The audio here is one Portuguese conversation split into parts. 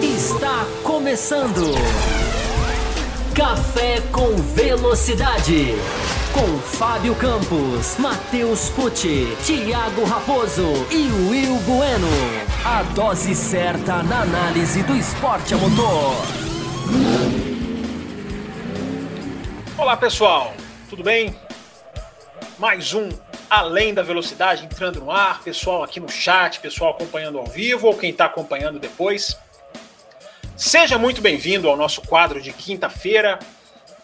Está começando. Café com Velocidade. Com Fábio Campos, Matheus Pucci, Thiago Raposo e Will Bueno. A dose certa na análise do esporte a motor. Olá pessoal, tudo bem? Mais um Além da Velocidade entrando no ar, pessoal aqui no chat, pessoal acompanhando ao vivo ou quem está acompanhando depois. Seja muito bem-vindo ao nosso quadro de quinta-feira,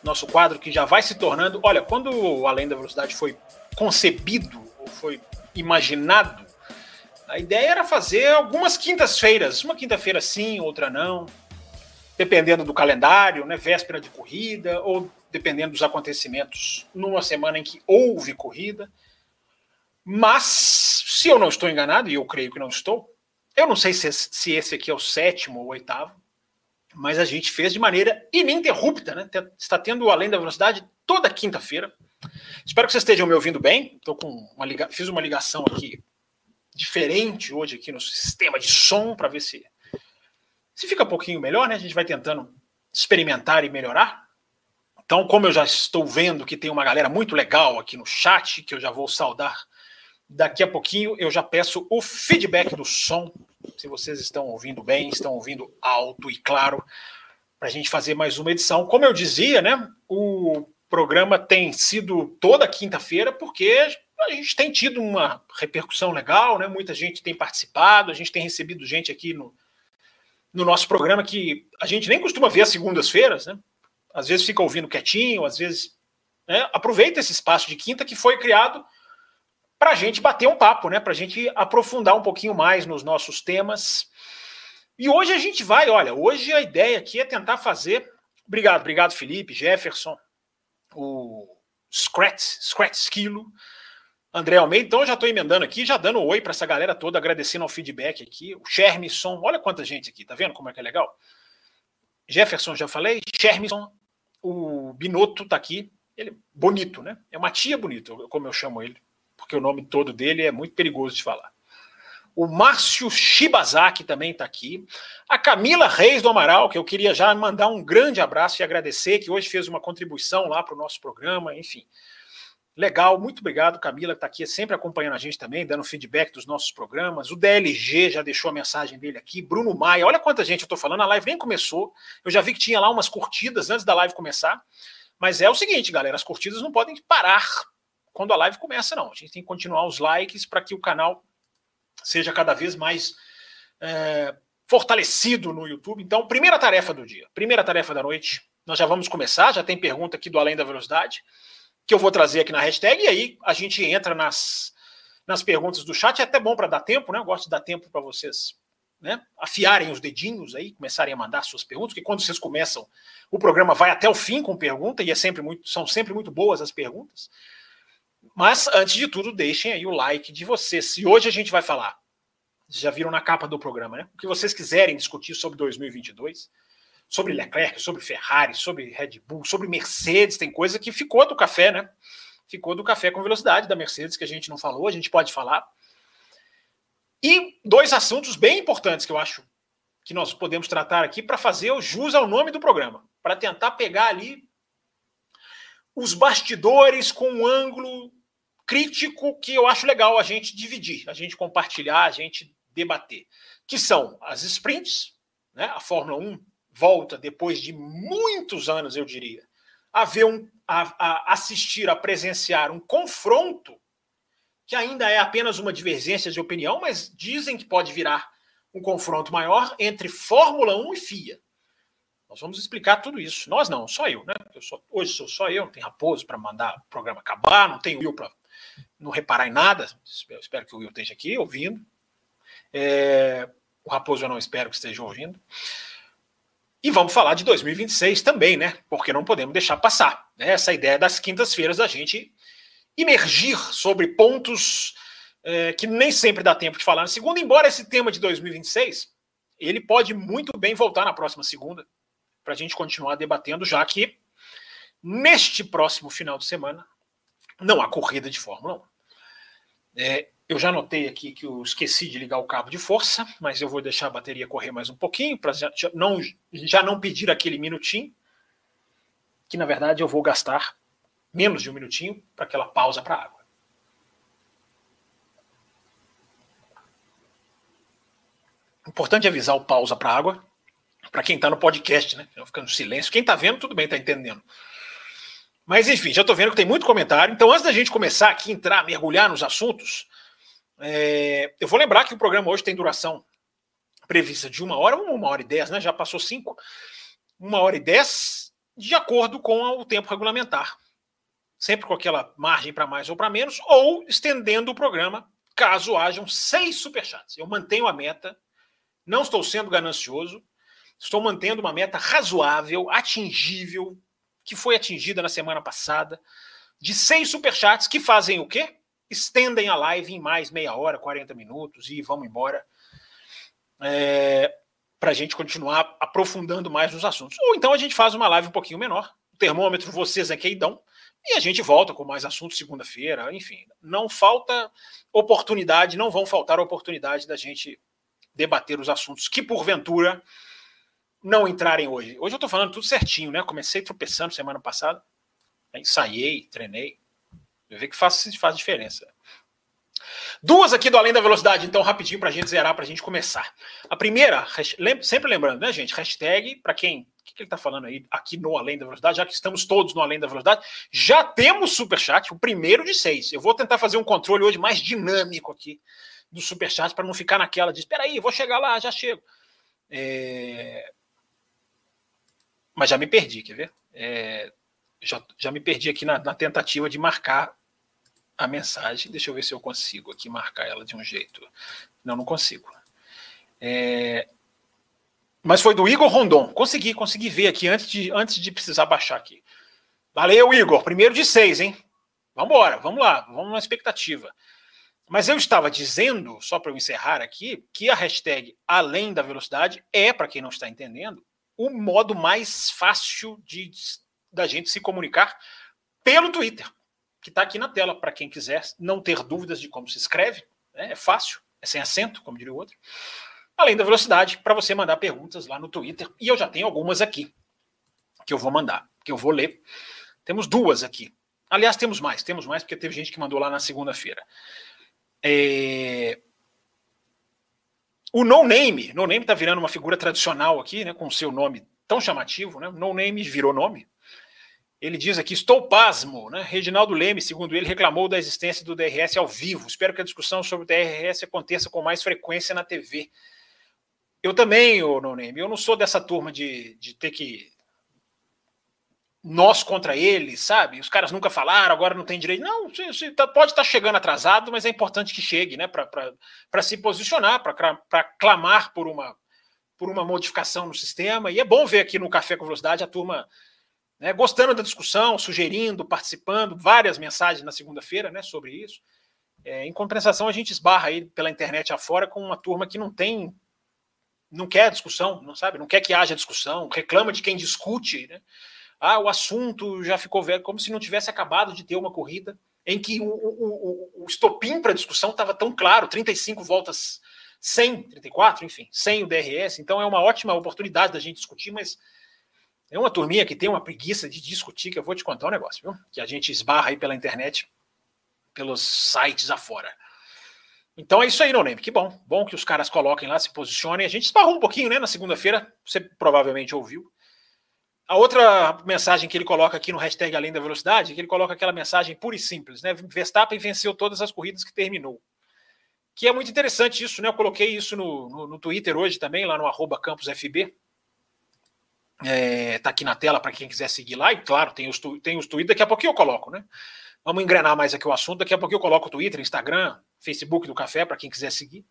nosso quadro que já vai se tornando. Olha, quando o Além da Velocidade foi concebido, ou foi imaginado, a ideia era fazer algumas quintas-feiras, uma quinta-feira sim, outra não, dependendo do calendário, né, véspera de corrida, ou dependendo dos acontecimentos numa semana em que houve corrida. Mas, se eu não estou enganado, e eu creio que não estou, eu não sei se, se esse aqui é o sétimo ou oitavo, mas a gente fez de maneira ininterrupta, né? Está tendo além da velocidade toda quinta-feira. Espero que vocês estejam me ouvindo bem. Tô com uma liga... Fiz uma ligação aqui diferente hoje aqui no sistema de som para ver se se fica um pouquinho melhor, né? A gente vai tentando experimentar e melhorar. Então, como eu já estou vendo que tem uma galera muito legal aqui no chat, que eu já vou saudar daqui a pouquinho, eu já peço o feedback do som se vocês estão ouvindo bem, estão ouvindo alto e claro, para a gente fazer mais uma edição. Como eu dizia, né, o programa tem sido toda quinta-feira, porque a gente tem tido uma repercussão legal, né? Muita gente tem participado, a gente tem recebido gente aqui no, no nosso programa que a gente nem costuma ver às segundas-feiras, né? Às vezes fica ouvindo quietinho, às vezes. Né? Aproveita esse espaço de quinta que foi criado para a gente bater um papo, né? Para a gente aprofundar um pouquinho mais nos nossos temas. E hoje a gente vai, olha, hoje a ideia aqui é tentar fazer. Obrigado, obrigado, Felipe, Jefferson, o Scratch, Scratch Esquilo, André Almeida. Então eu já estou emendando aqui, já dando um oi para essa galera toda, agradecendo ao feedback aqui. O Shermisson, olha quanta gente aqui, tá vendo como é que é legal? Jefferson, já falei. Shermisson, o Binotto tá aqui. Ele é bonito, né? É uma tia bonito, como eu chamo ele porque o nome todo dele é muito perigoso de falar. O Márcio Shibazaki também está aqui. A Camila Reis do Amaral, que eu queria já mandar um grande abraço e agradecer, que hoje fez uma contribuição lá para o nosso programa, enfim. Legal, muito obrigado, Camila, que está aqui sempre acompanhando a gente também, dando feedback dos nossos programas. O DLG já deixou a mensagem dele aqui. Bruno Maia, olha quanta gente eu estou falando, a live nem começou. Eu já vi que tinha lá umas curtidas antes da live começar. Mas é o seguinte, galera, as curtidas não podem parar quando a live começa, não. A gente tem que continuar os likes para que o canal seja cada vez mais é, fortalecido no YouTube. Então, primeira tarefa do dia, primeira tarefa da noite, nós já vamos começar. Já tem pergunta aqui do Além da Velocidade, que eu vou trazer aqui na hashtag, e aí a gente entra nas, nas perguntas do chat. É até bom para dar tempo, né? Eu gosto de dar tempo para vocês né, afiarem os dedinhos aí, começarem a mandar suas perguntas, porque quando vocês começam, o programa vai até o fim com pergunta, e é sempre muito, são sempre muito boas as perguntas. Mas, antes de tudo, deixem aí o like de vocês. Se hoje a gente vai falar, já viram na capa do programa, né? O que vocês quiserem discutir sobre 2022, sobre Leclerc, sobre Ferrari, sobre Red Bull, sobre Mercedes, tem coisa que ficou do café, né? Ficou do café com velocidade da Mercedes que a gente não falou, a gente pode falar. E dois assuntos bem importantes que eu acho que nós podemos tratar aqui para fazer o jus ao nome do programa, para tentar pegar ali os bastidores com um ângulo crítico que eu acho legal a gente dividir, a gente compartilhar, a gente debater, que são as sprints, né? A Fórmula 1 volta depois de muitos anos, eu diria, a ver um a, a assistir, a presenciar um confronto que ainda é apenas uma divergência de opinião, mas dizem que pode virar um confronto maior entre Fórmula 1 e FIA. Nós vamos explicar tudo isso. Nós não, só eu, né? Eu sou, hoje sou só eu, não tem Raposo para mandar o programa acabar, não tem Will para não reparar em nada. Espero, que o Will esteja aqui ouvindo. É, o Raposo eu não espero que esteja ouvindo. E vamos falar de 2026 também, né? Porque não podemos deixar passar. Né? Essa ideia das quintas-feiras da gente imergir sobre pontos é, que nem sempre dá tempo de falar. Segundo, embora esse tema de 2026 ele pode muito bem voltar na próxima segunda para a gente continuar debatendo, já que neste próximo final de semana não há corrida de Fórmula 1. É, Eu já notei aqui que eu esqueci de ligar o cabo de força, mas eu vou deixar a bateria correr mais um pouquinho para já não, já não pedir aquele minutinho, que na verdade eu vou gastar menos de um minutinho para aquela pausa para água. Importante avisar o pausa para água para quem está no podcast, né? Ficando silêncio. Quem está vendo, tudo bem, está entendendo. Mas enfim, já estou vendo que tem muito comentário. Então, antes da gente começar aqui, entrar, mergulhar nos assuntos, é, eu vou lembrar que o programa hoje tem duração prevista de uma hora, uma hora e dez, né? Já passou cinco. Uma hora e dez, de acordo com o tempo regulamentar. Sempre com aquela margem para mais ou para menos, ou estendendo o programa, caso hajam seis superchats. Eu mantenho a meta, não estou sendo ganancioso, estou mantendo uma meta razoável, atingível, que foi atingida na semana passada, de seis superchats que fazem o quê? estendem a live em mais meia hora, 40 minutos e vamos embora. É, para a gente continuar aprofundando mais nos assuntos. Ou então a gente faz uma live um pouquinho menor, o termômetro vocês que dão, e a gente volta com mais assuntos segunda-feira, enfim. Não falta oportunidade, não vão faltar oportunidade da gente debater os assuntos que, porventura, não entrarem hoje. Hoje eu estou falando tudo certinho, né? Comecei tropeçando semana passada, ensaiei, treinei, Vê que faz, faz diferença. Duas aqui do Além da Velocidade, então, rapidinho para gente zerar, para gente começar. A primeira, sempre lembrando, né, gente? Hashtag, para quem. O que, que ele está falando aí aqui no Além da Velocidade? Já que estamos todos no Além da Velocidade, já temos superchat, o primeiro de seis. Eu vou tentar fazer um controle hoje mais dinâmico aqui do superchat, para não ficar naquela de espera aí, vou chegar lá, já chego. É... Mas já me perdi, quer ver? É já, já me perdi aqui na, na, tentativa de marcar a mensagem. Deixa eu ver se eu consigo aqui marcar ela de um jeito. Não, não consigo. É... Mas foi do Igor Rondon. Consegui, consegui ver aqui antes de, antes de precisar baixar aqui. Valeu, Igor. Primeiro de seis, hein? Vamos embora, vamos lá, vamos na expectativa. Mas eu estava dizendo, só para eu encerrar aqui, que a hashtag além da velocidade é, para quem não está entendendo, o modo mais fácil de da gente se comunicar pelo Twitter, que está aqui na tela, para quem quiser não ter dúvidas de como se escreve. Né? É fácil, é sem acento, como diria o outro. Além da velocidade, para você mandar perguntas lá no Twitter. E eu já tenho algumas aqui que eu vou mandar, que eu vou ler. Temos duas aqui. Aliás, temos mais, temos mais, porque teve gente que mandou lá na segunda-feira. É... O No Name, No Name está virando uma figura tradicional aqui, né, com o seu nome tão chamativo, né? No Name virou nome. Ele diz aqui: estou pasmo. Né? Reginaldo Leme, segundo ele, reclamou da existência do DRS ao vivo. Espero que a discussão sobre o DRS aconteça com mais frequência na TV. Eu também, ô Noneme, eu não sou dessa turma de, de ter que. Nós contra eles, sabe? Os caras nunca falaram, agora não tem direito. Não, você tá, pode estar tá chegando atrasado, mas é importante que chegue, né? Para se posicionar, para clamar por uma, por uma modificação no sistema. E é bom ver aqui no Café com Velocidade a turma né, gostando da discussão, sugerindo, participando, várias mensagens na segunda-feira né, sobre isso. É, em compensação, a gente esbarra aí pela internet afora com uma turma que não tem, não quer discussão, não sabe, não quer que haja discussão, reclama de quem discute. Né? Ah, o assunto já ficou velho, como se não tivesse acabado de ter uma corrida em que o, o, o, estopim para a discussão estava tão claro, 35 voltas sem, 34, enfim, sem o DRS. Então é uma ótima oportunidade da gente discutir, mas é uma turminha que tem uma preguiça de discutir, que eu vou te contar um negócio, viu? Que a gente esbarra aí pela internet, pelos sites afora. Então é isso aí, Noname. Que bom. Bom que os caras coloquem lá, se posicionem. A gente esbarrou um pouquinho, né, na segunda-feira. Você provavelmente ouviu. A outra mensagem que ele coloca aqui no hashtag Além da Velocidade, é que ele coloca aquela mensagem pura e simples, né? Verstappen venceu todas as corridas que terminou. Que é muito interessante isso, né? Eu coloquei isso no, no, no Twitter hoje também, lá no arroba campusfb é, tá aqui na tela para quem quiser seguir lá. E claro, tem os, tem os Twitter, daqui a pouquinho eu coloco, né? Vamos engrenar mais aqui o assunto. Daqui a pouquinho eu coloco o Twitter, Instagram, Facebook do Café, para quem quiser seguir.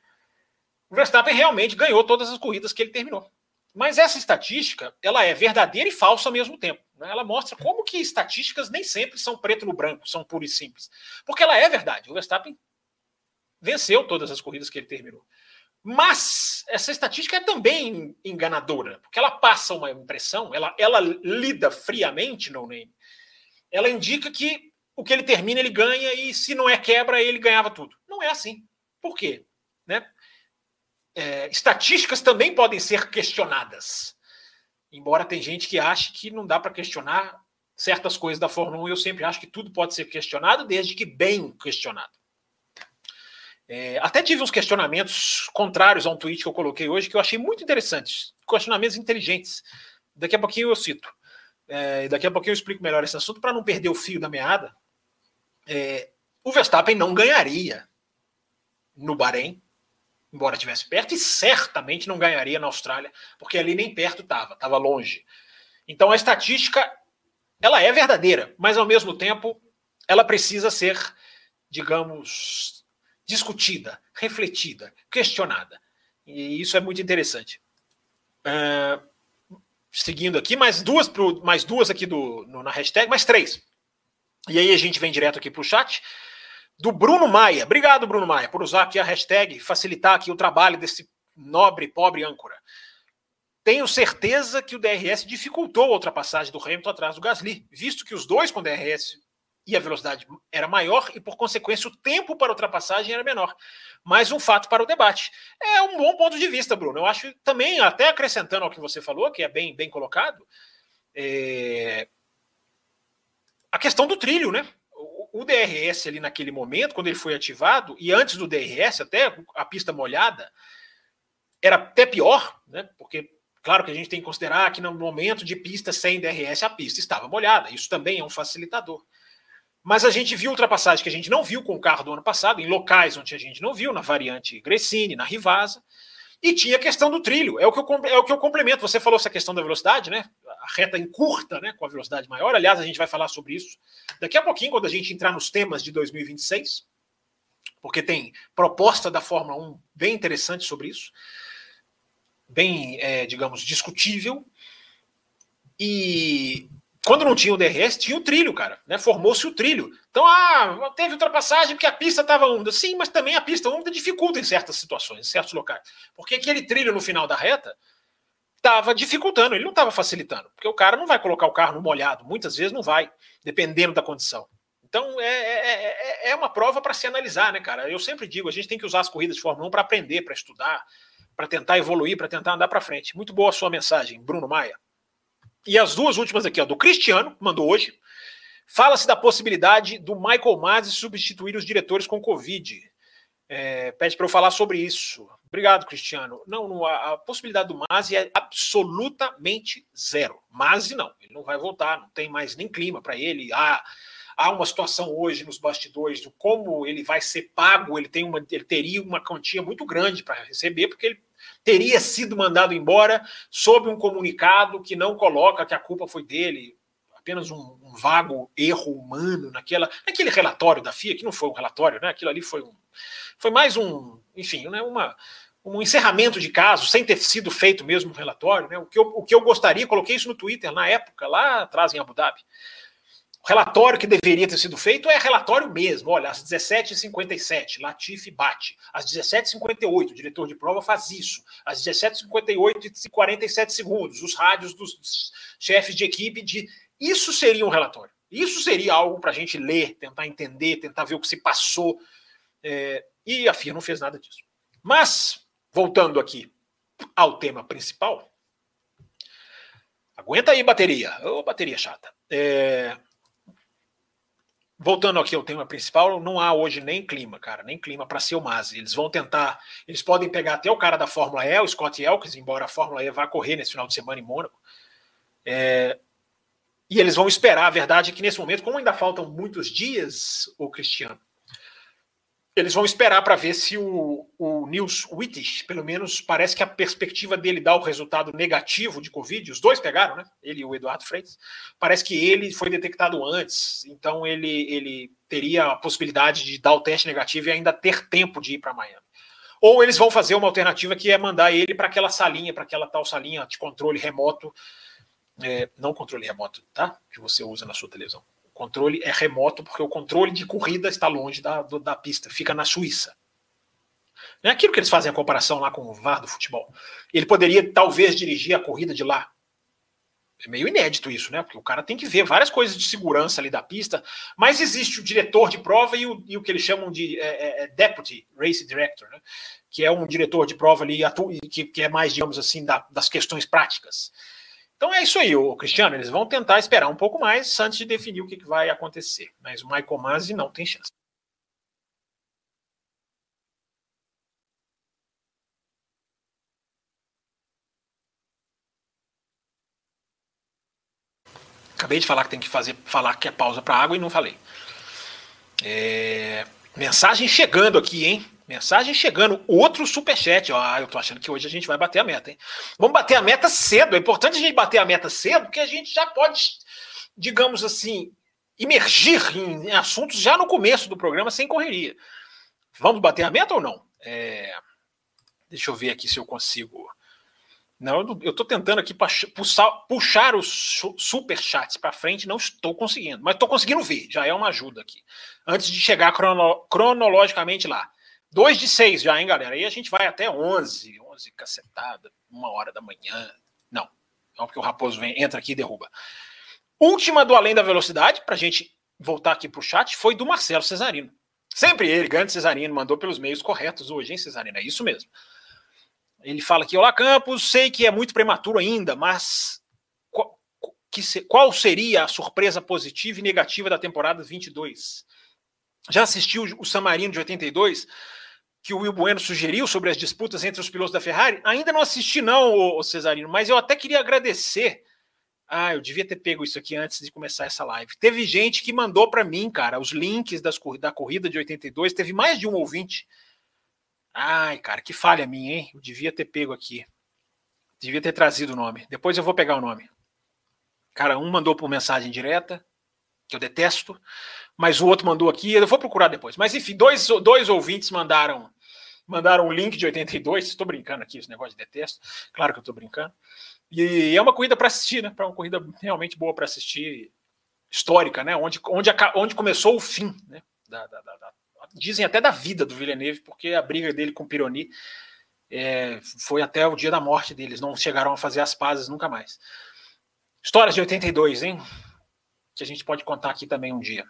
O Verstappen realmente ganhou todas as corridas que ele terminou. Mas essa estatística, ela é verdadeira e falsa ao mesmo tempo. Né? Ela mostra como que estatísticas nem sempre são preto no branco, são puras e simples. Porque ela é verdade. O Verstappen venceu todas as corridas que ele terminou. Mas essa estatística é também enganadora, porque ela passa uma impressão, ela, ela lida friamente no name. Ela indica que o que ele termina, ele ganha, e se não é quebra, ele ganhava tudo. Não é assim. Por quê? Né? É, estatísticas também podem ser questionadas. Embora tem gente que ache que não dá para questionar certas coisas da Fórmula 1, eu sempre acho que tudo pode ser questionado, desde que bem questionado. É, até tive uns questionamentos contrários a um tweet que eu coloquei hoje que eu achei muito interessantes. Questionamentos inteligentes. Daqui a pouquinho eu cito. É, daqui a pouquinho eu explico melhor esse assunto para não perder o fio da meada. É, o Verstappen não ganharia no Bahrein, embora estivesse perto, e certamente não ganharia na Austrália, porque ali nem perto estava, estava longe. Então a estatística ela é verdadeira, mas ao mesmo tempo ela precisa ser, digamos, discutida, refletida, questionada. E isso é muito interessante. Uh, seguindo aqui, mais duas, pro, mais duas aqui do, no, na hashtag, mais três. E aí a gente vem direto aqui para o chat do Bruno Maia. Obrigado, Bruno Maia, por usar aqui a hashtag, facilitar aqui o trabalho desse nobre, pobre âncora. Tenho certeza que o DRS dificultou a ultrapassagem do Hamilton atrás do Gasly, visto que os dois com DRS e a velocidade era maior e, por consequência, o tempo para ultrapassagem era menor. Mais um fato para o debate. É um bom ponto de vista, Bruno. Eu acho também, até acrescentando ao que você falou, que é bem, bem colocado, é... a questão do trilho, né? O DRS ali naquele momento, quando ele foi ativado, e antes do DRS, até a pista molhada, era até pior, né? Porque Claro que a gente tem que considerar que no momento de pista sem DRS, a pista estava molhada. Isso também é um facilitador. Mas a gente viu ultrapassagem que a gente não viu com o carro do ano passado, em locais onde a gente não viu, na variante Gresini, na Rivasa. E tinha a questão do trilho. É o, que eu, é o que eu complemento. Você falou essa questão da velocidade, né? A reta encurta, né? Com a velocidade maior. Aliás, a gente vai falar sobre isso daqui a pouquinho, quando a gente entrar nos temas de 2026, porque tem proposta da Fórmula 1 bem interessante sobre isso, bem, é, digamos, discutível. E quando não tinha o DRS, tinha o trilho, cara. Né? Formou-se o trilho. Então, ah, teve ultrapassagem porque a pista estava úmida. Sim, mas também a pista úmida dificulta em certas situações, em certos locais. Porque aquele trilho no final da reta estava dificultando, ele não estava facilitando. Porque o cara não vai colocar o carro no molhado, muitas vezes não vai, dependendo da condição. Então, é, é, é, é uma prova para se analisar, né, cara? Eu sempre digo, a gente tem que usar as corridas de Fórmula 1 para aprender, para estudar, para tentar evoluir, para tentar andar para frente. Muito boa a sua mensagem, Bruno Maia. E as duas últimas aqui, ó, do Cristiano, mandou hoje. Fala-se da possibilidade do Michael Masi substituir os diretores com Covid. É, pede para eu falar sobre isso. Obrigado, Cristiano. Não, não a, a, possibilidade do Masi é absolutamente zero. Masi não, ele não vai voltar, não tem mais nem clima para ele. Há, há uma situação hoje nos bastidores do como ele vai ser pago. Ele tem uma, ele teria uma quantia muito grande para receber, porque ele teria sido mandado embora sob um comunicado que não coloca que a culpa foi dele, apenas um, um, vago erro humano naquela, naquele relatório da FIA, que não foi um relatório, né? Aquilo ali foi um, foi mais um, enfim, né? Uma, um encerramento de caso, sem ter sido feito mesmo um relatório, né? O que eu, o que eu gostaria, coloquei isso no Twitter na época, lá atrás em Abu Dhabi. O relatório que deveria ter sido feito é relatório mesmo. Olha, às 17h57, Latifi bate. Às 17h58, o diretor de prova faz isso. Às 17h58 e 47 segundos, os rádios dos chefes de equipe de. Isso seria um relatório. Isso seria algo para a gente ler, tentar entender, tentar ver o que se passou. É... e a FIA não fez nada disso. Mas, voltando aqui ao tema principal. Aguenta aí, bateria. Ô, oh, bateria chata. É, voltando aqui ao tema principal, não há hoje nem clima, cara, nem clima para ser o Masi. Eles vão tentar, eles podem pegar até o cara da Fórmula E, o Scott Elkins, embora a Fórmula E vá correr nesse final de semana em Mônaco. É, e eles vão esperar. A verdade é que nesse momento, como ainda faltam muitos dias, o Cristiano, eles vão esperar para ver se o, o Nils Wittich, pelo menos parece que a perspectiva dele dar o resultado negativo de Covid, os dois pegaram, né? Ele e o Eduardo Freitas, parece que ele foi detectado antes, então ele, ele teria a possibilidade de dar o teste negativo e ainda ter tempo de ir para Miami. Ou eles vão fazer uma alternativa que é mandar ele para aquela salinha, para aquela tal salinha de controle remoto, é, não controle remoto, tá? Que você usa na sua televisão controle é remoto porque o controle de corrida está longe da, do, da pista, fica na Suíça. É aquilo que eles fazem a comparação lá com o VAR do futebol. Ele poderia talvez dirigir a corrida de lá. É meio inédito isso, né? Porque o cara tem que ver várias coisas de segurança ali da pista, mas existe o diretor de prova e o, e o que eles chamam de é, é, é Deputy Race Director, né? que é um diretor de prova ali que, que é mais, digamos assim, da, das questões práticas. Então é isso aí, o Cristiano. Eles vão tentar esperar um pouco mais antes de definir o que, vai acontecer. Mas o Michael Masi não tem chance. Acabei de falar que tem que fazer, falar que é pausa para água e não falei. É, mensagem chegando aqui, hein? Mensagem chegando. Outro superchat. Ah, eu tô achando que hoje a gente vai bater a meta, hein? Vamos bater a meta cedo. É importante a gente bater a meta cedo, porque a gente já pode, digamos assim, imergir em, assuntos já no começo do programa sem correria. Vamos bater a meta ou não? É, deixa eu ver aqui se eu consigo. Não, eu estou tentando aqui puxar, puxar os super chats para frente, não estou conseguindo, mas estou conseguindo ver, já é uma ajuda aqui. Antes de chegar crono, cronologicamente lá. 2 de 6 já, hein, galera? Aí a gente vai até 11, 11 cacetada, uma hora da manhã. Não, não porque o Raposo vem, entra aqui e derruba. Última do Além da Velocidade, para a gente voltar aqui para o chat, foi do Marcelo Cesarino. Sempre ele, grande Cesarino, mandou pelos meios corretos hoje, hein, Cesarino? É isso mesmo. Ele fala aqui: Olá, Campos, sei que é muito prematuro ainda, mas qual, se, qual seria a surpresa positiva e negativa da temporada 22? Já assistiu o Samarino de 82, que o Will Bueno sugeriu sobre as disputas entre os pilotos da Ferrari? Ainda não assisti, não, o Cesarino, mas eu até queria agradecer. Ah, eu devia ter pego isso aqui antes de começar essa live. Teve gente que mandou para mim, cara, os links das, da corrida de 82. Teve mais de um ouvinte Ai, cara, que falha minha, hein? Eu devia ter pego aqui. Devia ter trazido o nome. Depois eu vou pegar o nome. Cara, um mandou por mensagem direta, que eu detesto, mas o outro mandou aqui, eu vou procurar depois. Mas enfim, dois, dois ouvintes mandaram mandaram um link de 82. Estou brincando aqui, esse negócio de detesto. Claro que eu estou brincando. E é uma corrida para assistir, né? Para uma corrida realmente boa para assistir, histórica, né? Onde, onde, onde começou o fim né? da, da, da, dizem até da vida do Villeneuve, porque a briga dele com o Pironi é, foi até o dia da morte deles, não chegaram a fazer as pazes nunca mais. Histórias de 82, hein? Que a gente pode contar aqui também um dia.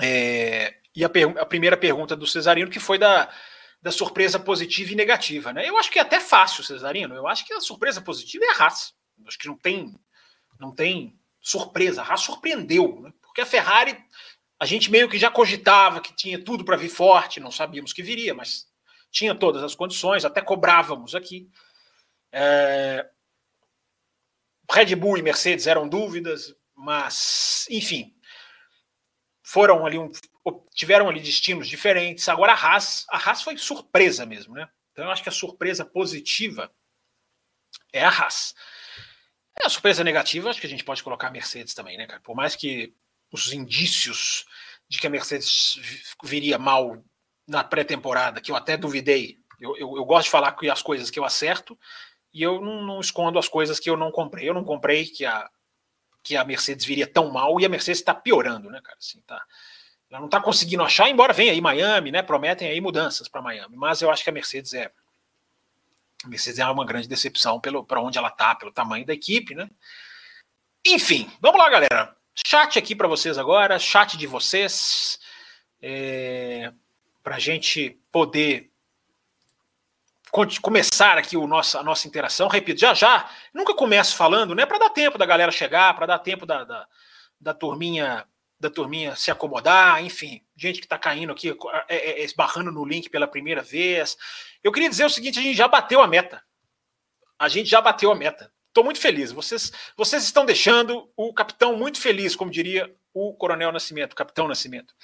É, e a, a, primeira pergunta do Cesarino, que foi da, da surpresa positiva e negativa, né? Eu acho que é até fácil, Cesarino. Eu acho que a surpresa positiva é a Haas. Acho que não tem, não tem surpresa. A Haas surpreendeu, né? Porque a Ferrari a gente meio que já cogitava que tinha tudo para vir forte, não sabíamos que viria, mas tinha todas as condições, até cobrávamos aqui. É... Red Bull e Mercedes eram dúvidas, mas, enfim, foram ali, um, tiveram ali destinos diferentes. Agora a Haas, a Haas foi surpresa mesmo, né? Então eu acho que a surpresa positiva é a Haas. É a surpresa negativa, acho que a gente pode colocar a Mercedes também, né, cara? Por mais que os indícios de que a Mercedes viria mal na pré-temporada, que eu até duvidei. Eu, eu, eu, gosto de falar que as coisas que eu acerto e eu não, não, escondo as coisas que eu não comprei. Eu não comprei que a, que a Mercedes viria tão mal e a Mercedes está piorando, né, cara? Assim, tá, ela não está conseguindo achar, embora venha aí Miami, né? Prometem aí mudanças para Miami, mas eu acho que a Mercedes é a Mercedes é uma grande decepção pelo para onde ela está, pelo tamanho da equipe, né? Enfim, vamos lá, galera. Chat aqui para vocês agora, chat de vocês, é, para a gente poder começar aqui o nosso, a nossa interação. Repito, já já, nunca começo falando, né? Para dar tempo da galera chegar, para dar tempo da, da, da, turminha da turminha se acomodar, enfim, gente que está caindo aqui, é, é, é, esbarrando no link pela primeira vez. Eu queria dizer o seguinte: a gente já bateu a meta. A gente já bateu a meta. Estou muito feliz. Vocês, vocês estão deixando o capitão muito feliz, como diria o Coronel Nascimento, Capitão Nascimento.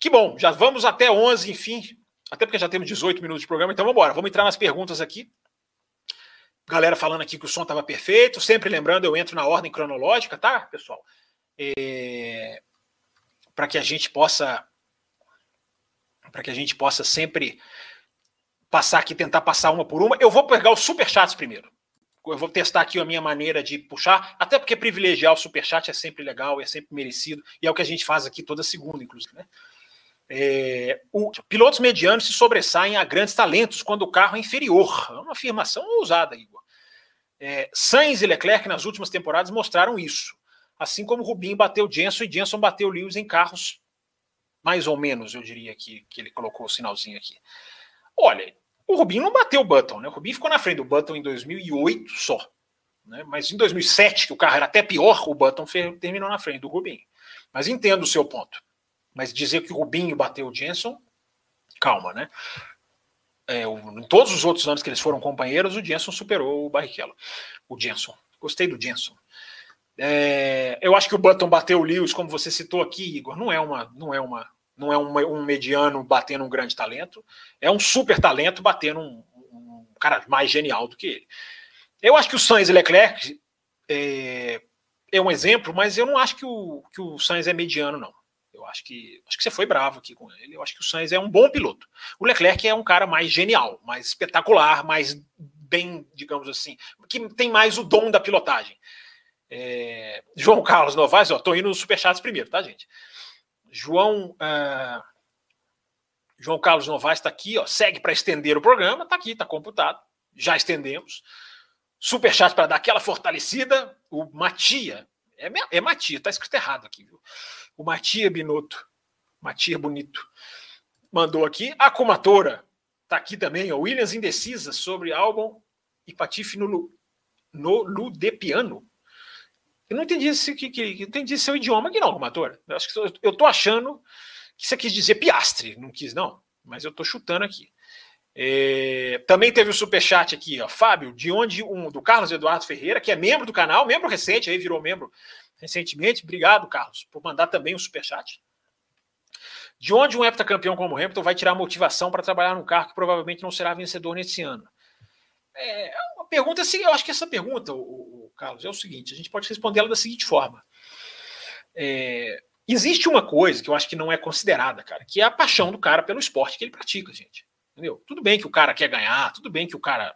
Que bom, já vamos até 11, enfim, até porque já temos 18 minutos de programa, então vamos embora. Vamos entrar nas perguntas aqui. Galera falando aqui que o som estava perfeito, sempre lembrando, eu entro na ordem cronológica, tá, pessoal? É... Para que a gente possa para que a gente possa sempre passar aqui, tentar passar uma por uma. Eu vou pegar os superchats primeiro eu vou testar aqui a minha maneira de puxar, até porque privilegiar o superchat é sempre legal, é sempre merecido, e é o que a gente faz aqui toda segunda, inclusive. Né? É, o, pilotos medianos se sobressaem a grandes talentos quando o carro é inferior. É uma afirmação ousada, Igor. É, Sainz e Leclerc nas últimas temporadas mostraram isso. Assim como Rubinho bateu Jenson e Jenson bateu Lewis em carros mais ou menos, eu diria que, que ele colocou o sinalzinho aqui. Olha, o Rubinho não bateu o Button, né? O Rubinho ficou na frente do Button em 2008 só. Né? Mas em 2007, que o carro era até pior, o Button terminou na frente do Rubinho. Mas entendo o seu ponto. Mas dizer que o Rubinho bateu o Jenson, calma, né? É, em todos os outros anos que eles foram companheiros, o Jenson superou o Barrichello. O Jenson. Gostei do Jenson. É, eu acho que o Button bateu o Lewis, como você citou aqui, Igor. Não é uma, não é uma, não é um, um mediano batendo um grande talento. É um super talento batendo um, um cara mais genial do que ele. Eu acho que o Sainz e Leclerc é, é um exemplo, mas eu não acho que o, que o Sainz é mediano, não. Acho que acho que você foi bravo aqui com ele. Eu acho que o Sainz é um bom piloto. O Leclerc é um cara mais genial, mais espetacular, mais bem, digamos assim, que tem mais o dom da pilotagem. É, João Carlos Novaes, ó, tô indo nos superchats primeiro, tá, gente? João uh, João Carlos Novaes está aqui, ó, segue para estender o programa, tá aqui, tá computado, já estendemos. Superchat para dar aquela fortalecida. O Matia, é, é Matia, tá escrito errado aqui, viu? O Matia Binotto, Matia Bonito, mandou aqui. A Comatora, tá aqui também, ó, Williams indecisa sobre álbum e Patife no, no Ludepiano. Eu não entendi, esse, que, que, entendi seu idioma aqui, não, Comatora. Eu, acho que eu, eu tô achando que você quis dizer piastre, não quis, não, mas eu tô chutando aqui. É, também teve o superchat aqui, ó, Fábio, de onde um do Carlos Eduardo Ferreira, que é membro do canal, membro recente, aí virou membro recentemente. Obrigado, Carlos, por mandar também o superchat. De onde um heptacampeão como o Hamilton vai tirar motivação para trabalhar num carro que provavelmente não será vencedor nesse ano? É uma pergunta assim, eu acho que essa pergunta, o, o Carlos, é o seguinte: a gente pode responder ela da seguinte forma. É, existe uma coisa que eu acho que não é considerada, cara, que é a paixão do cara pelo esporte que ele pratica, gente. Entendeu? Tudo bem que o cara quer ganhar, tudo bem que o cara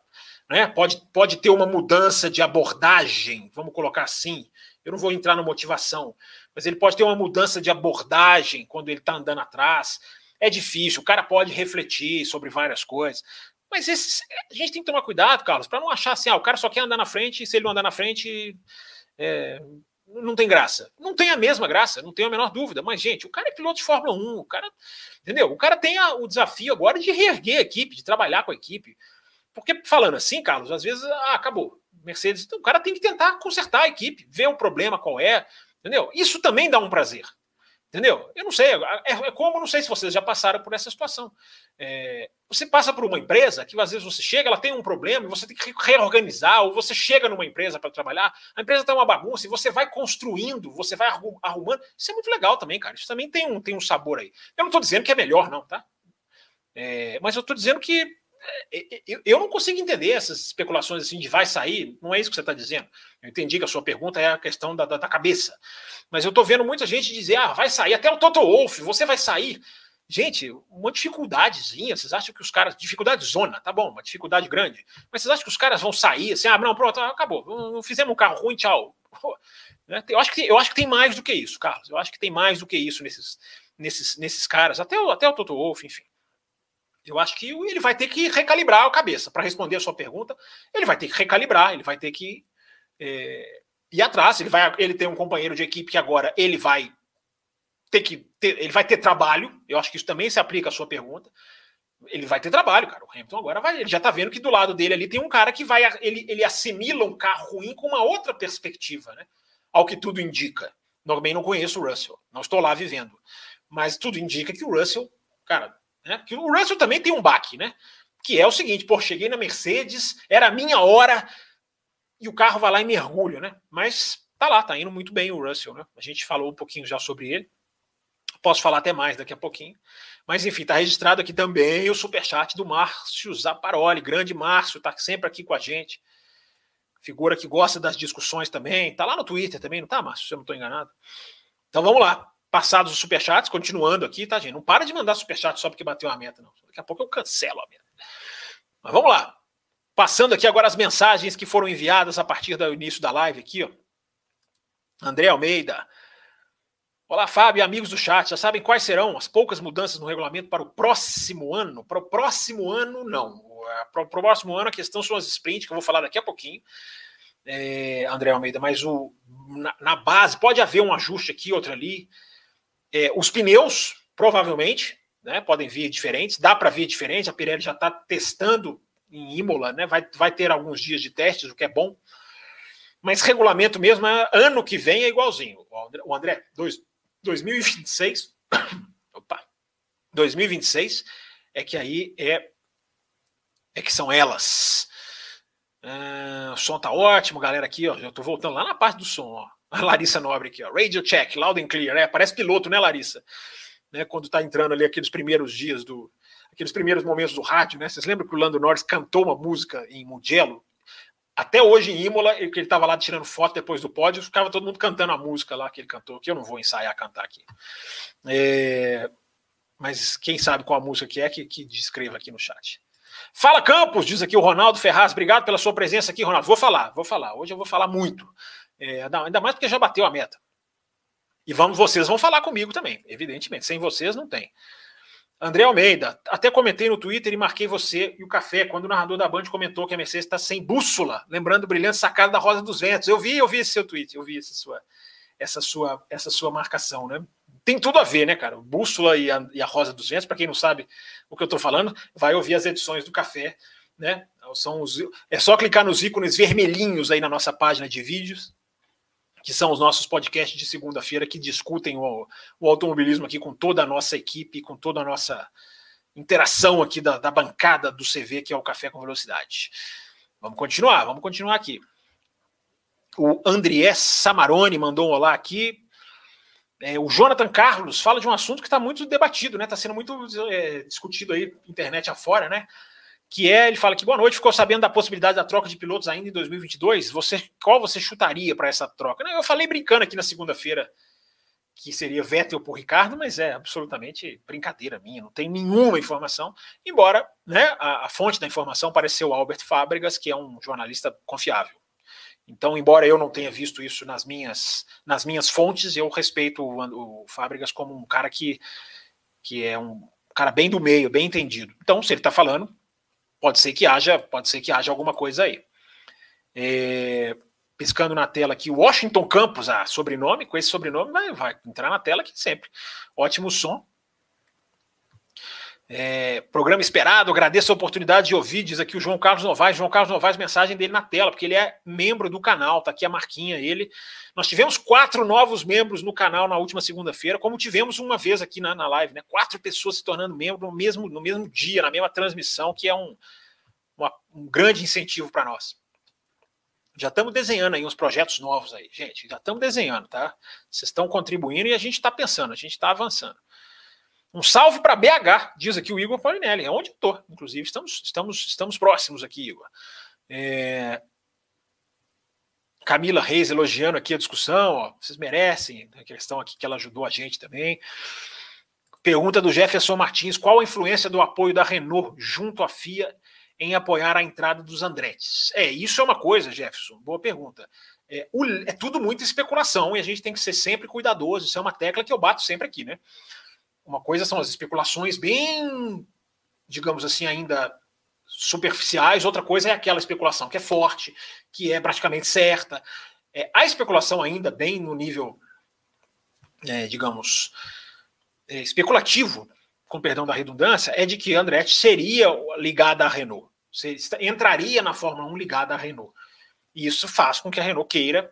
né, pode, pode ter uma mudança de abordagem, vamos colocar assim. Eu não vou entrar na motivação, mas ele pode ter uma mudança de abordagem quando ele está andando atrás. É difícil, o cara pode refletir sobre várias coisas. Mas esses, a gente tem que tomar cuidado, Carlos, para não achar assim, ah, o cara só quer andar na frente, e se ele não andar na frente, é, não tem graça. Não tem a mesma graça, não tenho a menor dúvida. Mas, gente, o cara é piloto de Fórmula 1, o cara, entendeu? O cara tem a, o desafio agora de reerguer a equipe, de trabalhar com a equipe. Porque, falando assim, Carlos, às vezes, ah, acabou. Mercedes, então, o cara tem que tentar consertar a equipe, ver o problema qual é, entendeu? Isso também dá um prazer. Entendeu? Eu não sei. É, é como, não sei se vocês já passaram por essa situação. É, você passa por uma empresa que às vezes você chega, ela tem um problema e você tem que reorganizar, ou você chega numa empresa para trabalhar, a empresa está uma bagunça e você vai construindo, você vai arrumando. Isso é muito legal também, cara. Isso também tem um, tem um sabor aí. Eu não estou dizendo que é melhor, não, tá? É, mas eu estou dizendo que é, é, eu não consigo entender essas especulações assim de vai sair, não é isso que você está dizendo. Eu entendi que a sua pergunta é a questão da, da, da cabeça. Mas eu estou vendo muita gente dizer, ah, vai sair, até o Toto Wolff, você vai sair. Gente, uma dificuldadezinha, vocês acham que os caras. Dificuldade zona, tá bom, uma dificuldade grande. Mas vocês acham que os caras vão sair assim, ah, não, pronto, acabou. Fizemos um carro ruim, tchau. Né, eu acho, que, eu acho que tem mais do que isso, Carlos. Eu acho que tem mais do que isso nesses, nesses, nesses caras, até o, até o Toto Wolff, enfim. Eu acho que ele vai ter que recalibrar a cabeça. Para responder a sua pergunta, ele vai ter que recalibrar, ele vai ter que é, ir atrás. Ele, vai, ele tem um companheiro de equipe que agora ele vai ter que ter, ele vai ter trabalho. Eu acho que isso também se aplica à sua pergunta. Ele vai ter trabalho, cara. O Hamilton agora vai. Ele já tá vendo que do lado dele ali tem um cara que vai. Ele, ele assimila um carro ruim com uma outra perspectiva, né? Ao que tudo indica. Também não conheço o Russell, não estou lá vivendo. Mas tudo indica que o Russell, cara, né? Que o Russell também tem um baque, né? Que é o seguinte: pô, cheguei na Mercedes, era a minha hora, e o carro vai lá e mergulha, né? Mas tá lá, tá indo muito bem o Russell, né? A gente falou um pouquinho já sobre ele. Posso falar até mais daqui a pouquinho. Mas enfim, tá registrado aqui também o superchat do Márcio Zaparoli. Grande Márcio, tá sempre aqui com a gente. Figura que gosta das discussões também. Tá lá no Twitter também, não tá, Márcio? Se eu não tô enganado. Então vamos lá passados os superchats, continuando aqui, tá, gente? Não para de mandar superchat só porque bateu a meta, não. Daqui a pouco eu cancelo a meta. Mas vamos lá. Passando aqui agora as mensagens que foram enviadas a partir do início da live aqui, ó. André Almeida. Olá, Fábio amigos do chat. Já sabem quais serão as poucas mudanças no regulamento para o próximo ano? Para o próximo ano, não. Para o próximo ano, a questão são as sprints, que eu vou falar daqui a pouquinho. é, André Almeida, mas o, na, na, base pode haver um ajuste aqui, outro ali. É, os pneus, provavelmente, né, podem vir diferentes, dá para vir diferente. A Pirelli já está testando em Imola, né, vai, vai ter alguns dias de testes, o que é bom. Mas regulamento mesmo, é, ano que vem é igualzinho. O André, dois, 2026, opa, 2026 é que aí é, é que são elas. Uh, o som tá ótimo, galera. Aqui, ó. Eu tô voltando lá na parte do som, ó. A Larissa Nobre aqui, ó. Radio check, loud and clear. É, parece piloto, né, Larissa? Né, quando tá entrando ali aqueles primeiros dias do. Aqueles primeiros momentos do rádio, né? Vocês lembram que o Lando Norris cantou uma música em Mugello? Até hoje em Imola, que ele estava lá tirando foto depois do pódio, ficava todo mundo cantando a música lá que ele cantou, que eu não vou ensaiar cantar aqui. É, mas quem sabe qual a música que é, que, que descreva aqui no chat. Fala Campos, diz aqui o Ronaldo Ferraz. Obrigado pela sua presença aqui, Ronaldo. Vou falar, vou falar. Hoje eu vou falar muito. É, ainda mais porque já bateu a meta. E vamos, vocês vão falar comigo também, evidentemente. Sem vocês não tem. André Almeida, até comentei no Twitter e marquei você e o café quando o narrador da Band comentou que a Mercedes está sem bússola, lembrando o brilhante sacada da Rosa dos Ventos. Eu vi, eu vi esse seu tweet, eu vi essa sua, essa sua, essa sua marcação, né? tem tudo a ver, né, cara? Bússola e a, e a Rosa dos Ventos, para quem não sabe o que eu estou falando, vai ouvir as edições do café, né? São os, é só clicar nos ícones vermelhinhos aí na nossa página de vídeos, que são os nossos podcasts de segunda-feira que discutem o, o, automobilismo aqui com toda a nossa equipe, com toda a nossa interação aqui da, da bancada do CV, que é o Café com Velocidade. Vamos continuar, vamos continuar aqui. O Andrié Samarone mandou um olá aqui. É, o Jonathan Carlos fala de um assunto que está muito debatido, né? Está sendo muito é, discutido aí, internet afora, né? Que é, ele fala que boa noite, ficou sabendo da possibilidade da troca de pilotos ainda em 2022. Você, qual você chutaria para essa troca? Eu falei brincando aqui na segunda-feira que seria Vettel por Ricardo, mas é absolutamente brincadeira minha, não tem nenhuma informação. Embora, né? A, a fonte da informação pareceu Albert Fábregas, que é um jornalista confiável. Então, embora eu não tenha visto isso nas minhas, nas minhas fontes, eu respeito o, o Fábricas como um cara que, que é um cara bem do meio, bem entendido. Então, se ele está falando, pode ser que haja, pode ser que haja alguma coisa aí. É, piscando na tela aqui, Washington Campos, ah, sobrenome, com esse sobrenome vai, vai entrar na tela aqui sempre. Ótimo som. É, programa esperado, agradeço a oportunidade de ouvir, diz aqui o João Carlos Novaes. João Carlos Novaes, mensagem dele na tela, porque ele é membro do canal, tá aqui a marquinha ele. Nós tivemos quatro novos membros no canal na última segunda-feira, como tivemos uma vez aqui na, na live, né? Quatro pessoas se tornando membro no mesmo, no mesmo dia, na mesma transmissão, que é um, uma, um grande incentivo para nós. Já estamos desenhando aí uns projetos novos aí, gente. Já estamos desenhando, tá? Vocês estão contribuindo e a gente está pensando, a gente está avançando. Um salve para BH, diz aqui o Igor Paulinelli, é onde estou, inclusive, estamos, estamos, estamos próximos aqui, Igor. É... Camila Reis elogiando aqui a discussão, ó, vocês merecem, a questão aqui que ela ajudou a gente também. Pergunta do Jefferson Martins: qual a influência do apoio da Renault junto à FIA em apoiar a entrada dos Andretti? É, isso é uma coisa, Jefferson, boa pergunta. É, o, é tudo muita especulação e a gente tem que ser sempre cuidadoso. Isso é uma tecla que eu bato sempre aqui, né? Uma coisa são as especulações bem, digamos assim, ainda superficiais, outra coisa é aquela especulação que é forte, que é praticamente certa. É, a especulação ainda bem no nível, é, digamos, é, especulativo, com perdão da redundância, é de que Andretti seria ligada à Renault, entraria na Fórmula 1 ligada à Renault. E isso faz com que a Renault queira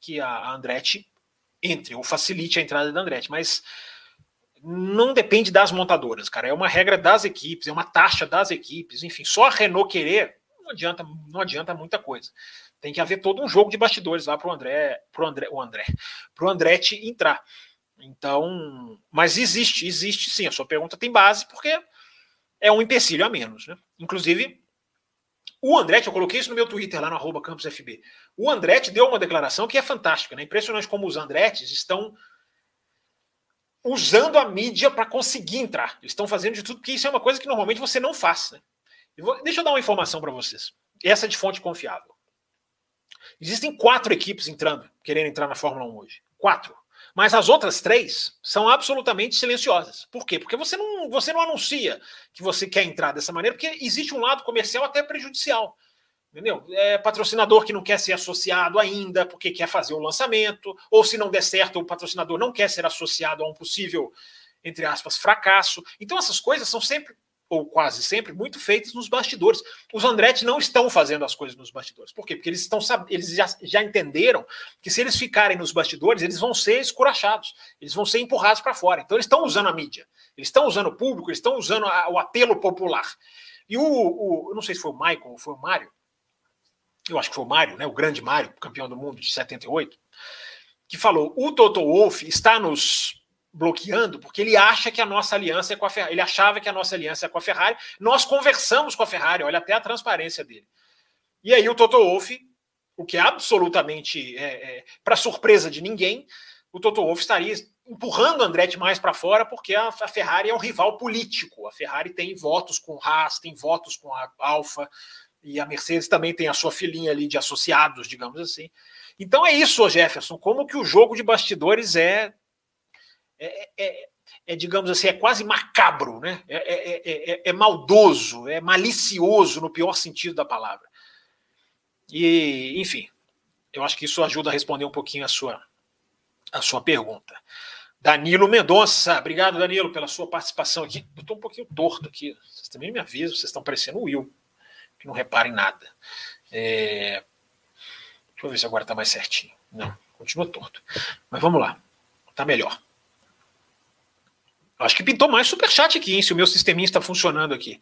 que a Andretti entre, ou facilite a entrada da Andretti. Mas não depende das montadoras, cara. É uma regra das equipes, é uma taxa das equipes, enfim, só a Renault querer não adianta, não adianta muita coisa. Tem que haver todo um jogo de bastidores lá para o André, pro André, o André, pro Andretti entrar. Então, mas existe, existe sim. A sua pergunta tem base porque é um empecilho a menos, né? Inclusive, o Andretti, eu coloquei isso no meu Twitter lá no arroba CampusFB. O Andretti deu uma declaração que é fantástica, né? Impressionante como os Andrettis estão usando a mídia para conseguir entrar. Eles estão fazendo de tudo, porque isso é uma coisa que normalmente você não faz. Né? Eu vou, deixa eu dar uma informação para vocês. Essa é de fonte confiável. Existem quatro equipes entrando, querendo entrar na Fórmula 1 hoje. Quatro. Mas as outras três são absolutamente silenciosas. Por quê? Porque você não, você não anuncia que você quer entrar dessa maneira, porque existe um lado comercial até prejudicial. Entendeu? É patrocinador que não quer ser associado ainda porque quer fazer o lançamento, ou se não der certo, o patrocinador não quer ser associado a um possível, entre aspas, fracasso. Então essas coisas são sempre, ou quase sempre, muito feitas nos bastidores. Os Andretti não estão fazendo as coisas nos bastidores. Por quê? Porque eles estão eles já, já entenderam que se eles ficarem nos bastidores, eles vão ser escurachados, eles vão ser empurrados para fora. Então eles estão usando a mídia, eles estão usando o público, eles estão usando a, o apelo popular. E o, o, não sei se foi o Michael ou foi o Mário, eu acho que foi o Mário, né, o grande Mário, campeão do mundo de 78, que falou: o Toto Wolff está nos bloqueando porque ele acha que a nossa aliança é com a Ferrari. Ele achava que a nossa aliança é com a Ferrari. Nós conversamos com a Ferrari, olha até a transparência dele. E aí o Toto Wolff, o que é absolutamente é, é, para surpresa de ninguém, o Toto Wolff estaria empurrando Andretti mais para fora porque a, a, Ferrari é um rival político. A Ferrari tem votos com Haas, tem votos com a Alfa, e a Mercedes também tem a sua filhinha ali de associados, digamos assim. Então é isso, Jefferson, como que o jogo de bastidores é, é, é, é digamos assim, é quase macabro, né? É, é, maldoso, é malicioso no pior sentido da palavra. E, enfim, eu acho que isso ajuda a responder um pouquinho a sua, a sua pergunta. Danilo Mendonça, obrigado, Danilo, pela sua participação aqui. Eu estou um pouquinho torto aqui, vocês também me avisam, vocês estão parecendo o Will que não repara em nada. É... Deixa eu ver se agora está mais certinho. Não, continua torto. Mas vamos lá. Está melhor. Acho que pintou mais superchat aqui, hein, se o meu sisteminha está funcionando aqui.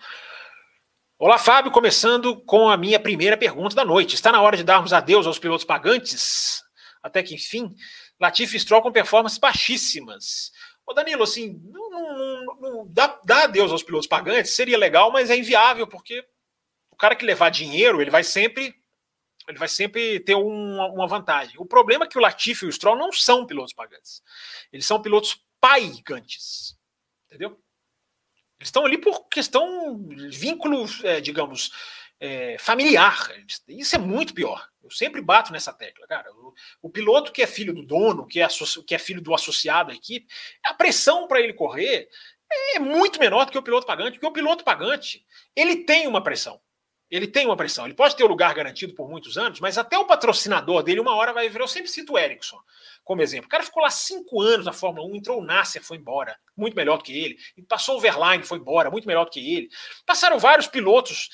Olá, Fábio, começando com a minha primeira pergunta da noite. Está na hora de darmos adeus aos pilotos pagantes? Até que, enfim, Latifi e Stroll com performances baixíssimas. Ô Danilo, assim, não, não, não, dá, dá adeus aos pilotos pagantes, seria legal, mas é inviável, porque o cara que levar dinheiro, ele vai sempre ele vai sempre ter uma, uma vantagem. O problema é que o Latifi e o Stroll não são pilotos pagantes. Eles são pilotos paigantes. Entendeu? Eles estão ali por questão vínculo, é, digamos, é, familiar. Isso é muito pior. Eu sempre bato nessa tecla, cara. O, o piloto que é filho do dono, que é, que é filho do associado à equipe, a pressão para ele correr é muito menor do que o piloto pagante, porque o piloto pagante ele tem uma pressão. Ele tem uma pressão. Ele pode ter o lugar garantido por muitos anos, mas até o patrocinador dele, uma hora vai virar. Eu sempre cito o Ericsson como exemplo. O cara ficou lá cinco anos na Fórmula 1, entrou o Nasser, foi embora, muito melhor do que ele. Passou o Verline, foi embora, muito melhor do que ele. Passaram vários pilotos.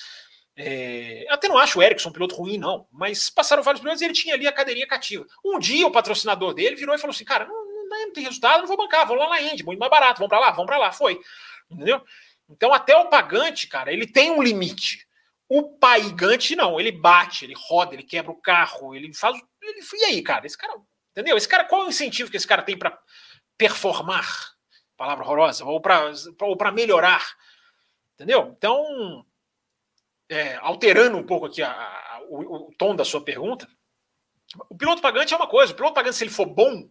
É, até não acho o Ericsson um piloto ruim, não, mas passaram vários pilotos e ele tinha ali a cadeirinha cativa. Um dia o patrocinador dele virou e falou assim: cara, não, não, tem resultado, não vou bancar, vou lá na Indy, muito mais barato, vamos para lá, vamos para lá, foi. Entendeu? Então, até o pagante, cara, ele tem um limite. O paigante, não, ele bate, ele roda, ele quebra o carro, ele faz. Ele, e aí, cara? Esse cara. Entendeu? Esse cara, qual é o incentivo que esse cara tem para performar? Palavra horrorosa, ou para melhorar. Entendeu? Então, é, alterando um pouco aqui a, a, o, o, tom da sua pergunta, o piloto pagante é uma coisa, o piloto pagante, se ele for bom,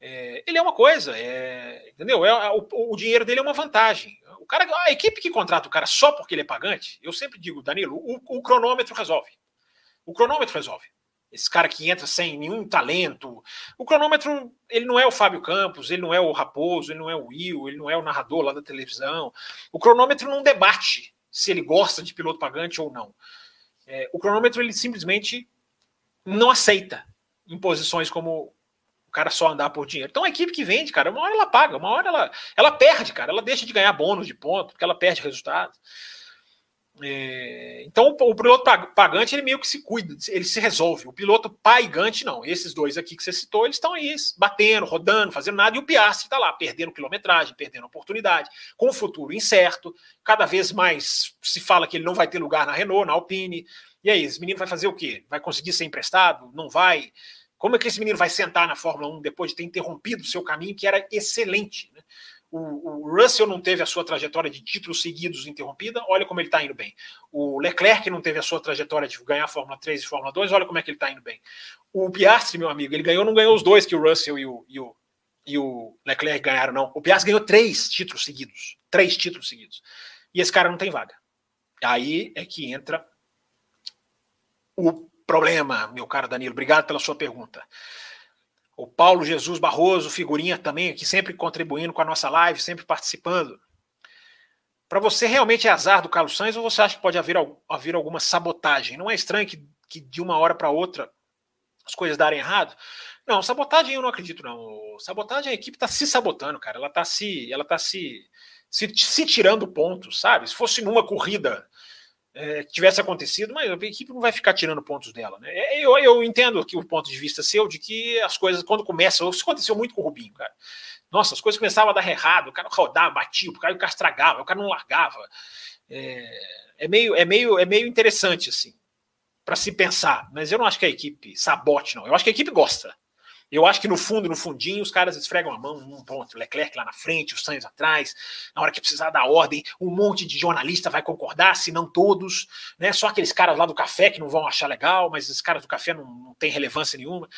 é, ele é uma coisa, é, entendeu? É, o, o dinheiro dele é uma vantagem. O cara, a equipe que contrata o cara só porque ele é pagante, eu sempre digo, Danilo, o, o cronômetro resolve. O cronômetro resolve. Esse cara que entra sem nenhum talento. O cronômetro, ele não é o Fábio Campos, ele não é o Raposo, ele não é o Will, ele não é o narrador lá da televisão. O cronômetro não debate se ele gosta de piloto pagante ou não. É, o cronômetro, ele simplesmente não aceita em posições como cara só andar por dinheiro. Então a equipe que vende, cara, uma hora ela paga, uma hora ela, ela perde, cara, ela deixa de ganhar bônus de ponto, porque ela perde resultado. É, então o, piloto pagante ele meio que se cuida, ele se resolve. O piloto paigante não. Esses dois aqui que você citou, eles estão aí batendo, rodando, fazendo nada, e o Piastri está lá perdendo quilometragem, perdendo oportunidade, com o futuro incerto. Cada vez mais se fala que ele não vai ter lugar na Renault, na Alpine. E aí, esse menino vai fazer o quê? Vai conseguir ser emprestado? Não vai? Como é que esse menino vai sentar na Fórmula 1 depois de ter interrompido o seu caminho, que era excelente? Né? O, Russell não teve a sua trajetória de títulos seguidos interrompida, olha como ele está indo bem. O Leclerc não teve a sua trajetória de ganhar a Fórmula 3 e Fórmula 2, olha como é que ele está indo bem. O Piastri, meu amigo, ele ganhou, não ganhou os dois que o Russell e o, e o, e o Leclerc ganharam, não. O Piastri ganhou três títulos seguidos. Três títulos seguidos. E esse cara não tem vaga. Aí é que entra o problema, meu caro Danilo. Obrigado pela sua pergunta. O Paulo Jesus Barroso, figurinha também, aqui sempre contribuindo com a nossa live, sempre participando. para você realmente é azar do Carlos Sainz ou você acha que pode haver, haver alguma sabotagem? Não é estranho que, que de uma hora para outra as coisas darem errado? Não, sabotagem eu não acredito, não. Sabotagem, a equipe está se sabotando, cara. Ela está se, ela tá se, se, se tirando pontos, sabe? Se fosse numa corrida é, tivesse acontecido, mas a equipe não vai ficar tirando pontos dela. Né? É, eu, eu entendo que o ponto de vista seu de que as coisas, quando começam, isso aconteceu muito com o Rubinho, cara. Nossa, as coisas começavam a dar errado, o cara rodava, batia, o cara, o cara estragava, o cara não largava. É, é, meio, é, meio, é meio interessante, assim, para se pensar. Mas eu não acho que a equipe sabote, não. Eu acho que a equipe gosta. Eu acho que no fundo, no fundinho, os caras esfregam a mão num ponto. Leclerc lá na frente, os Sainz atrás. Na hora que precisar dar ordem, um monte de jornalista vai concordar, se não todos. Né? Só aqueles caras lá do café que não vão achar legal, mas esses caras do café não, não têm relevância nenhuma.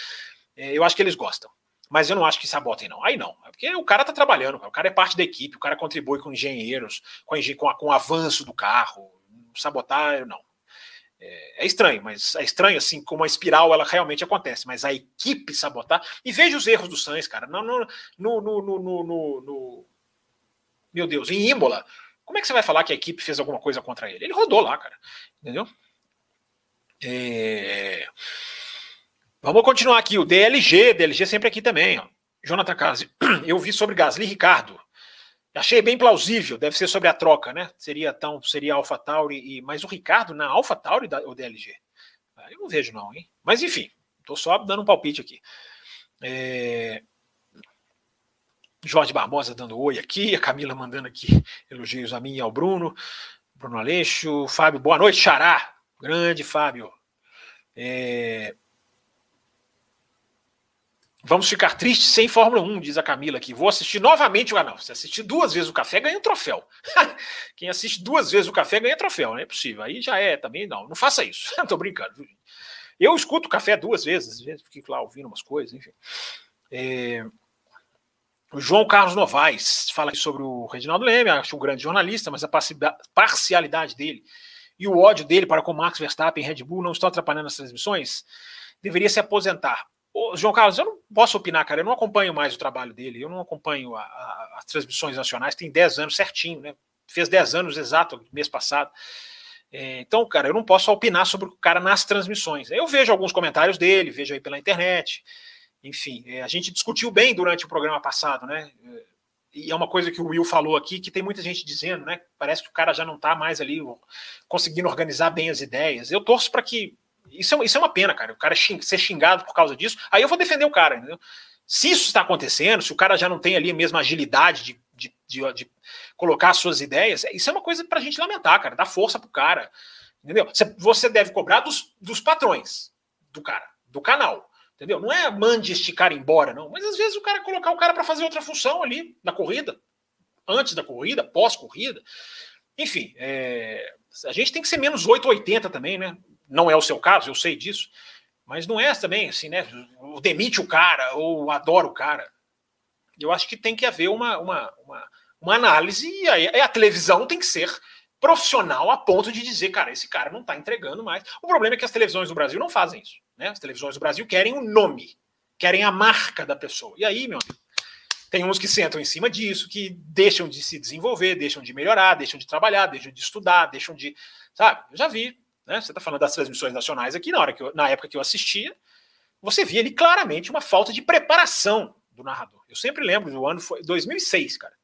É, eu acho que eles gostam. Mas eu não acho que sabotem, não. Aí não. É porque o cara tá trabalhando, o cara é parte da equipe, o cara contribui com engenheiros, com, com, a, com o avanço do carro. Sabotar, não. É, é, estranho, mas é estranho assim, como a espiral ela realmente acontece, mas a equipe sabotar. E veja os erros do Sainz, cara. No, no, no, no, meu Deus, em Imola, como é que você vai falar que a equipe fez alguma coisa contra ele? Ele rodou lá, cara. Entendeu? É... Vamos continuar aqui. O DLG, DLG sempre aqui também. Ó. Jonathan Casi, eu vi sobre Gasly Ricardo. Achei bem plausível, deve ser sobre a troca, né? Seria tão, seria Alpha Tauri e mas o Ricardo na Alpha Tauri ou DLG? Ah, eu não vejo não, hein? Mas enfim, tô só dando um palpite aqui. É... Jorge Barbosa dando oi aqui, a Camila mandando aqui elogios a mim e ao Bruno, Bruno Aleixo, Fábio, boa noite, Xará, grande Fábio. É... Vamos ficar tristes sem Fórmula 1, diz a Camila aqui. Vou assistir novamente o canal. Se assistir duas vezes o café, ganha um troféu. Quem assiste duas vezes o café ganha troféu, não é possível. Aí já é também, não. Não faça isso. Tô brincando. Eu escuto o café duas vezes, às vezes fico lá ouvindo umas coisas, enfim. É... O João Carlos Novaes fala sobre o Reginaldo Leme, acho um grande jornalista, mas a parcialidade dele e o ódio dele para com Max Verstappen e Red Bull não estão atrapalhando as transmissões. Deveria se aposentar. Ô, João Carlos, eu não posso opinar, cara. Eu não acompanho mais o trabalho dele. Eu não acompanho a, a, as transmissões nacionais. Tem 10 anos certinho, né? Fez 10 anos exato mês passado. É, então, cara, eu não posso opinar sobre o cara nas transmissões. Eu vejo alguns comentários dele, vejo aí pela internet. Enfim, é, a gente discutiu bem durante o programa passado, né? E é uma coisa que o Will falou aqui, que tem muita gente dizendo, né? Parece que o cara já não está mais ali conseguindo organizar bem as ideias. Eu torço para que isso é, isso é uma pena, cara. O cara xing, ser xingado por causa disso. Aí eu vou defender o cara, entendeu? Se isso está acontecendo, se o cara já não tem ali a mesma agilidade de, de, de, de colocar suas ideias, isso é uma coisa para a gente lamentar, cara. Dá força pro cara. Entendeu? Você deve cobrar dos, dos patrões do cara, do canal. Entendeu? Não é mande este cara embora, não. Mas às vezes o cara colocar o cara para fazer outra função ali na corrida, antes da corrida, pós-corrida. Enfim, é, a gente tem que ser menos 880 também, né? Não é o seu caso, eu sei disso, mas não é também assim, né? Demite o cara ou adora o cara. Eu acho que tem que haver uma, uma, uma, uma análise e aí a televisão tem que ser profissional a ponto de dizer, cara, esse cara não está entregando mais. O problema é que as televisões do Brasil não fazem isso. Né? As televisões do Brasil querem o nome, querem a marca da pessoa. E aí, meu amigo, tem uns que sentam em cima disso, que deixam de se desenvolver, deixam de melhorar, deixam de trabalhar, deixam de estudar, deixam de. Sabe? Eu já vi né? Você está falando das transmissões nacionais aqui, na, hora que eu, na época que eu assistia, você via ali claramente uma falta de preparação do narrador. Eu sempre lembro do ano foi 2006, cara.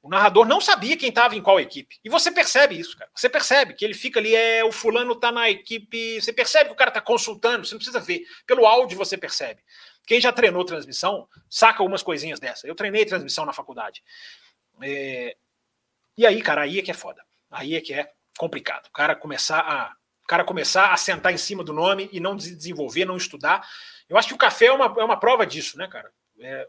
O narrador não sabia quem estava em qual equipe. E você percebe isso, cara. Você percebe que ele fica ali, é o fulano tá na equipe. Você percebe que o cara tá consultando, você não precisa ver. Pelo áudio você percebe. Quem já treinou transmissão, saca algumas coisinhas dessa. Eu treinei transmissão na faculdade. É... E aí, cara, aí é que é foda. Aí é que é complicado. O cara começar a o cara começar a sentar em cima do nome e não desenvolver, não estudar. Eu acho que o café é uma, é uma prova disso, né, cara? É,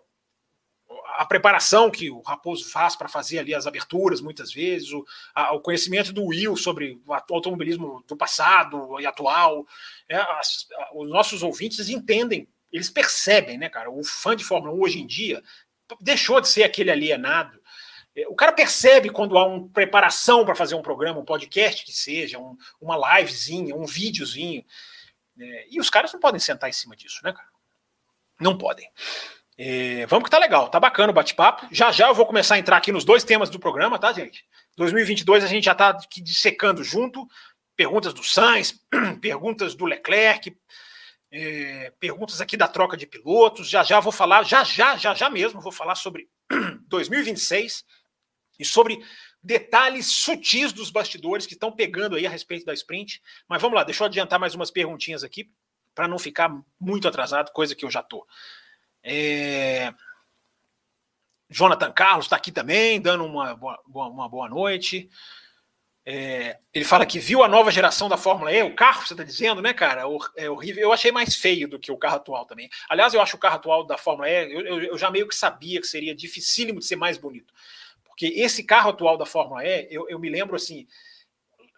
a preparação que o Raposo faz para fazer ali as aberturas, muitas vezes, o, a, o conhecimento do Will sobre o automobilismo do passado e atual. É, as, os nossos ouvintes entendem, eles percebem, né, cara? O fã de Fórmula 1 hoje em dia deixou de ser aquele alienado o cara percebe quando há uma preparação para fazer um programa, um podcast que seja, um, uma livezinha, um videozinho. É, e os caras não podem sentar em cima disso, né, cara? Não podem. É, vamos que tá legal, tá bacana o bate-papo. Já já eu vou começar a entrar aqui nos dois temas do programa, tá, gente? 2022 a gente já tá dissecando junto. Perguntas do Sainz, perguntas do Leclerc, é, perguntas aqui da troca de pilotos. Já já vou falar, já já, já já mesmo, vou falar sobre 2026 e sobre detalhes sutis dos bastidores que estão pegando aí a respeito da sprint. Mas vamos lá, deixa eu adiantar mais umas perguntinhas aqui para não ficar muito atrasado, coisa que eu já tô. É... Jonathan Carlos está aqui também, dando uma boa, uma boa noite. É, ele fala que viu a nova geração da Fórmula E, o carro, você está dizendo, né, cara? É horrível. Eu achei mais feio do que o carro atual também. Aliás, eu acho o carro atual da Fórmula E, eu, eu, eu já meio que sabia que seria dificílimo de ser mais bonito. Porque esse carro atual da Fórmula E, eu, eu me lembro assim,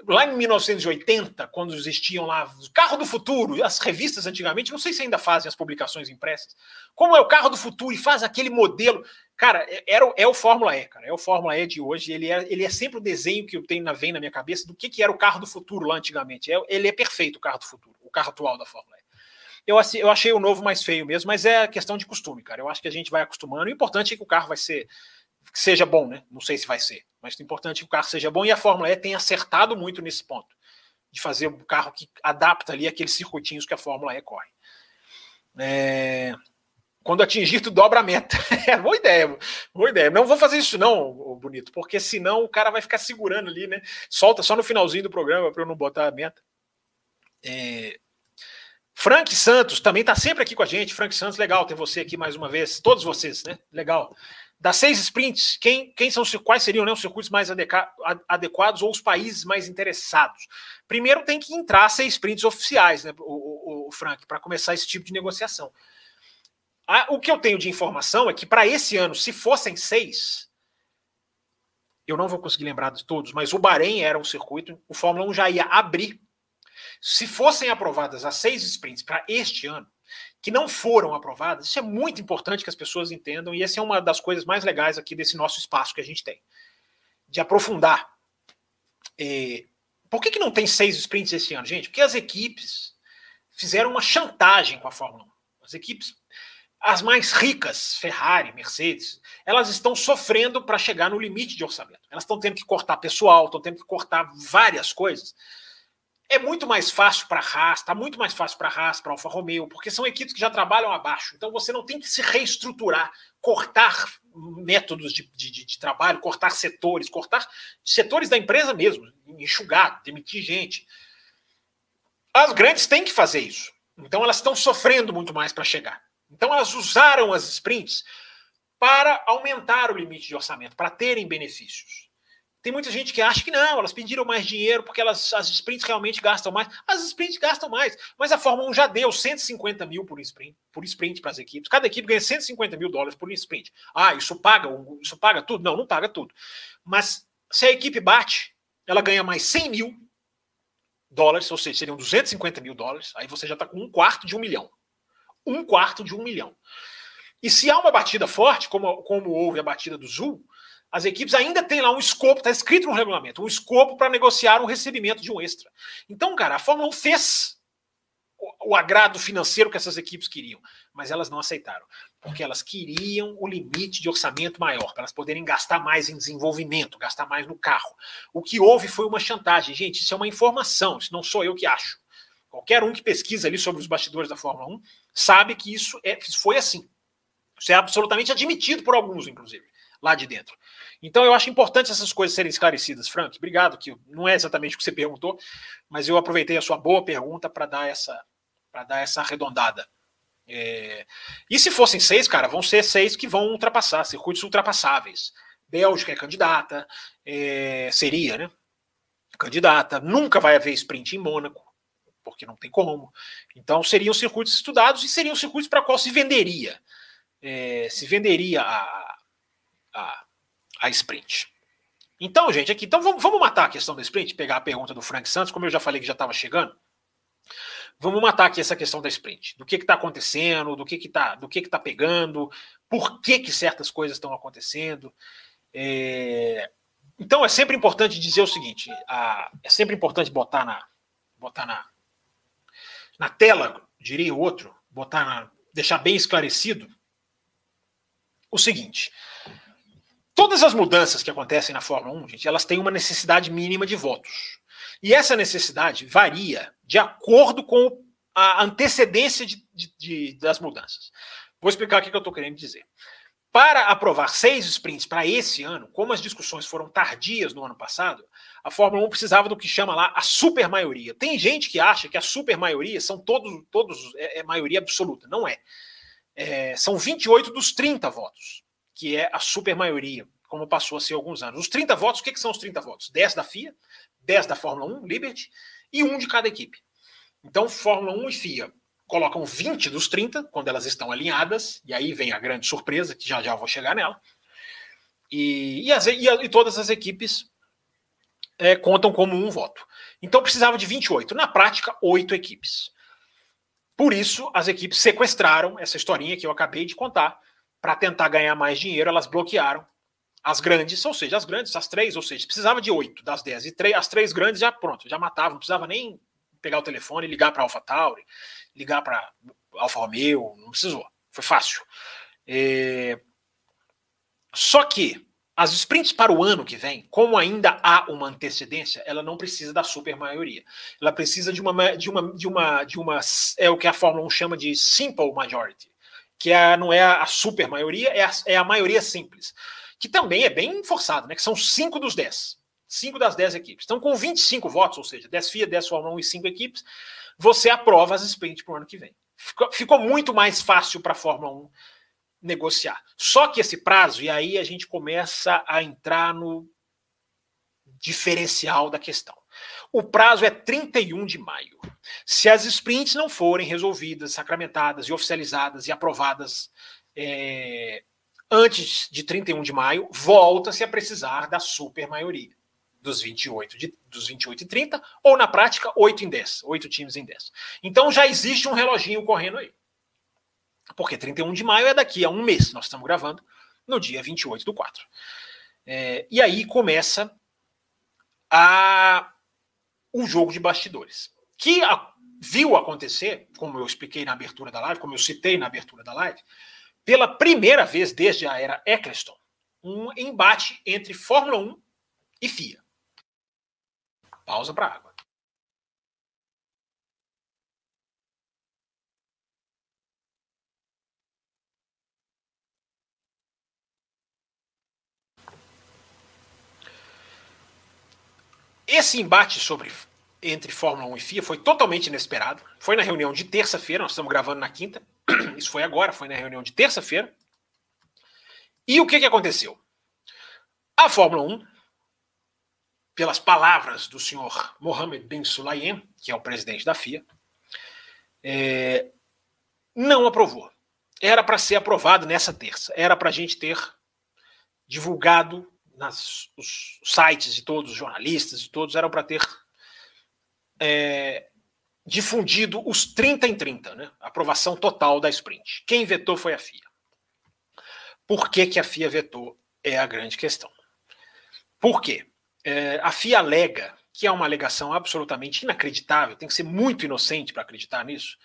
lá em 1980, quando existiam lá o carro do futuro, as revistas antigamente, não sei se ainda fazem as publicações impressas, como é o carro do futuro e faz aquele modelo. Cara, é, era, é o Fórmula E, cara. É o Fórmula E de hoje. Ele é, ele é sempre o desenho que eu tenho na vem na minha cabeça do que, que era o carro do futuro lá antigamente. É, ele é perfeito, o carro do futuro, o carro atual da Fórmula E. Eu, eu achei o novo mais feio mesmo, mas é questão de costume, cara. Eu acho que a gente vai acostumando. O importante é que o carro vai ser que seja bom, né? Não sei se vai ser, mas o importante é que o carro seja bom e a Fórmula E tem acertado muito nesse ponto, de fazer um carro que adapta ali aqueles circuitinhos que a Fórmula E corre. É... Quando atingir, tu dobra a meta. É boa ideia, boa ideia. Não vou fazer isso, não, bonito, porque senão o cara vai ficar segurando ali, né? Solta só no finalzinho do programa para eu não botar a meta. É... Frank Santos também está sempre aqui com a gente. Frank Santos, legal ter você aqui mais uma vez. Todos vocês, né? Legal. Das seis sprints, quem, quem são quais seriam né, os circuitos mais adequados ou os países mais interessados? Primeiro tem que entrar seis sprints oficiais, né, o, o, o Frank, para começar esse tipo de negociação. o que eu tenho de informação é que para esse ano, se fossem seis, eu não vou conseguir lembrar de todos, mas o Bahrein era um circuito, o Fórmula 1 já ia abrir. Se fossem aprovadas as seis sprints para este ano, que não foram aprovadas, isso é muito importante que as pessoas entendam, e essa é uma das coisas mais legais aqui desse nosso espaço que a gente tem, de aprofundar. É, por que, que não tem seis sprints esse ano, gente? Porque as equipes fizeram uma chantagem com a Fórmula 1. As equipes, as mais ricas, Ferrari, Mercedes, elas estão sofrendo para chegar no limite de orçamento. Elas estão tendo que cortar pessoal, estão tendo que cortar várias coisas é muito mais fácil para a Haas, está muito mais fácil para a Haas, para Alfa Romeo, porque são equipes que já trabalham abaixo. Então você não tem que se reestruturar, cortar métodos de, de, de trabalho, cortar setores, cortar setores da empresa mesmo, enxugar, demitir gente. As grandes têm que fazer isso. Então elas estão sofrendo muito mais para chegar. Então elas usaram as sprints para aumentar o limite de orçamento, para terem benefícios. Tem muita gente que acha que não, elas pediram mais dinheiro porque elas, as sprints realmente gastam mais. As sprints gastam mais, mas a Fórmula 1 já deu 150 mil por sprint, por sprint para as equipes. Cada equipe ganha 150 mil dólares por sprint. Ah, isso paga, isso paga tudo? Não, não paga tudo. Mas se a equipe bate, ela ganha mais 100 mil dólares, ou seja, seriam 250 mil dólares. Aí você já está com um quarto de um milhão. Um quarto de um milhão. E se há uma batida forte, como, como houve a batida do Zul, as equipes ainda têm lá um escopo, está escrito no regulamento, um escopo para negociar um recebimento de um extra. Então, cara, a Fórmula 1 fez o, o, agrado financeiro que essas equipes queriam, mas elas não aceitaram, porque elas queriam o limite de orçamento maior, para elas poderem gastar mais em desenvolvimento, gastar mais no carro. O que houve foi uma chantagem. Gente, isso é uma informação, isso não sou eu que acho. Qualquer um que pesquisa ali sobre os bastidores da Fórmula 1 sabe que isso é, foi assim. Isso é absolutamente admitido por alguns, inclusive lá de dentro. Então eu acho importante essas coisas serem esclarecidas, Frank. Obrigado, que não é exatamente o que você perguntou, mas eu aproveitei a sua boa pergunta para dar essa para dar essa arredondada. É... E se fossem seis, cara, vão ser seis que vão ultrapassar, circuitos ultrapassáveis. Bélgica é candidata, é... seria, né? Candidata. Nunca vai haver sprint em Mônaco, porque não tem como. Então seriam circuitos estudados e seriam circuitos para qual se venderia. É... se venderia a, a, a sprint. Então, gente, aqui, então vamos, vamos matar a questão da sprint, pegar a pergunta do Frank Santos, como eu já falei que já estava chegando. Vamos matar aqui essa questão da sprint. Do que está acontecendo, do que está do que tá pegando, por que, que certas coisas estão acontecendo. É... Então é sempre importante dizer o seguinte: a... é sempre importante botar na, botar na, na tela, diria o outro, botar na, deixar bem esclarecido o seguinte: todas as mudanças que acontecem na Fórmula 1, gente, elas têm uma necessidade mínima de votos. E essa necessidade varia de acordo com a antecedência de, de, de, das mudanças. Vou explicar o que eu estou querendo dizer. Para aprovar seis sprints para esse ano, como as discussões foram tardias no ano passado, a Fórmula 1 precisava do que chama lá a super maioria. Tem gente que acha que a super maioria são todos, todos é, é maioria absoluta. Não é. é. São 28 dos 30 votos, que é a super maioria, como passou a ser há alguns anos. Os 30 votos, o que, que são os 30 votos? 10 da FIA, 10 da Fórmula 1, Liberty, e um de cada equipe. Então, Fórmula 1 e FIA colocam 20 dos 30, quando elas estão alinhadas, e aí vem a grande surpresa, que já já vou chegar nela. E, e, as, e, e todas as equipes é, contam como um voto. Então precisava de 28. Na prática, oito equipes. Por isso, as equipes sequestraram essa historinha que eu acabei de contar. Para tentar ganhar mais dinheiro, elas bloquearam as grandes, ou seja, as grandes, as três, ou seja, precisava de oito das dez. E três, as três grandes já pronto, já matavam, não precisava nem pegar o telefone ligar para Alpha Tauri, ligar para Alfa Romeo, não precisou. Foi fácil. É... Só que as sprints para o ano que vem, como ainda há uma antecedência, ela não precisa da super maioria. Ela precisa de uma de uma de uma de uma é o que a Fórmula 1 chama de simple majority, que é, não é a super maioria, é a, é a maioria simples, que também é bem forçado, né? Que são 5 dos 10. 5 das 10 equipes. Então, com 25 votos, ou seja, 10 FIA, 10 Fórmula 1 e 5 equipes, você aprova as sprints para o ano que vem. Ficou, ficou muito mais fácil para a Fórmula 1 negociar. Só que esse prazo, e aí a gente começa a entrar no diferencial da questão. O prazo é 31 de maio. Se as sprints não forem resolvidas, sacramentadas e oficializadas e aprovadas é, antes de 31 de maio, volta-se a precisar da super maioria dos 28, de, dos 28 e 30, ou na prática, 8 em 10, 8 times em 10. Então já existe um reloginho correndo aí. Porque 31 de maio é daqui a um mês, nós estamos gravando no dia 28 do 4. É, e aí começa a, o jogo de bastidores, que a, viu acontecer, como eu expliquei na abertura da live, como eu citei na abertura da live, pela primeira vez desde a era Eccleston, um embate entre Fórmula 1 e FIA. Pausa para água. Esse embate sobre entre Fórmula 1 e FIA foi totalmente inesperado. Foi na reunião de terça-feira, nós estamos gravando na quinta. Isso foi agora, foi na reunião de terça-feira. E o que, que aconteceu? A Fórmula 1 pelas palavras do senhor Mohammed bin Sulayem, que é o presidente da FIA, é, não aprovou. Era para ser aprovado nessa terça. Era para a gente ter divulgado nas os sites de todos os jornalistas e todos, eram para ter é, difundido os 30 em 30, né? aprovação total da sprint. Quem vetou foi a FIA. Por que, que a FIA vetou? É a grande questão. Por quê? É, a FIA alega, que é uma alegação absolutamente inacreditável, tem que ser muito inocente para acreditar nisso,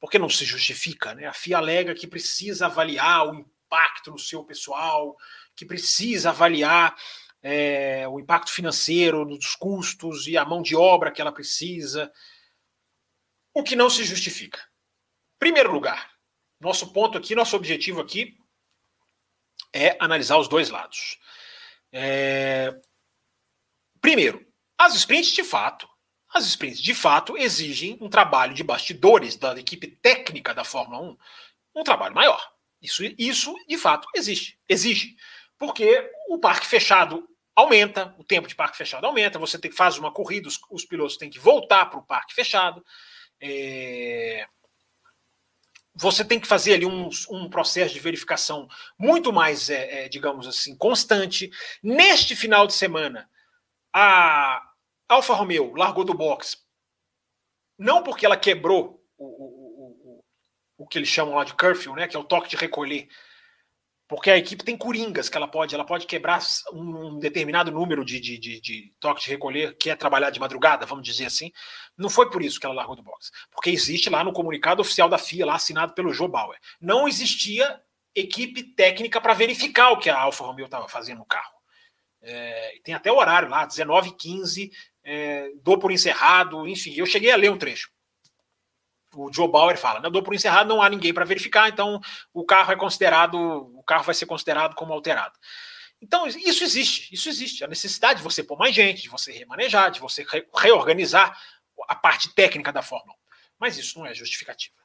porque não se justifica. Né? A FIA alega que precisa avaliar o impacto no seu pessoal, que precisa avaliar é, o impacto financeiro dos custos e a mão de obra que ela precisa, o que não se justifica. Primeiro lugar, nosso ponto aqui, nosso objetivo aqui é analisar os dois lados. É, Primeiro, as sprints de fato, as sprints de fato exigem um trabalho de bastidores da equipe técnica da Fórmula 1, um trabalho maior. Isso, isso de fato existe, exige, porque o parque fechado aumenta, o tempo de parque fechado aumenta, você tem, faz uma corrida, os, os pilotos têm que voltar para o parque fechado. É, você tem que fazer ali um, um, processo de verificação muito mais, é, é, digamos assim, constante. Neste final de semana, a Alfa Romeo largou do box não porque ela quebrou o, o, o, o que eles chamam lá de curfew, né, que é o toque de recolher, porque a equipe tem coringas que ela pode, ela pode quebrar um determinado número de, de, de, de toque de recolher, que é trabalhar de madrugada, vamos dizer assim. Não foi por isso que ela largou do box, porque existe lá no comunicado oficial da FIA, lá assinado pelo Joe Bauer. Não existia equipe técnica para verificar o que a Alfa Romeo estava fazendo no carro. É, tem até o horário lá, 19h15, é, dou por encerrado, enfim, eu cheguei a ler um trecho. O Joe Bauer fala, né, dou por encerrado, não há ninguém para verificar, então o carro é considerado, o carro vai ser considerado como alterado. Então, isso existe, isso existe. A necessidade de você pôr mais gente, de você remanejar, de você reorganizar a parte técnica da Fórmula 1. Mas isso não é justificativa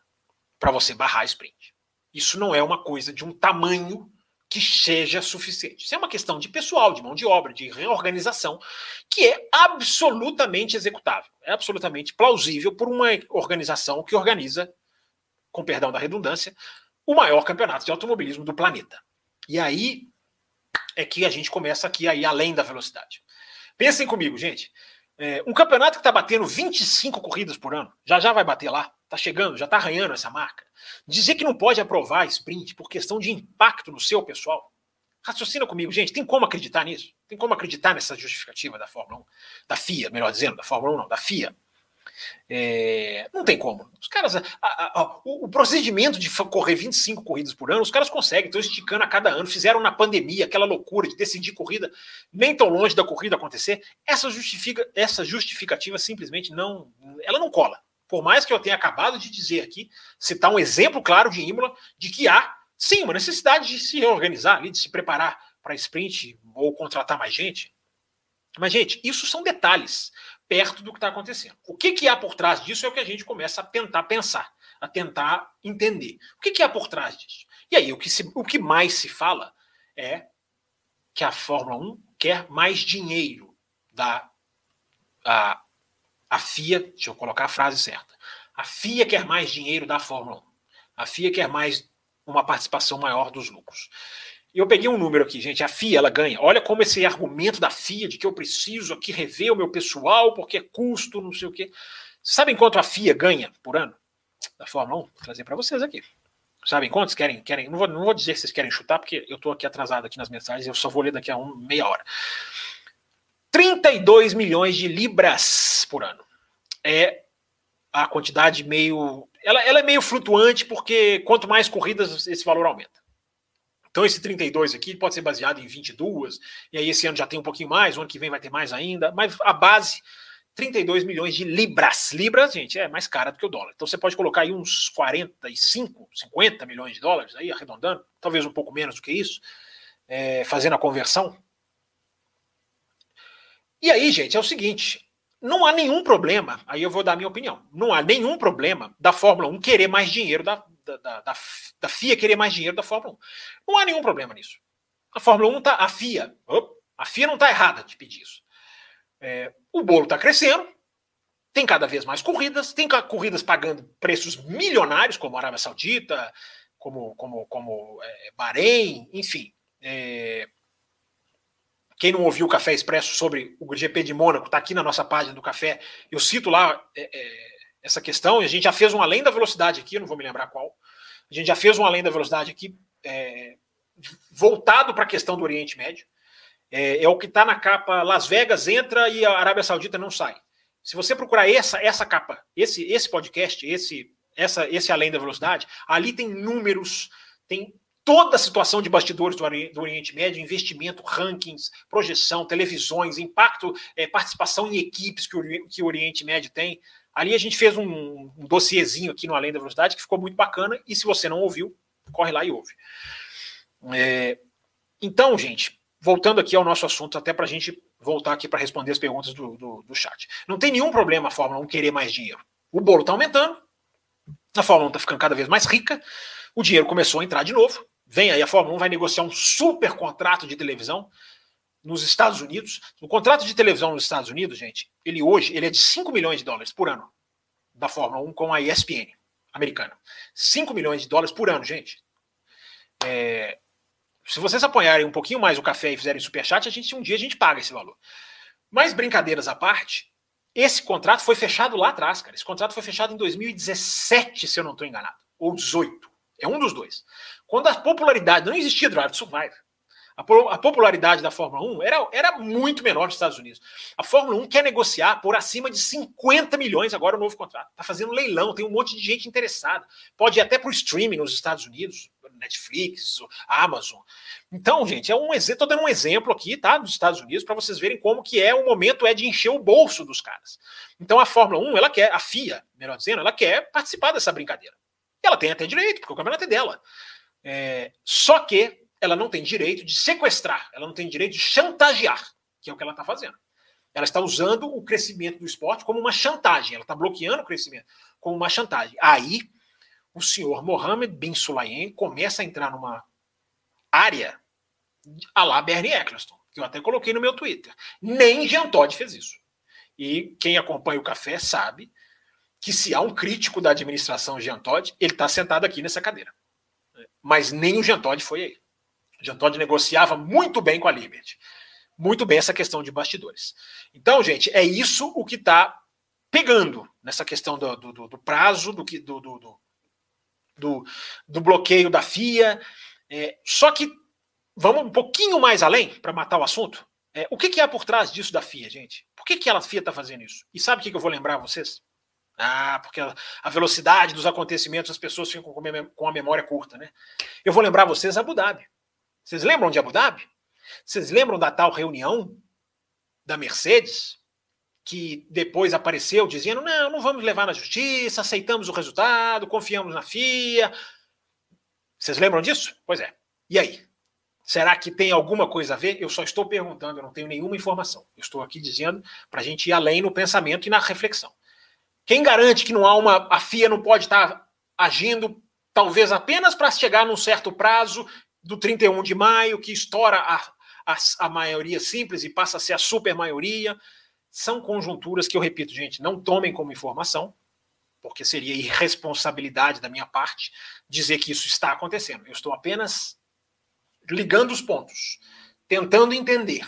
para você barrar a sprint. Isso não é uma coisa de um tamanho que seja suficiente. Isso é uma questão de pessoal, de mão de obra, de reorganização, que é absolutamente executável, é absolutamente plausível por uma organização que organiza, com perdão da redundância, o maior campeonato de automobilismo do planeta. E aí é que a gente começa aqui aí além da velocidade. Pensem comigo, gente. É, um campeonato que está batendo 25 corridas por ano, já já vai bater lá, está chegando, já está arranhando essa marca. Dizer que não pode aprovar sprint por questão de impacto no seu pessoal. Raciocina comigo, gente. Tem como acreditar nisso? Tem como acreditar nessa justificativa da Fórmula 1? Da FIA, melhor dizendo, da Fórmula 1 não, da FIA. É, não tem como. Os caras, a, a, a, o, o, procedimento de correr 25 corridas por ano, os caras conseguem, estão esticando a cada ano. Fizeram na pandemia aquela loucura de decidir corrida nem tão longe da corrida acontecer. Essa, justifica, essa justificativa simplesmente não, ela não cola. Por mais que eu tenha acabado de dizer aqui, citar um exemplo claro de Imola de que há sim uma necessidade de se reorganizar ali, de se preparar para sprint ou contratar mais gente. Mas, gente, isso são detalhes perto do que está acontecendo. O que, que há por trás disso é o que a gente começa a tentar pensar, a tentar entender. O que, que há por trás disso? E aí, o que, se, o que mais se fala é que a Fórmula 1 quer mais dinheiro da a, a FIA, deixa eu colocar a frase certa. A FIA quer mais dinheiro da Fórmula 1. A FIA quer mais uma participação maior dos lucros. E eu peguei um número aqui, gente. A FIA ela ganha. Olha como esse argumento da FIA de que eu preciso aqui rever o meu pessoal porque é custo, não sei o quê. Sabem quanto a FIA ganha por ano? Da Fórmula 1? Vou trazer para vocês aqui. Sabem quantos? Querem? querem não, vou, não vou dizer se vocês querem chutar, porque eu estou aqui atrasado aqui nas mensagens, eu só vou ler daqui a um, meia hora. 32 milhões de libras por ano. É a quantidade meio. Ela, ela é meio flutuante, porque quanto mais corridas, esse valor aumenta. Então, esse 32 aqui pode ser baseado em 22, e aí esse ano já tem um pouquinho mais, o ano que vem vai ter mais ainda, mas a base, 32 milhões de libras. Libras, gente, é mais cara do que o dólar. Então, você pode colocar aí uns 45, 50 milhões de dólares, aí arredondando, talvez um pouco menos do que isso, é, fazendo a conversão. E aí, gente, é o seguinte: não há nenhum problema, aí eu vou dar a minha opinião, não há nenhum problema da Fórmula 1 querer mais dinheiro da, da, da, da, FIA querer mais dinheiro da Fórmula 1. Não há nenhum problema nisso. A Fórmula 1 tá. A FIA. a FIA não está errada de pedir isso. É, o bolo está crescendo, tem cada vez mais corridas, tem corridas pagando preços milionários, como a Arábia Saudita, como, como, como é, Bahrein, enfim. É, quem não ouviu o Café Expresso sobre o GP de Mônaco, está aqui na nossa página do Café. Eu cito lá é, é essa questão, e a gente já fez um além da velocidade aqui, não vou me lembrar qual. A gente já fez um além da velocidade aqui, é, voltado para a questão do Oriente Médio. É, é o que está na capa Las Vegas entra e a Arábia Saudita não sai. Se você procurar essa, essa capa, esse, esse podcast, esse, essa, esse além da velocidade, ali tem números, tem toda a situação de bastidores do, Oriente Médio, investimento, rankings, projeção, televisões, impacto, é, participação em equipes que o, que o Oriente Médio tem. Ali a gente fez um, um dossiezinho aqui no Além da Velocidade que ficou muito bacana. E se você não ouviu, corre lá e ouve. É, então, gente, voltando aqui ao nosso assunto, até para a gente voltar aqui para responder as perguntas do, do, do, chat. Não tem nenhum problema a Fórmula 1 querer mais dinheiro. O bolo está aumentando, a Fórmula 1 está ficando cada vez mais rica, o dinheiro começou a entrar de novo. Vem aí, a Fórmula 1 vai negociar um super contrato de televisão nos Estados Unidos. O contrato de televisão nos Estados Unidos, gente, ele hoje ele é de 5 milhões de dólares por ano da Fórmula 1 com a ESPN americana. 5 milhões de dólares por ano, gente. É, se vocês apoiarem um pouquinho mais o café e fizerem superchat, a gente um dia a gente paga esse valor. Mas brincadeiras à parte, esse contrato foi fechado lá atrás, cara. Esse contrato foi fechado em 2017, se eu não estou enganado, ou 18. É um dos dois. Quando a popularidade não existia Drive to Survive. A, popularidade da Fórmula 1 era, era muito menor nos Estados Unidos. A Fórmula 1 quer negociar por acima de 50 milhões agora o novo contrato. Está fazendo leilão, tem um monte de gente interessada. Pode ir até para o streaming nos Estados Unidos. Netflix, Amazon. Então, gente, é um estou dando um exemplo aqui, tá, dos Estados Unidos para vocês verem como que é o momento é de encher o bolso dos caras. Então a Fórmula 1, ela quer, a FIA, melhor dizendo, ela quer participar dessa brincadeira. Ela tem até direito, porque o campeonato é dela. É, só que ela não tem direito de sequestrar, ela não tem direito de chantagear, que é o que ela está fazendo. Ela está usando o crescimento do esporte como uma chantagem, ela está bloqueando o crescimento como uma chantagem. Aí, o senhor Mohammed bin Sulayem começa a entrar numa área a lá Bernie Eccleston, que eu até coloquei no meu Twitter. Nem Jean Todt fez isso. E quem acompanha o café sabe que se há um crítico da administração Jean Todt, ele está sentado aqui nessa cadeira. Mas nem o Jean Todt foi aí. O Jean Todt negociava muito bem com a Liberty. Muito bem essa questão de bastidores. Então, gente, é isso o que está pegando nessa questão do, do, do prazo, do, do, do, do, bloqueio da FIA. É, só que vamos um pouquinho mais além para matar o assunto. É, o que, que há por trás disso da FIA, gente? Por que, que a FIA está fazendo isso? E sabe o que, que eu vou lembrar vocês? Ah, porque a velocidade dos acontecimentos, as pessoas ficam com a memória curta, né? Eu vou lembrar vocês Abu Dhabi. Vocês lembram de Abu Dhabi? Vocês lembram da tal reunião da Mercedes? Que depois apareceu dizendo: não, não vamos levar na justiça, aceitamos o resultado, confiamos na FIA. Vocês lembram disso? Pois é. E aí? Será que tem alguma coisa a ver? Eu só estou perguntando, eu não tenho nenhuma informação. Eu estou aqui dizendo para a gente ir além no pensamento e na reflexão. Quem garante que não há uma. A FIA não pode estar agindo, talvez apenas para chegar num certo prazo do 31 de maio, que estoura a, a, a maioria simples e passa a ser a super maioria. São conjunturas que eu repito, gente, não tomem como informação, porque seria irresponsabilidade da minha parte dizer que isso está acontecendo. Eu estou apenas ligando os pontos, tentando entender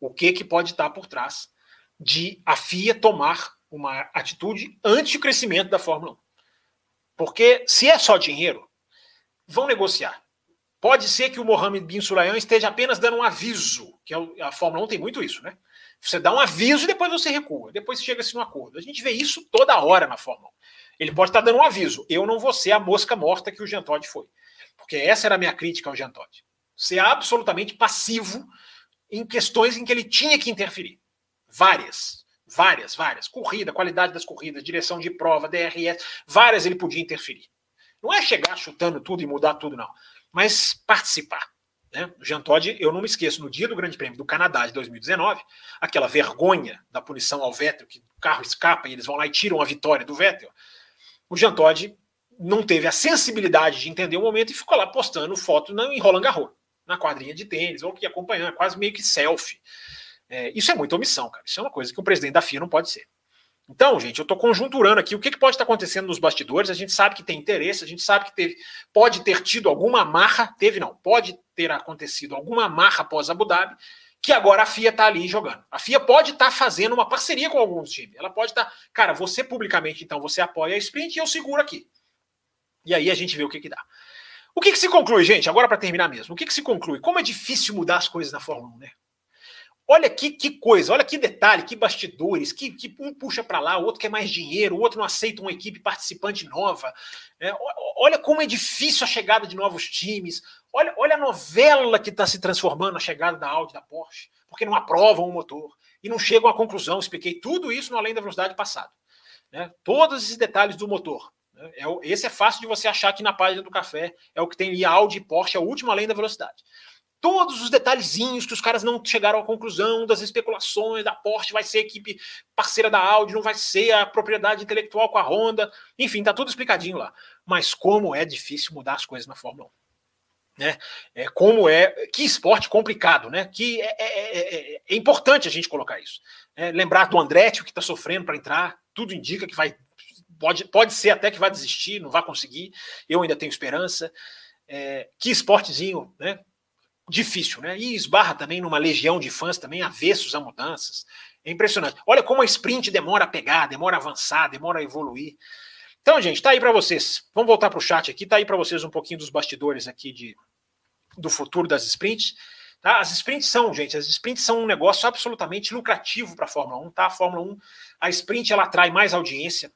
o que, que pode estar por trás de a FIA tomar uma atitude anti crescimento da Fórmula 1. Porque se é só dinheiro, vão negociar. Pode ser que o Mohamed Bin Sulayem esteja apenas dando um aviso, que é a Fórmula 1 tem muito isso, né? Você dá um aviso e depois você recua, depois chega-se no acordo. A gente vê isso toda hora na Fórmula 1. Ele pode estar dando um aviso. Eu não vou ser a mosca morta que o Jean Todt foi. Porque essa era a minha crítica ao Jean Todt. Ser absolutamente passivo em questões em que ele tinha que interferir. Várias. Várias, várias. Corrida, qualidade das corridas, direção de prova, DRS, várias ele podia interferir. Não é chegar chutando tudo e mudar tudo, não. Mas participar. Né? O Jean Todt, eu não me esqueço, no dia do Grande Prêmio do Canadá de 2019, aquela vergonha da punição ao Vettel, que o carro escapa e eles vão lá e tiram a vitória do Vettel. O Jean Todt não teve a sensibilidade de entender o momento e ficou lá postando foto em Roland Garros, na quadrinha de tênis, ou que acompanhando, quase meio que selfie. É, isso é muita omissão, cara. Isso é uma coisa que o presidente da FIA não pode ser. Então, gente, eu estou conjunturando aqui o que, que pode estar acontecendo nos bastidores. A gente sabe que tem interesse, a gente sabe que teve, pode ter tido alguma marra, teve não, pode ter acontecido alguma marra após Abu Dhabi, que agora a FIA está ali jogando. A FIA pode estar tá fazendo uma parceria com alguns times. Ela pode estar, tá, cara, você publicamente, então, você apoia a sprint e eu seguro aqui. E aí a gente vê o que, que dá. O que, que se conclui, gente? Agora para terminar mesmo. O que, que se conclui? Como é difícil mudar as coisas na Fórmula 1, né? Olha que, que coisa, olha que detalhe, que bastidores, que, que um puxa para lá, o outro quer mais dinheiro, o outro não aceita uma equipe participante nova. É, olha como é difícil a chegada de novos times. Olha, olha a novela que está se transformando a chegada da Audi da Porsche, porque não aprovam o motor e não chegam à conclusão. Expliquei tudo isso no Além da Velocidade passado. Né? Todos esses detalhes do motor. Né? É, esse é fácil de você achar aqui na página do café. É o que tem ali Audi e Porsche, é o último Além da Velocidade todos os detalhezinhos que os caras não chegaram à conclusão das especulações da Porsche vai ser equipe parceira da Audi, não vai ser a propriedade intelectual com a Honda, enfim, tá tudo explicadinho lá. Mas como é difícil mudar as coisas na Fórmula 1. Né? É, como é que esporte complicado, né? Que é, é, é, é importante a gente colocar isso. É, lembrar do Andretti que está sofrendo para entrar, tudo indica que vai pode, pode ser até que vai desistir, não vai conseguir. Eu ainda tenho esperança. É, que esportezinho, né? Difícil, né? E esbarra também numa legião de fãs também avessos a mudanças. É impressionante. Olha como a sprint demora a pegar, demora a avançar, demora a evoluir. Então, gente, tá aí para vocês. Vamos voltar para o chat aqui. Tá aí para vocês um pouquinho dos bastidores aqui de, do futuro das sprints. Tá? As sprints são, gente, as sprints são um negócio absolutamente lucrativo para a Fórmula 1, tá? A Fórmula 1, a sprint ela atrai mais audiência.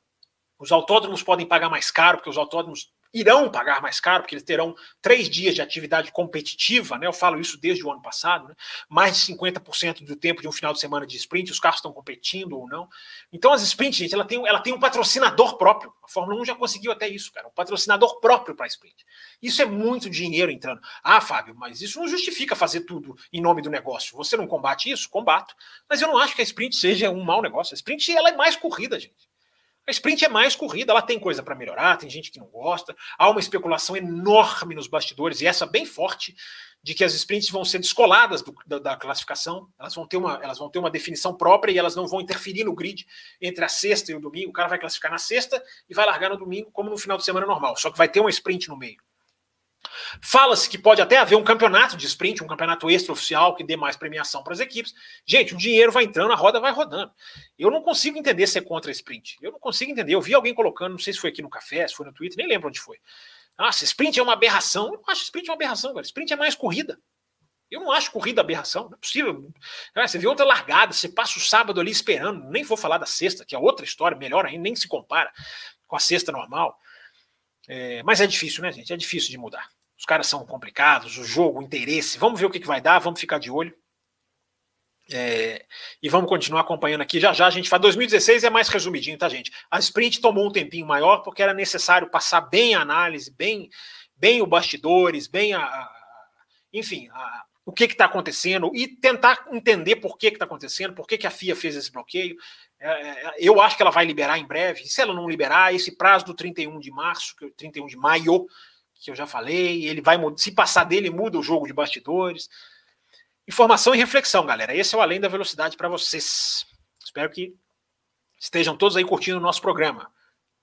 Os autódromos podem pagar mais caro, porque os autódromos irão pagar mais caro, porque eles terão três dias de atividade competitiva, né? Eu falo isso desde o ano passado, né? Mais de 50% do tempo de um final de semana de sprint, os carros estão competindo ou não. Então, as sprints, gente, ela tem, ela tem um patrocinador próprio. A Fórmula 1 já conseguiu até isso, cara. Um patrocinador próprio para sprint. Isso é muito dinheiro entrando. Ah, Fábio, mas isso não justifica fazer tudo em nome do negócio. Você não combate isso? Combato. Mas eu não acho que a sprint seja um mau negócio. A sprint ela é mais corrida, gente. A sprint é mais corrida, ela tem coisa para melhorar, tem gente que não gosta. Há uma especulação enorme nos bastidores, e essa bem forte, de que as sprints vão ser descoladas do, da, da, classificação, elas vão, ter uma, elas vão ter uma definição própria e elas não vão interferir no grid entre a sexta e o domingo. O cara vai classificar na sexta e vai largar no domingo, como no final de semana normal, só que vai ter uma sprint no meio. Fala-se que pode até haver um campeonato de sprint, um campeonato extraoficial que dê mais premiação para as equipes. Gente, o dinheiro vai entrando, a roda vai rodando. Eu não consigo entender ser contra sprint. Eu não consigo entender. Eu vi alguém colocando, não sei se foi aqui no café, se foi no Twitter, nem lembro onde foi. Nossa, sprint é uma aberração. Eu não acho sprint uma aberração, cara. Sprint é mais corrida. Eu não acho corrida aberração, não é possível. Você vê outra largada, você passa o sábado ali esperando, nem vou falar da sexta, que é outra história, melhor ainda, nem se compara com a sexta normal. É, mas é difícil, né, gente? É difícil de mudar. Os caras são complicados, o jogo, o interesse. Vamos ver o que, que vai dar, vamos ficar de olho. É, e vamos continuar acompanhando aqui. Já já a gente faz. 2016 é mais resumidinho, tá, gente? A sprint tomou um tempinho maior porque era necessário passar bem a análise, bem, bem o bastidores, bem a. a enfim, a, o que está acontecendo e tentar entender por que está acontecendo, por que, que a FIA fez esse bloqueio. É, é, eu acho que ela vai liberar em breve. Se ela não liberar, esse prazo do 31 de março, 31 de maio, que eu já falei, ele vai se passar dele muda o jogo de bastidores. Informação e reflexão, galera. Esse é o além da velocidade para vocês. Espero que estejam todos aí curtindo o nosso programa.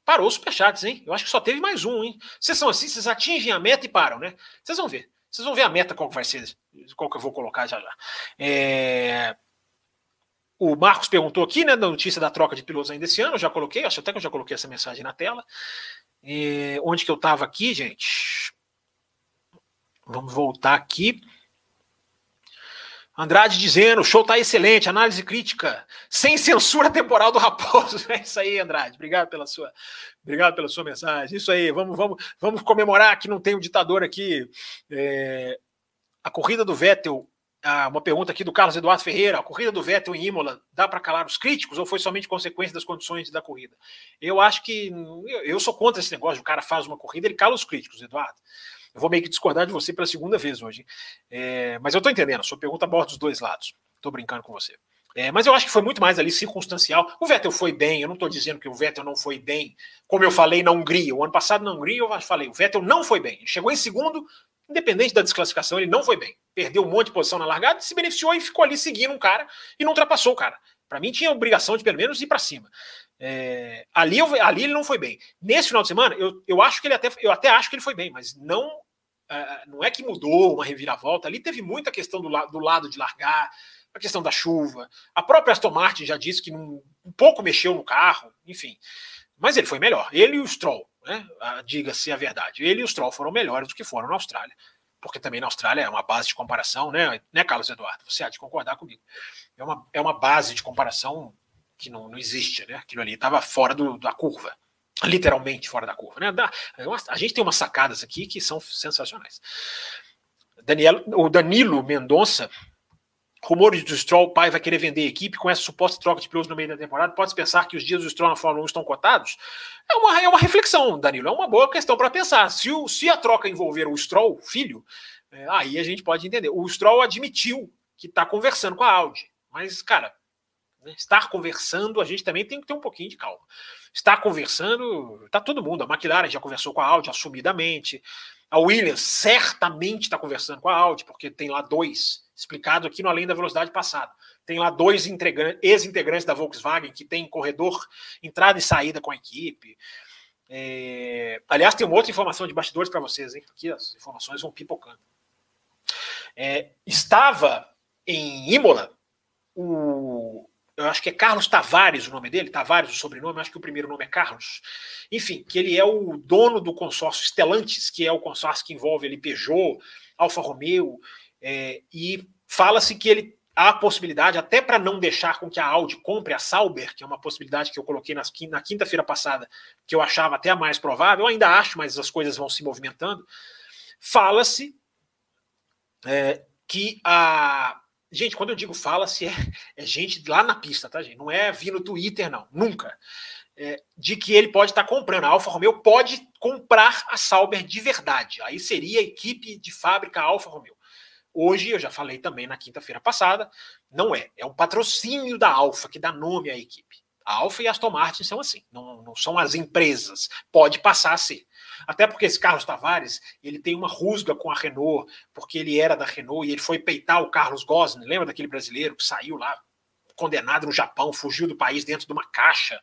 Parou os superchats, hein? Eu acho que só teve mais um, hein? Vocês são assim, vocês atingem a meta e param, né? Vocês vão ver. Vocês vão ver a meta qual que vai ser, qual que eu vou colocar já já. É... O Marcos perguntou aqui, né, da notícia da troca de pilotos ainda esse ano, eu já coloquei, acho até que eu já coloquei essa mensagem na tela. E onde que eu estava aqui, gente? Vamos voltar aqui. Andrade dizendo, o show tá excelente, análise crítica, sem censura temporal do Raposo. É isso aí, Andrade. Obrigado pela sua, obrigado pela sua mensagem. Isso aí, vamos, vamos, vamos comemorar que não tem um ditador aqui. É, a corrida do Vettel ah, uma pergunta aqui do Carlos Eduardo Ferreira: a corrida do Vettel em Imola dá para calar os críticos ou foi somente consequência das condições da corrida? Eu acho que eu, sou contra esse negócio. O cara faz uma corrida, ele cala os críticos, Eduardo. Eu vou meio que discordar de você pela segunda vez hoje. É, mas eu estou entendendo, a sua pergunta aborda dos dois lados. Estou brincando com você. É, mas eu acho que foi muito mais ali circunstancial. O Vettel foi bem, eu não estou dizendo que o Vettel não foi bem, como eu falei na Hungria. O ano passado na Hungria eu falei, o Vettel não foi bem. Ele chegou em segundo, independente da desclassificação, ele não foi bem. Perdeu um monte de posição na largada, se beneficiou e ficou ali seguindo um cara e não ultrapassou o cara. Para mim, tinha a obrigação de pelo menos ir para cima. É, ali, eu, ali ele não foi bem. Nesse final de semana, eu, eu acho que ele até, eu até acho que ele foi bem, mas não, uh, não é que mudou uma reviravolta. Ali teve muita questão do, la, do lado de largar, a questão da chuva. A própria Aston Martin já disse que um, pouco mexeu no carro, enfim. Mas ele foi melhor. Ele e o Stroll né? Diga-se a verdade. Ele e o Stroll foram melhores do que foram na Austrália. Porque também na Austrália é uma base de comparação, né, né Carlos Eduardo? Você há de concordar comigo. É uma, é uma base de comparação que não, não existe, né? Aquilo ali estava fora do, da curva. Literalmente fora da curva. Né? É a gente tem umas sacadas aqui que são sensacionais. Daniel, o Danilo Mendonça Rumores do Stroll, pai vai querer vender a equipe com essa suposta troca de pilotos no meio da temporada. Pode-se pensar que os dias do Stroll na Fórmula 1 estão cotados? É uma, é uma reflexão, Danilo. É uma boa questão para pensar. Se, o, se a troca envolver o Stroll, filho, é, aí a gente pode entender. O Stroll admitiu que está conversando com a Audi. Mas, cara, né, estar conversando, a gente também tem que ter um pouquinho de calma. Estar conversando, está todo mundo. A McLaren já conversou com a Audi assumidamente. A Williams certamente está conversando com a Audi, porque tem lá dois explicado aqui no Além da Velocidade passado. Tem lá dois ex-integrantes da Volkswagen que tem corredor, entrada e saída com a equipe. É... Aliás, tem uma outra informação de bastidores para vocês, hein? Aqui as informações vão pipocando. É, estava em Imola o. Eu acho que é Carlos Tavares o nome dele, Tavares o sobrenome, acho que o primeiro nome é Carlos. Enfim, que ele é o dono do consórcio Stellantis, que é o consórcio que envolve ali Peugeot, Alfa Romeo é, e fala-se que ele há possibilidade, até para não deixar com que a Audi compre a Sauber, que é uma possibilidade que eu coloquei nas, na quinta-feira passada, que eu achava até a mais provável, eu ainda acho, mas as coisas vão se movimentando. Fala-se é, que a. Gente, quando eu digo fala-se, é, é, gente lá na pista, tá, gente? Não é vir no Twitter, não, nunca. É, de que ele pode estar tá comprando. A Alfa Romeo pode comprar a Sauber de verdade. Aí seria a equipe de fábrica Alfa Romeo. Hoje, eu já falei também na quinta-feira passada, não é. É um patrocínio da Alfa que dá nome à equipe. A Alfa e a Aston Martin são assim, não, não são as empresas. Pode passar a ser. Até porque esse Carlos Tavares, ele tem uma rusga com a Renault, porque ele era da Renault e ele foi peitar o Carlos Gosling, lembra daquele brasileiro que saiu lá condenado no Japão, fugiu do país dentro de uma caixa,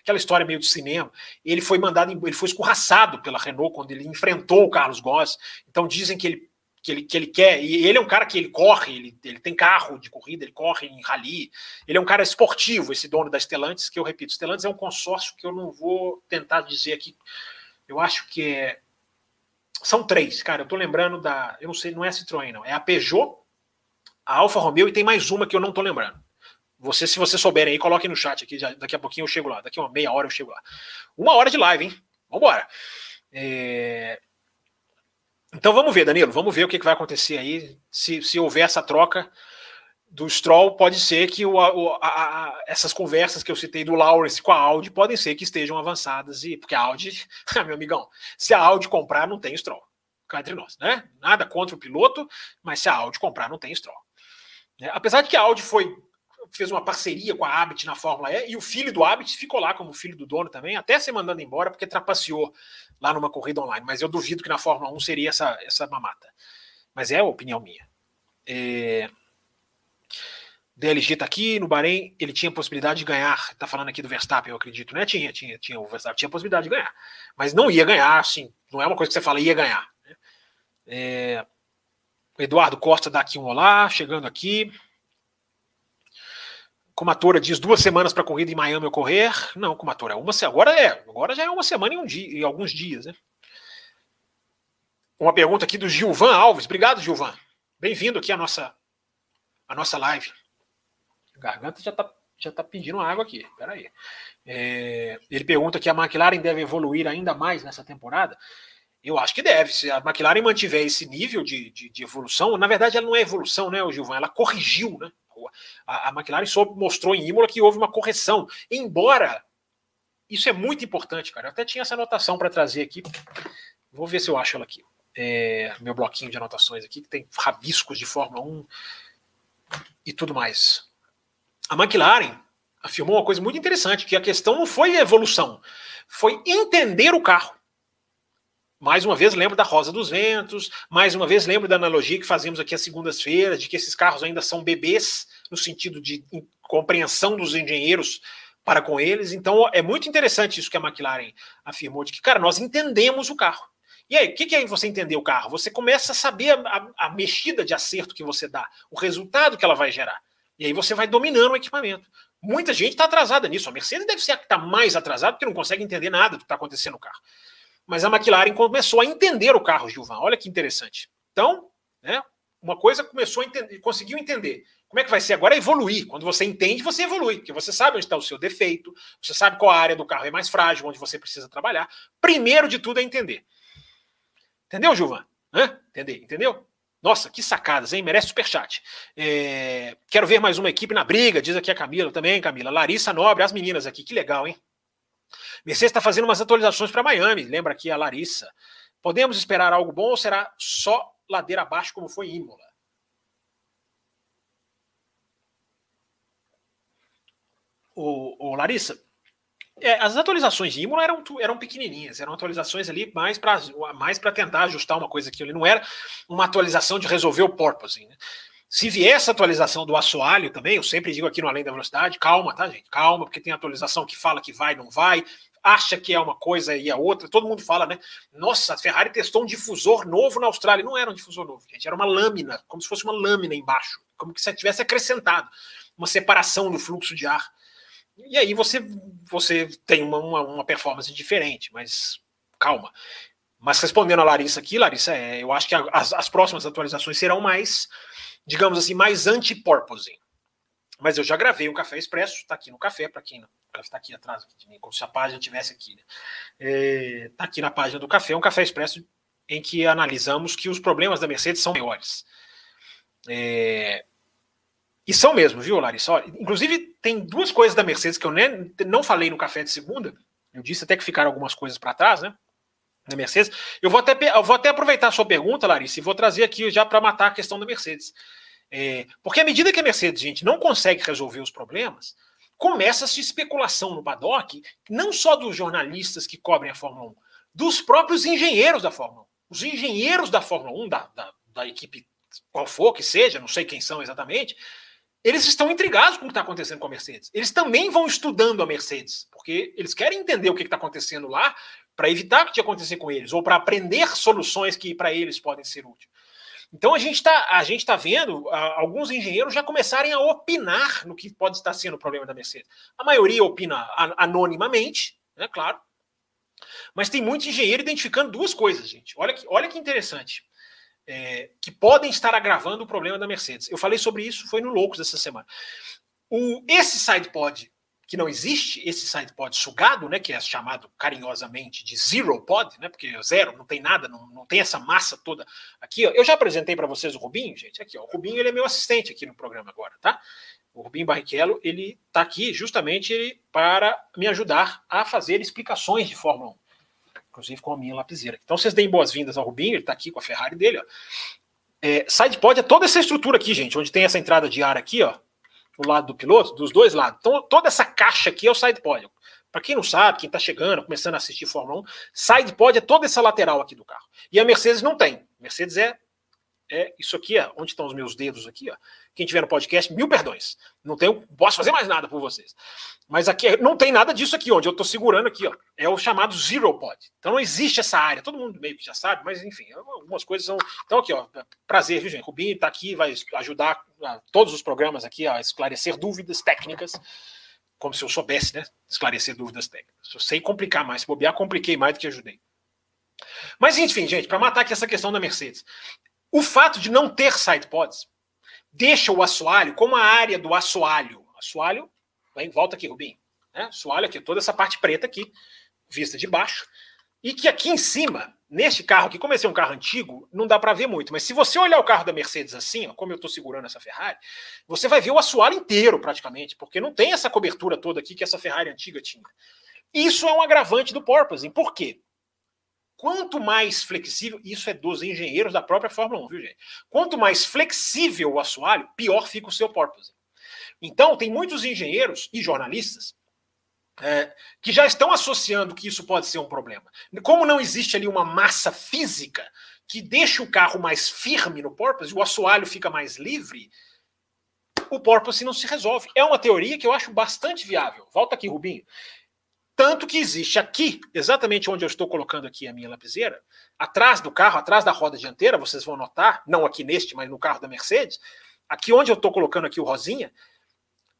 aquela história meio de cinema. Ele foi mandado, ele foi escorraçado pela Renault quando ele enfrentou o Carlos Gosling. Então dizem que ele que ele, que ele quer. E ele é um cara que ele corre, ele, ele tem carro de corrida, ele corre em rally. Ele é um cara esportivo, esse dono da Stellantis, que eu repito, Stellantis é um consórcio que eu não vou tentar dizer aqui. Eu acho que é. São três, cara. Eu tô lembrando da. Eu não sei, não é a Citroën, não. É a Peugeot, a Alfa Romeo e tem mais uma que eu não tô lembrando. Você, se você souberem aí, coloquem no chat aqui. Já, daqui a pouquinho eu chego lá. Daqui a uma meia hora eu chego lá. Uma hora de live, hein? Vambora. É, então vamos ver, Danilo, vamos ver o que, vai acontecer aí. Se, se houver essa troca do Stroll, pode ser que o, o, a, a, essas conversas que eu citei do Lawrence com a Audi podem ser que estejam avançadas, e porque a Audi, meu amigão, se a Audi comprar, não tem Stroll. Cá entre nós, né? Nada contra o piloto, mas se a Audi comprar, não tem Stroll. É, apesar de que a Audi foi fez uma parceria com a Abit na Fórmula E, e o filho do Abit ficou lá como filho do dono também, até ser mandando embora, porque trapaceou lá numa corrida online. Mas eu duvido que na Fórmula 1 seria essa, essa mamata. Mas é a opinião minha. É... DLG tá aqui, no Bahrein ele tinha possibilidade de ganhar. Tá falando aqui do Verstappen, eu acredito, né? Tinha, tinha, tinha. O Verstappen tinha possibilidade de ganhar. Mas não ia ganhar, assim. Não é uma coisa que você fala, ia ganhar. Né? É... Eduardo Costa dá aqui um olá, chegando aqui. Comatora diz duas semanas para corrida em Miami ocorrer. Não, Comatora, é uma agora é, agora já é uma semana e um dia, e alguns dias, né? Uma pergunta aqui do Gilvan Alves. Obrigado, Gilvan. Bem-vindo aqui à nossa à nossa live. A garganta já está já tá pedindo água aqui. Peraí. É, ele pergunta que a McLaren deve evoluir ainda mais nessa temporada. Eu acho que deve. Se a McLaren mantiver esse nível de, de, de evolução, na verdade ela não é evolução, né, Gilvan? Ela corrigiu, né? A, a McLaren só mostrou em Imola que houve uma correção. Embora isso é muito importante, cara. Eu até tinha essa anotação para trazer aqui. Vou ver se eu acho ela aqui. É, meu bloquinho de anotações aqui, que tem rabiscos de Fórmula 1 e tudo mais. A McLaren afirmou uma coisa muito interessante, que a questão não foi evolução, foi entender o carro. Mais uma vez, lembro da Rosa dos Ventos, mais uma vez, lembro da analogia que fazemos aqui às segundas-feiras, de que esses carros ainda são bebês, no sentido de compreensão dos engenheiros para com eles. Então, é muito interessante isso que a McLaren afirmou, de que, cara, nós entendemos o carro. E aí, o que, que é você entender o carro? Você começa a saber a, a, mexida de acerto que você dá, o resultado que ela vai gerar. E aí você vai dominando o equipamento. Muita gente está atrasada nisso. A Mercedes deve ser a que está mais atrasada, porque não consegue entender nada do que está acontecendo no carro. Mas a McLaren começou a entender o carro, Gilvan. Olha que interessante. Então, né, uma coisa começou a entender, conseguiu entender. Como é que vai ser agora? É evoluir. Quando você entende, você evolui, porque você sabe onde está o seu defeito, você sabe qual área do carro é mais frágil, onde você precisa trabalhar. Primeiro de tudo é entender. Entendeu, Gilvan? Hã? Entender, entendeu? Nossa, que sacadas, hein? Merece superchat. É... Quero ver mais uma equipe na briga, diz aqui a Camila também, Camila. Larissa Nobre, as meninas aqui, que legal, hein? Mercedes está fazendo umas atualizações para Miami, lembra aqui a Larissa. Podemos esperar algo bom ou será só ladeira abaixo como foi Imola? O, o Larissa, é, as atualizações de Imola eram, eram pequenininhas, eram atualizações ali mais para mais tentar ajustar uma coisa que ali não era uma atualização de resolver o porpoising. Né? Se vier essa atualização do assoalho também, eu sempre digo aqui no Além da Velocidade, calma, tá, gente? Calma, porque tem atualização que fala que vai, não vai, acha que é uma coisa e a outra. Todo mundo fala, né? Nossa, a Ferrari testou um difusor novo na Austrália. Não era um difusor novo, gente. Era uma lâmina, como se fosse uma lâmina embaixo, como se tivesse acrescentado uma separação do fluxo de ar. E aí você, você tem uma, uma, uma performance diferente, mas calma. Mas respondendo a Larissa aqui, Larissa, é, eu acho que as, as próximas atualizações serão mais digamos assim, mais anti-porpoising. Mas eu já gravei um café expresso, está aqui no café, para quem não. Está aqui atrás como se a página tivesse aqui. Né? é, tá aqui na página do café, um café expresso em que analisamos que os problemas da Mercedes são maiores. É, e são mesmo, viu, Larissa? Olha, inclusive, tem duas coisas da Mercedes que eu nem, não falei no café de segunda. Eu disse até que ficaram algumas coisas para trás, né? Da Mercedes. Eu vou até, eu vou até aproveitar a sua pergunta, Larissa, e vou trazer aqui já para matar a questão da Mercedes. É, porque à medida que a Mercedes, gente, não consegue resolver os problemas, começa-se especulação no paddock, não só dos jornalistas que cobrem a Fórmula 1, dos próprios engenheiros da Fórmula 1. Os engenheiros da Fórmula 1, da, da, da equipe qual for que seja, não sei quem são exatamente, eles estão intrigados com o que está acontecendo com a Mercedes. Eles também vão estudando a Mercedes, porque eles querem entender o que está acontecendo lá para evitar que acontecer com eles, ou para aprender soluções que para eles podem ser úteis. Então a gente está a gente tá vendo a, alguns engenheiros já começarem a opinar no que pode estar sendo o problema da Mercedes. A maioria opina anonimamente, né, claro. Mas tem muito engenheiro identificando duas coisas, gente. Olha que, olha que interessante é, que podem estar agravando o problema da Mercedes. Eu falei sobre isso, foi no Loucos dessa semana. O, esse sidepod que não existe, esse sidepod sugado, né, que é chamado carinhosamente de zero pod, né, porque zero, não tem nada, não, não tem essa massa toda aqui. Ó, eu já apresentei para vocês o Rubinho, gente, aqui, ó, o Rubinho ele é meu assistente aqui no programa agora, tá? O Rubinho Barrichello, ele está aqui justamente para me ajudar a fazer explicações de Fórmula 1 inclusive com a minha lapiseira. Então vocês deem boas-vindas ao Rubinho, ele está aqui com a Ferrari dele. Ó. É, SidePod é toda essa estrutura aqui, gente, onde tem essa entrada de ar aqui, ó, do lado do piloto, dos dois lados. Então toda essa caixa aqui é o SidePod. Para quem não sabe, quem está chegando, começando a assistir Fórmula 1, SidePod é toda essa lateral aqui do carro. E a Mercedes não tem. Mercedes é é isso aqui, ó, onde estão os meus dedos aqui, ó. Quem tiver no podcast, mil perdões. Não tenho, posso fazer mais nada por vocês. Mas aqui não tem nada disso aqui, onde eu estou segurando aqui, ó. É o chamado Zero Pod. Então não existe essa área. Todo mundo meio que já sabe, mas enfim, algumas coisas são. Então aqui, ó. Prazer, viu, gente? Rubinho está aqui, vai ajudar todos os programas aqui a esclarecer dúvidas técnicas. Como se eu soubesse, né? Esclarecer dúvidas técnicas. Eu sei complicar mais. Se bobear, compliquei mais do que ajudei. Mas enfim, gente, para matar aqui essa questão da Mercedes. O fato de não ter sidepods deixa o assoalho como a área do assoalho. Assoalho, vem, volta aqui, Rubinho. Né? Assoalho aqui, toda essa parte preta aqui, vista de baixo. E que aqui em cima, neste carro aqui, como esse é um carro antigo, não dá para ver muito. Mas se você olhar o carro da Mercedes assim, ó, como eu estou segurando essa Ferrari, você vai ver o assoalho inteiro praticamente, porque não tem essa cobertura toda aqui que essa Ferrari antiga tinha. Isso é um agravante do porpoising. Por quê? Quanto mais flexível, isso é dos engenheiros da própria Fórmula 1, viu, gente? Quanto mais flexível o assoalho, pior fica o seu porpoise. Então, tem muitos engenheiros e jornalistas é, que já estão associando que isso pode ser um problema. Como não existe ali uma massa física que deixa o carro mais firme no porpoise, o assoalho fica mais livre, o porpoise não se resolve. É uma teoria que eu acho bastante viável. Volta aqui, Rubinho. Tanto que existe aqui, exatamente onde eu estou colocando aqui a minha lapiseira, atrás do carro, atrás da roda dianteira, vocês vão notar, não aqui neste, mas no carro da Mercedes, aqui onde eu estou colocando aqui o rosinha,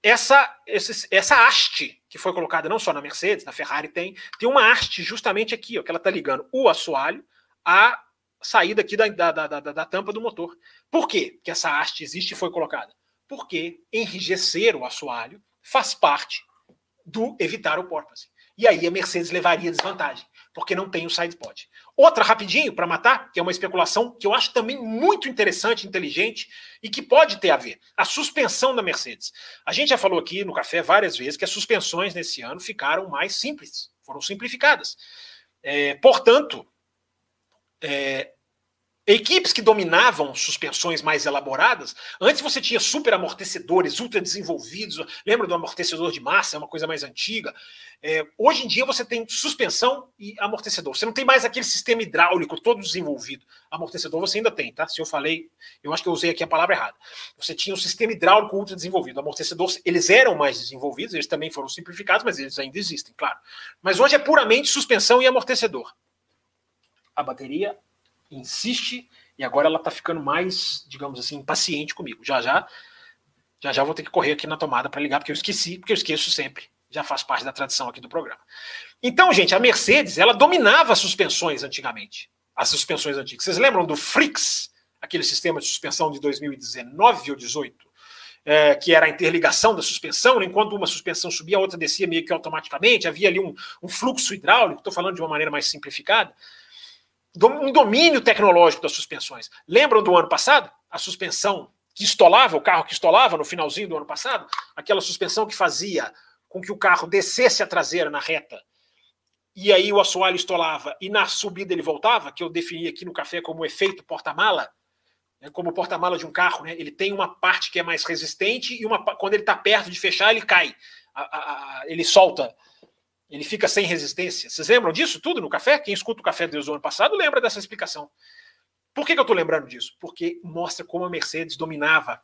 essa, essa, haste que foi colocada não só na Mercedes, na Ferrari tem, tem uma haste justamente aqui, ó, que ela está ligando o assoalho à saída aqui da, da, da, da, da tampa do motor. Por quê que essa haste existe e foi colocada? Porque enrijecer o assoalho faz parte do evitar o porpoise. E aí a Mercedes levaria desvantagem, porque não tem o sidepod. Outra rapidinho para matar, que é uma especulação que eu acho também muito interessante, inteligente e que pode ter a ver. A suspensão da Mercedes. A gente já falou aqui no café várias vezes que as suspensões nesse ano ficaram mais simples, foram simplificadas. É, portanto, é, Equipes que dominavam suspensões mais elaboradas, antes você tinha super amortecedores, ultra desenvolvidos. Lembra do amortecedor de massa? É uma coisa mais antiga. É, hoje em dia você tem suspensão e amortecedor. Você não tem mais aquele sistema hidráulico todo desenvolvido. Amortecedor você ainda tem, tá? Se eu falei, eu acho que eu usei aqui a palavra errada. Você tinha um sistema hidráulico ultra desenvolvido. Amortecedor, eles eram mais desenvolvidos, eles também foram simplificados, mas eles ainda existem, claro. Mas hoje é puramente suspensão e amortecedor. A bateria insiste e agora ela está ficando mais, digamos assim, paciente comigo. Já já, já já vou ter que correr aqui na tomada para ligar porque eu esqueci, porque eu esqueço sempre. Já faz parte da tradição aqui do programa. Então, gente, a Mercedes ela dominava as suspensões antigamente. As suspensões antigas. Vocês lembram do Frix? aquele sistema de suspensão de 2019 ou 18, é, que era a interligação da suspensão, né? enquanto uma suspensão subia, a outra descia meio que automaticamente, havia ali um, um fluxo hidráulico, estou falando de uma maneira mais simplificada, um domínio tecnológico das suspensões. Lembram do ano passado? A suspensão que estolava, o carro que estolava no finalzinho do ano passado, aquela suspensão que fazia com que o carro descesse a traseira na reta e aí o assoalho estolava e na subida ele voltava, que eu defini aqui no café como efeito porta-mala, né, como porta-mala de um carro, né, ele tem uma parte que é mais resistente e uma quando ele está perto de fechar ele cai, a, a, a, ele solta, ele fica sem resistência. Vocês lembram disso tudo no café? Quem escuta o café desde o ano passado lembra dessa explicação. Por que, que eu estou lembrando disso? Porque mostra como a Mercedes dominava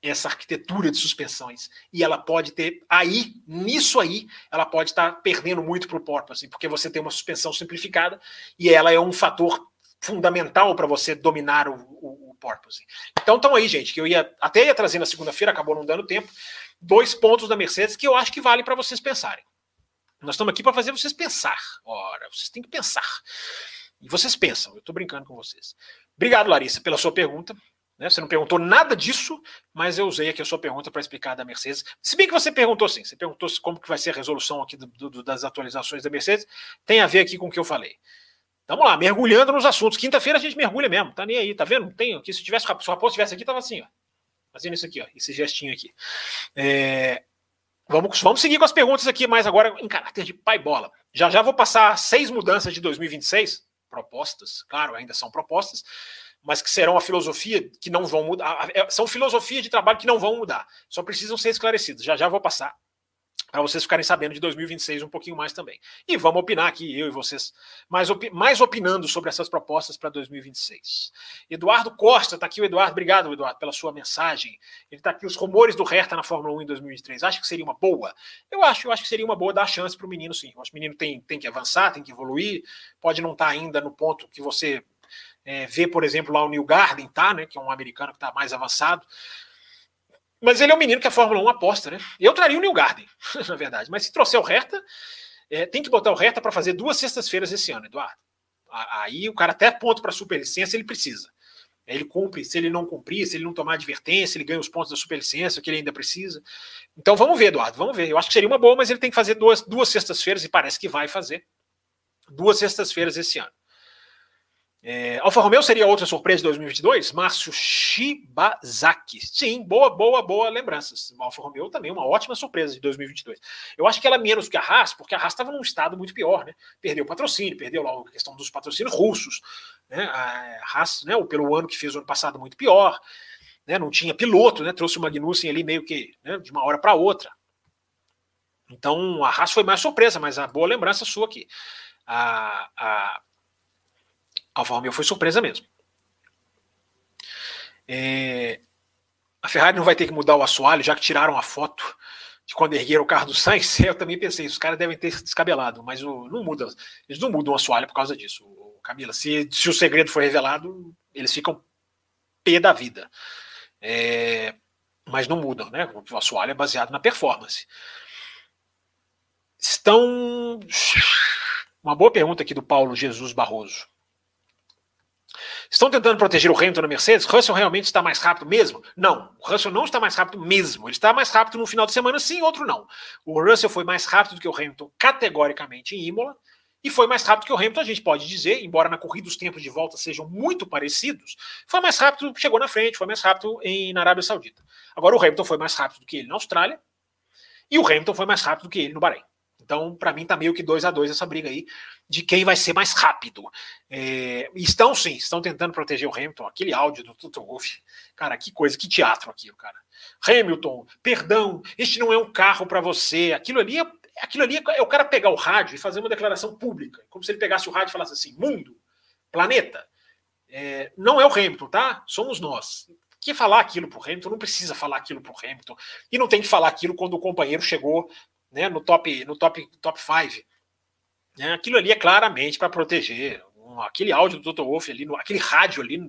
essa arquitetura de suspensões. E ela pode ter, aí, nisso aí, ela pode estar tá perdendo muito para o porpoise, porque você tem uma suspensão simplificada e ela é um fator fundamental para você dominar o, o, o porpoise. Então estão aí, gente, que eu ia até ia trazer na segunda-feira, acabou não dando tempo, dois pontos da Mercedes que eu acho que vale para vocês pensarem. Nós estamos aqui para fazer vocês pensar. Ora, vocês têm que pensar. E vocês pensam, eu estou brincando com vocês. Obrigado, Larissa, pela sua pergunta. Né? Você não perguntou nada disso, mas eu usei aqui a sua pergunta para explicar da Mercedes. Se bem que você perguntou sim, você perguntou como que vai ser a resolução aqui do, do, das atualizações da Mercedes, tem a ver aqui com o que eu falei. Vamos lá, mergulhando nos assuntos. Quinta-feira a gente mergulha mesmo, tá nem aí, tá vendo? Tem aqui, se tivesse, se o Raposo estivesse aqui, tava assim, ó. Fazendo isso aqui, ó, esse gestinho aqui. É, vamos, vamos seguir com as perguntas aqui, mas agora em caráter de pai bola. Já já vou passar seis mudanças de 2026, propostas, claro, ainda são propostas, mas que serão a filosofia que não vão mudar. São filosofias de trabalho que não vão mudar, só precisam ser esclarecidas. Já já vou passar para vocês ficarem sabendo de 2026 um pouquinho mais também. E vamos opinar aqui, eu e vocês, mais, opi mais opinando sobre essas propostas para 2026. Eduardo Costa, está aqui o Eduardo, obrigado, Eduardo, pela sua mensagem. Ele está aqui, os rumores do Hertha na Fórmula 1 em 2023. Acho que seria uma boa? Eu acho, eu acho que seria uma boa dar chance para o menino, sim. Eu acho que o menino tem, tem que avançar, tem que evoluir, pode não estar tá ainda no ponto que você é, vê, por exemplo, lá o New Garden, tá, né, que é um americano que está mais avançado. Mas ele é um menino que a Fórmula 1 aposta, né? Eu traria o New Garden, na verdade. Mas se trouxer o Hertha, é, tem que botar o Hertha para fazer duas sextas-feiras esse ano, Eduardo. Aí o cara até ponto para superlicença ele precisa. Ele cumpre, se ele não cumprir, se ele não tomar advertência, ele ganha os pontos da superlicença que ele ainda precisa. Então vamos ver, Eduardo, vamos ver. Eu acho que seria uma boa, mas ele tem que fazer duas, duas sextas-feiras e parece que vai fazer. Duas sextas-feiras esse ano. É, Alfa Romeo seria outra surpresa de 2022? Márcio Shibazaki. Sim, boa, boa, boa lembranças. Alfa Romeo também uma ótima surpresa de 2022. Eu acho que ela menos que a Haas, porque a Haas estava num estado muito pior, né? Perdeu patrocínio, perdeu lá a questão dos patrocínios russos. Né? A Haas, né, pelo ano que fez o ano passado, muito pior. Né? Não tinha piloto, né? Trouxe o Magnussen ali meio que né, de uma hora para outra. Então a Haas foi mais surpresa, mas a boa lembrança sua aqui. A, a Alfa Romeo foi surpresa mesmo. É, a Ferrari não vai ter que mudar o assoalho, já que tiraram a foto de quando ergueram o carro do Sainz. Eu também pensei, os caras devem ter descabelado, mas o, não muda, eles não mudam o assoalho por causa disso. Camila, se, se o segredo for revelado, eles ficam pé da vida. É, mas não mudam, né? O assoalho é baseado na performance. Estão. Uma boa pergunta aqui do Paulo Jesus Barroso. Estão tentando proteger o Hamilton na Mercedes? Russell realmente está mais rápido mesmo? Não, o Russell não está mais rápido mesmo. Ele está mais rápido no final de semana, sim, outro não. O Russell foi mais rápido do que o Hamilton categoricamente em Imola e foi mais rápido que o Hamilton, a gente pode dizer, embora na corrida os tempos de volta sejam muito parecidos, foi mais rápido, chegou na frente, foi mais rápido em, na Arábia Saudita. Agora o Hamilton foi mais rápido do que ele na Austrália e o Hamilton foi mais rápido do que ele no Bahrein. Então, para mim, tá meio que 2 a 2 essa briga aí de quem vai ser mais rápido. É, estão sim, estão tentando proteger o Hamilton. Aquele áudio do Toto Wolff, cara, que coisa, que teatro aquilo, cara. Hamilton, perdão, este não é um carro para você. Aquilo ali é, aquilo ali é o cara pegar o rádio e fazer uma declaração pública, como se ele pegasse o rádio e falasse assim: mundo, planeta, é, não é o Hamilton, tá? Somos nós. Que falar aquilo pro Hamilton, não precisa falar aquilo pro Hamilton. E não tem que falar aquilo quando o companheiro chegou né, no top no top top 5. Né, aquilo ali é claramente para proteger. Aquele áudio do Dr. Wolff ali, aquele rádio ali,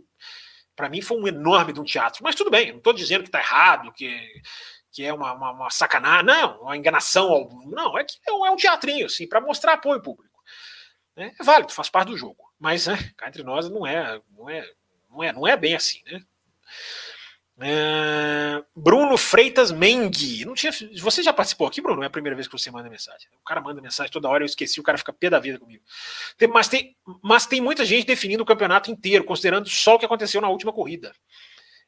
para mim foi um enorme de um teatro. Mas tudo bem, não estou dizendo que está errado, que, que é uma, uma, uma, sacanagem, não, uma enganação. Não, é que é um, é um teatrinho, assim, para mostrar apoio público. É, é válido, faz parte do jogo. Mas, né, cá entre nós, não é, não é Não é, não é bem assim, né? É... Bruno Freitas Mengue. Não tinha... Você já participou aqui, Bruno? É a primeira vez que você manda mensagem. O cara manda mensagem toda hora, eu esqueci, o cara fica pé da vida comigo. Tem... Mas, tem... Mas tem muita gente definindo o campeonato inteiro, considerando só o que aconteceu na última corrida.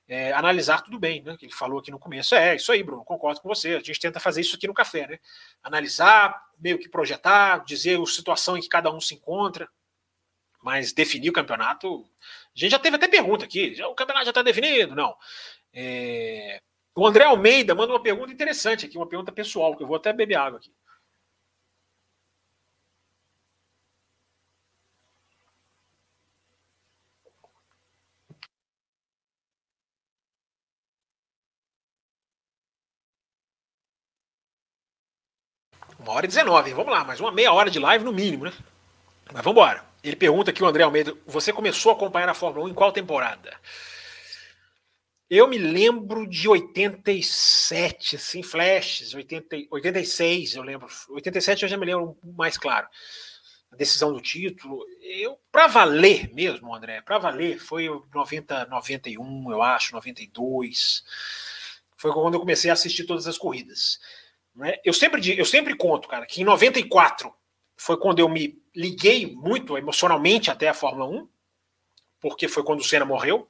É, analisar tudo bem, né? Que ele falou aqui no começo. É, isso aí, Bruno, concordo com você. A gente tenta fazer isso aqui no café, né? Analisar, meio que projetar, dizer a situação em que cada um se encontra, mas definir o campeonato. A gente já teve até pergunta aqui: o campeonato já está definido? Não. É... O André Almeida manda uma pergunta interessante aqui, uma pergunta pessoal, que eu vou até beber água aqui. Uma hora e 19, vamos lá, mais uma meia hora de live no mínimo, né? Mas vamos embora. Ele pergunta aqui, o André Almeida, você começou a acompanhar a Fórmula 1 em qual temporada? Eu me lembro de 87, assim, flashes, 80, 86, eu lembro. 87 eu já me lembro mais claro. A decisão do título. Eu, para valer mesmo, André, para valer, foi 90, 91, eu acho, 92. Foi quando eu comecei a assistir todas as corridas. Né? Eu, sempre, eu sempre conto, cara, que em 94 foi quando eu me liguei muito emocionalmente até a Fórmula 1, porque foi quando o Senna morreu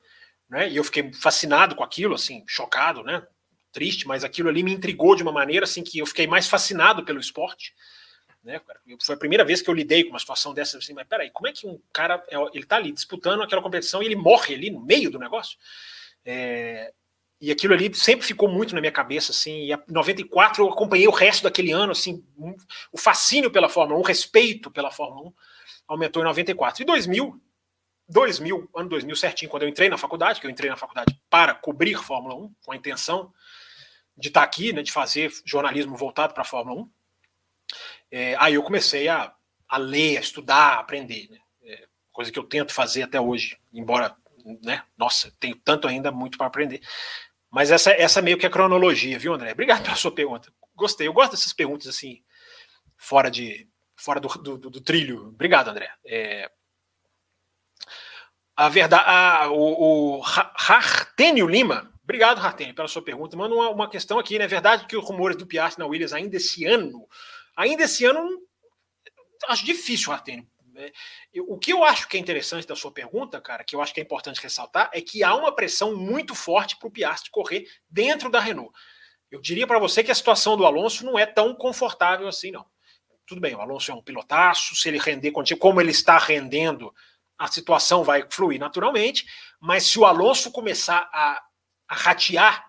né? E eu fiquei fascinado com aquilo, assim, chocado, né? Triste, mas aquilo ali me intrigou de uma maneira assim que eu fiquei mais fascinado pelo esporte. Né? Foi a primeira vez que eu lidei com uma situação dessa, assim, mas peraí, como é que um cara, é, ele tá ali disputando aquela competição e ele morre ali no meio do negócio? É, e aquilo ali sempre ficou muito na minha cabeça, assim, e em 94 eu acompanhei o resto daquele ano, assim, um, o fascínio pela Fórmula 1, o respeito pela Fórmula 1 aumentou em 94. E 2000, 2000, ano 2000 certinho, quando eu entrei na faculdade, que eu entrei na faculdade para cobrir Fórmula 1, com a intenção de estar aqui, né, de fazer jornalismo voltado para a Fórmula 1. É, aí eu comecei a, a ler, a estudar, a aprender, né, é, coisa que eu tento fazer até hoje, embora, né, nossa, tenho tanto ainda muito para aprender. Mas essa, essa meio que é a cronologia, viu, André? Obrigado pela sua pergunta. Gostei, eu gosto dessas perguntas assim, fora de fora do, do, do trilho. Obrigado, André. É, a verdade, a, o, o Hartênio Lima, obrigado, Hartênio, pela sua pergunta. Manda uma, uma questão aqui, né? É verdade que os rumores do Piastri na Williams ainda esse ano, ainda esse ano, acho difícil, Hartênio. É, o que eu acho que é interessante da sua pergunta, cara, que eu acho que é importante ressaltar, é que há uma pressão muito forte para o Piastri correr dentro da Renault. Eu diria para você que a situação do Alonso não é tão confortável assim, não. Tudo bem, o Alonso é um pilotaço, se ele render como ele está rendendo a situação vai fluir naturalmente, mas se o Alonso começar a, a ratear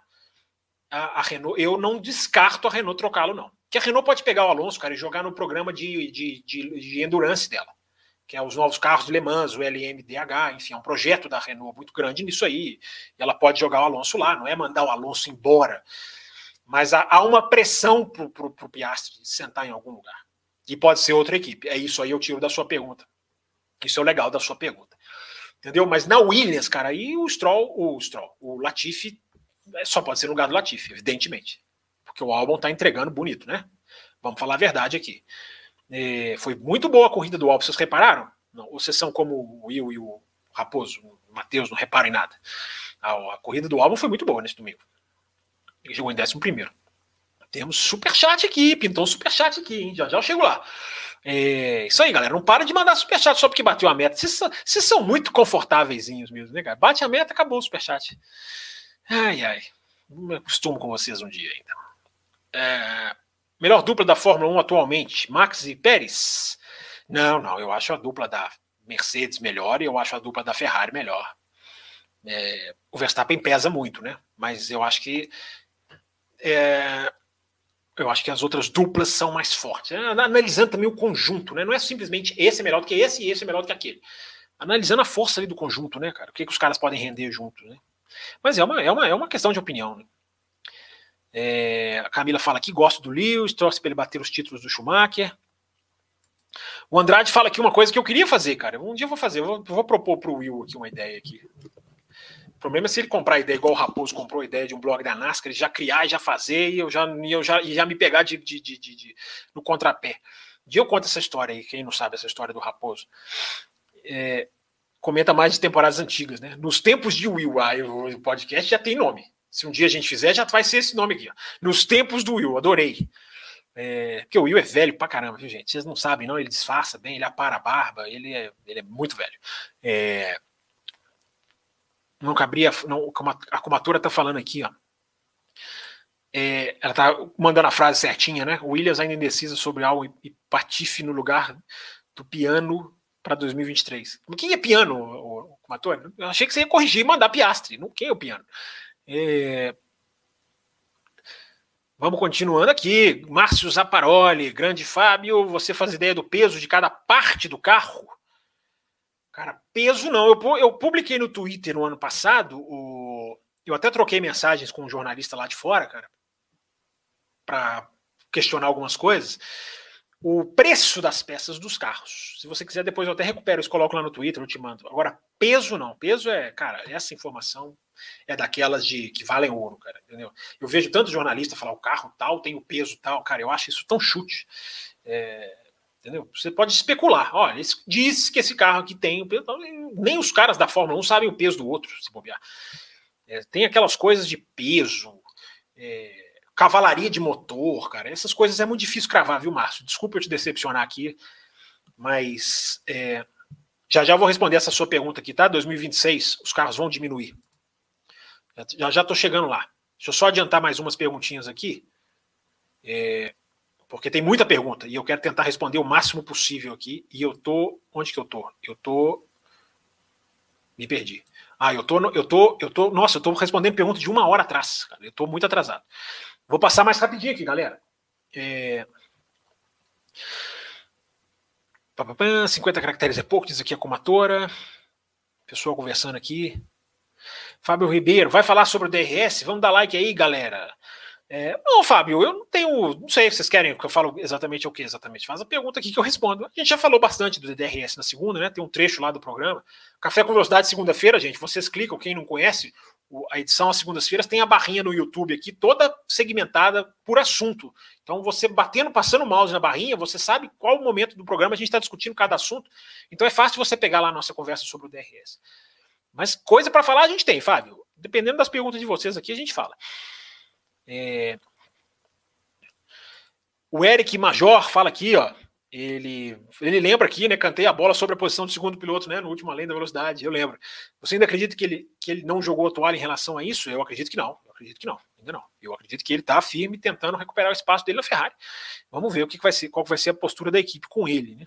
a, a, Renault, eu não descarto a Renault trocá-lo, não. Que a Renault pode pegar o Alonso, cara, e jogar no programa de, de, de, de endurance dela, que é os novos carros de Le Mans, o LMDH, enfim, é um projeto da Renault muito grande nisso aí. Ela pode jogar o Alonso lá, não é mandar o Alonso embora. Mas há, há uma pressão para o Piastri sentar em algum lugar. E pode ser outra equipe. É isso aí, eu tiro da sua pergunta. Isso é o legal da sua pergunta. Entendeu? Mas na Williams, cara, aí o Stroll, o Stroll, o Latifi é, só pode ser no lugar do Latifi, evidentemente. Porque o Albon tá entregando bonito, né? Vamos falar a verdade aqui. É, foi muito boa a corrida do Albon, vocês repararam? Não, ou vocês são como o Will e o Raposo, o Matheus, não reparam em nada. A, a, corrida do Albon foi muito boa nesse domingo. Ele chegou em 11 primeiro. Temos superchat aqui, pintou um superchat aqui, hein? Já já eu chego lá. É isso aí, galera. Não para de mandar superchat só porque bateu a meta. Vocês, são muito confortáveis mesmo, né, cara? Bate a meta, acabou o superchat. Ai, ai. Me acostumo com vocês um dia ainda. É, melhor dupla da Fórmula 1 atualmente, Max e Pérez? Não, não. Eu acho a dupla da Mercedes melhor e eu acho a dupla da Ferrari melhor. É, o Verstappen pesa muito, né? Mas eu acho que é, eu acho que as outras duplas são mais fortes. É, analisando também o conjunto, né? Não é simplesmente esse é melhor do que esse e esse é melhor do que aquele. Analisando a força ali do conjunto, né, cara? O que, que os caras podem render juntos, né? Mas é uma, é uma, é uma questão de opinião, né? É, a Camila fala que gosta do Lewis, torce para ele bater os títulos do Schumacher. O Andrade fala aqui uma coisa que eu queria fazer, cara. Um dia eu vou fazer, eu vou, eu vou propor para o Will aqui uma ideia aqui. O problema é se ele comprar a ideia igual o Raposo comprou a ideia de um blog da NASCAR, ele já criar e já fazer, e eu já, e eu já, e já me pegar de, de, de, de, no contrapé. Um dia eu conto essa história aí, quem não sabe essa história do Raposo. É, comenta mais de temporadas antigas, né? Nos tempos de Will, aí o podcast já tem nome. Se um dia a gente fizer, já vai ser esse nome aqui. Ó. Nos tempos do Will, adorei. É, porque o Will é velho pra caramba, viu, gente? Vocês não sabem, não? Ele disfarça bem, ele apara a barba, ele é, ele é muito velho. É, não cabria. Não, a comatura tá falando aqui, ó. É, ela tá mandando a frase certinha, né? Williams ainda indecisa sobre algo e Patife no lugar do piano para 2023. O que é piano, o, Comatura? Eu achei que você ia corrigir e mandar Piastre. Não, quem é o piano? É... Vamos continuando aqui. Márcio Zaparoli, grande Fábio, você faz ideia do peso de cada parte do carro? Cara, peso não. Eu, eu publiquei no Twitter no ano passado, o, eu até troquei mensagens com um jornalista lá de fora, cara, para questionar algumas coisas. O preço das peças dos carros. Se você quiser, depois eu até recupero isso, coloco lá no Twitter, eu te mando. Agora, peso não. Peso é, cara, essa informação é daquelas de que valem ouro, cara, entendeu? Eu vejo tanto jornalista falar o carro tal tem o peso tal, cara, eu acho isso tão chute. É, entendeu? Você pode especular. Olha, diz que esse carro aqui tem o peso. Nem os caras da Fórmula 1 sabem o peso do outro, se bobear. É, tem aquelas coisas de peso, é, cavalaria de motor, cara. Essas coisas é muito difícil cravar, viu, Márcio? Desculpa eu te decepcionar aqui, mas é, já já vou responder essa sua pergunta aqui, tá? 2026, os carros vão diminuir. Já já estou chegando lá. Deixa eu só adiantar mais umas perguntinhas aqui, é, porque tem muita pergunta e eu quero tentar responder o máximo possível aqui. E eu tô onde que eu tô? Eu tô me perdi. Ah, eu tô, eu tô, eu tô, nossa, eu tô respondendo pergunta de uma hora atrás, cara. Eu tô muito atrasado. Vou passar mais rapidinho aqui, galera. É... 50 caracteres é pouco, diz aqui a comatora. Pessoal conversando aqui. Fábio Ribeiro, vai falar sobre o DRS? Vamos dar like aí, galera. É, não, Fábio, eu não tenho. Não sei se vocês querem que eu falo exatamente o que exatamente. Faz a pergunta aqui que eu respondo. A gente já falou bastante do DRS na segunda, né? Tem um trecho lá do programa. Café com Velocidade, segunda-feira, gente. Vocês clicam, quem não conhece, a edição às segundas-feiras tem a barrinha no YouTube aqui, toda segmentada por assunto. Então, você batendo, passando o mouse na barrinha, você sabe qual momento do programa a gente está discutindo cada assunto. Então, é fácil você pegar lá a nossa conversa sobre o DRS. Mas coisa para falar a gente tem, Fábio. Dependendo das perguntas de vocês aqui, a gente fala. É... O Eric Major fala aqui, ó. Ele, ele lembra aqui, né? Cantei a bola sobre a posição do segundo piloto, né? No último além da velocidade. Eu lembro. Você ainda acredita que ele, que ele não jogou a toalha em relação a isso? Eu acredito que não. Eu acredito que não. Ainda não. Eu acredito que ele está firme tentando recuperar o espaço dele na Ferrari. Vamos ver o que, que vai ser, qual vai ser a postura da equipe com ele, né?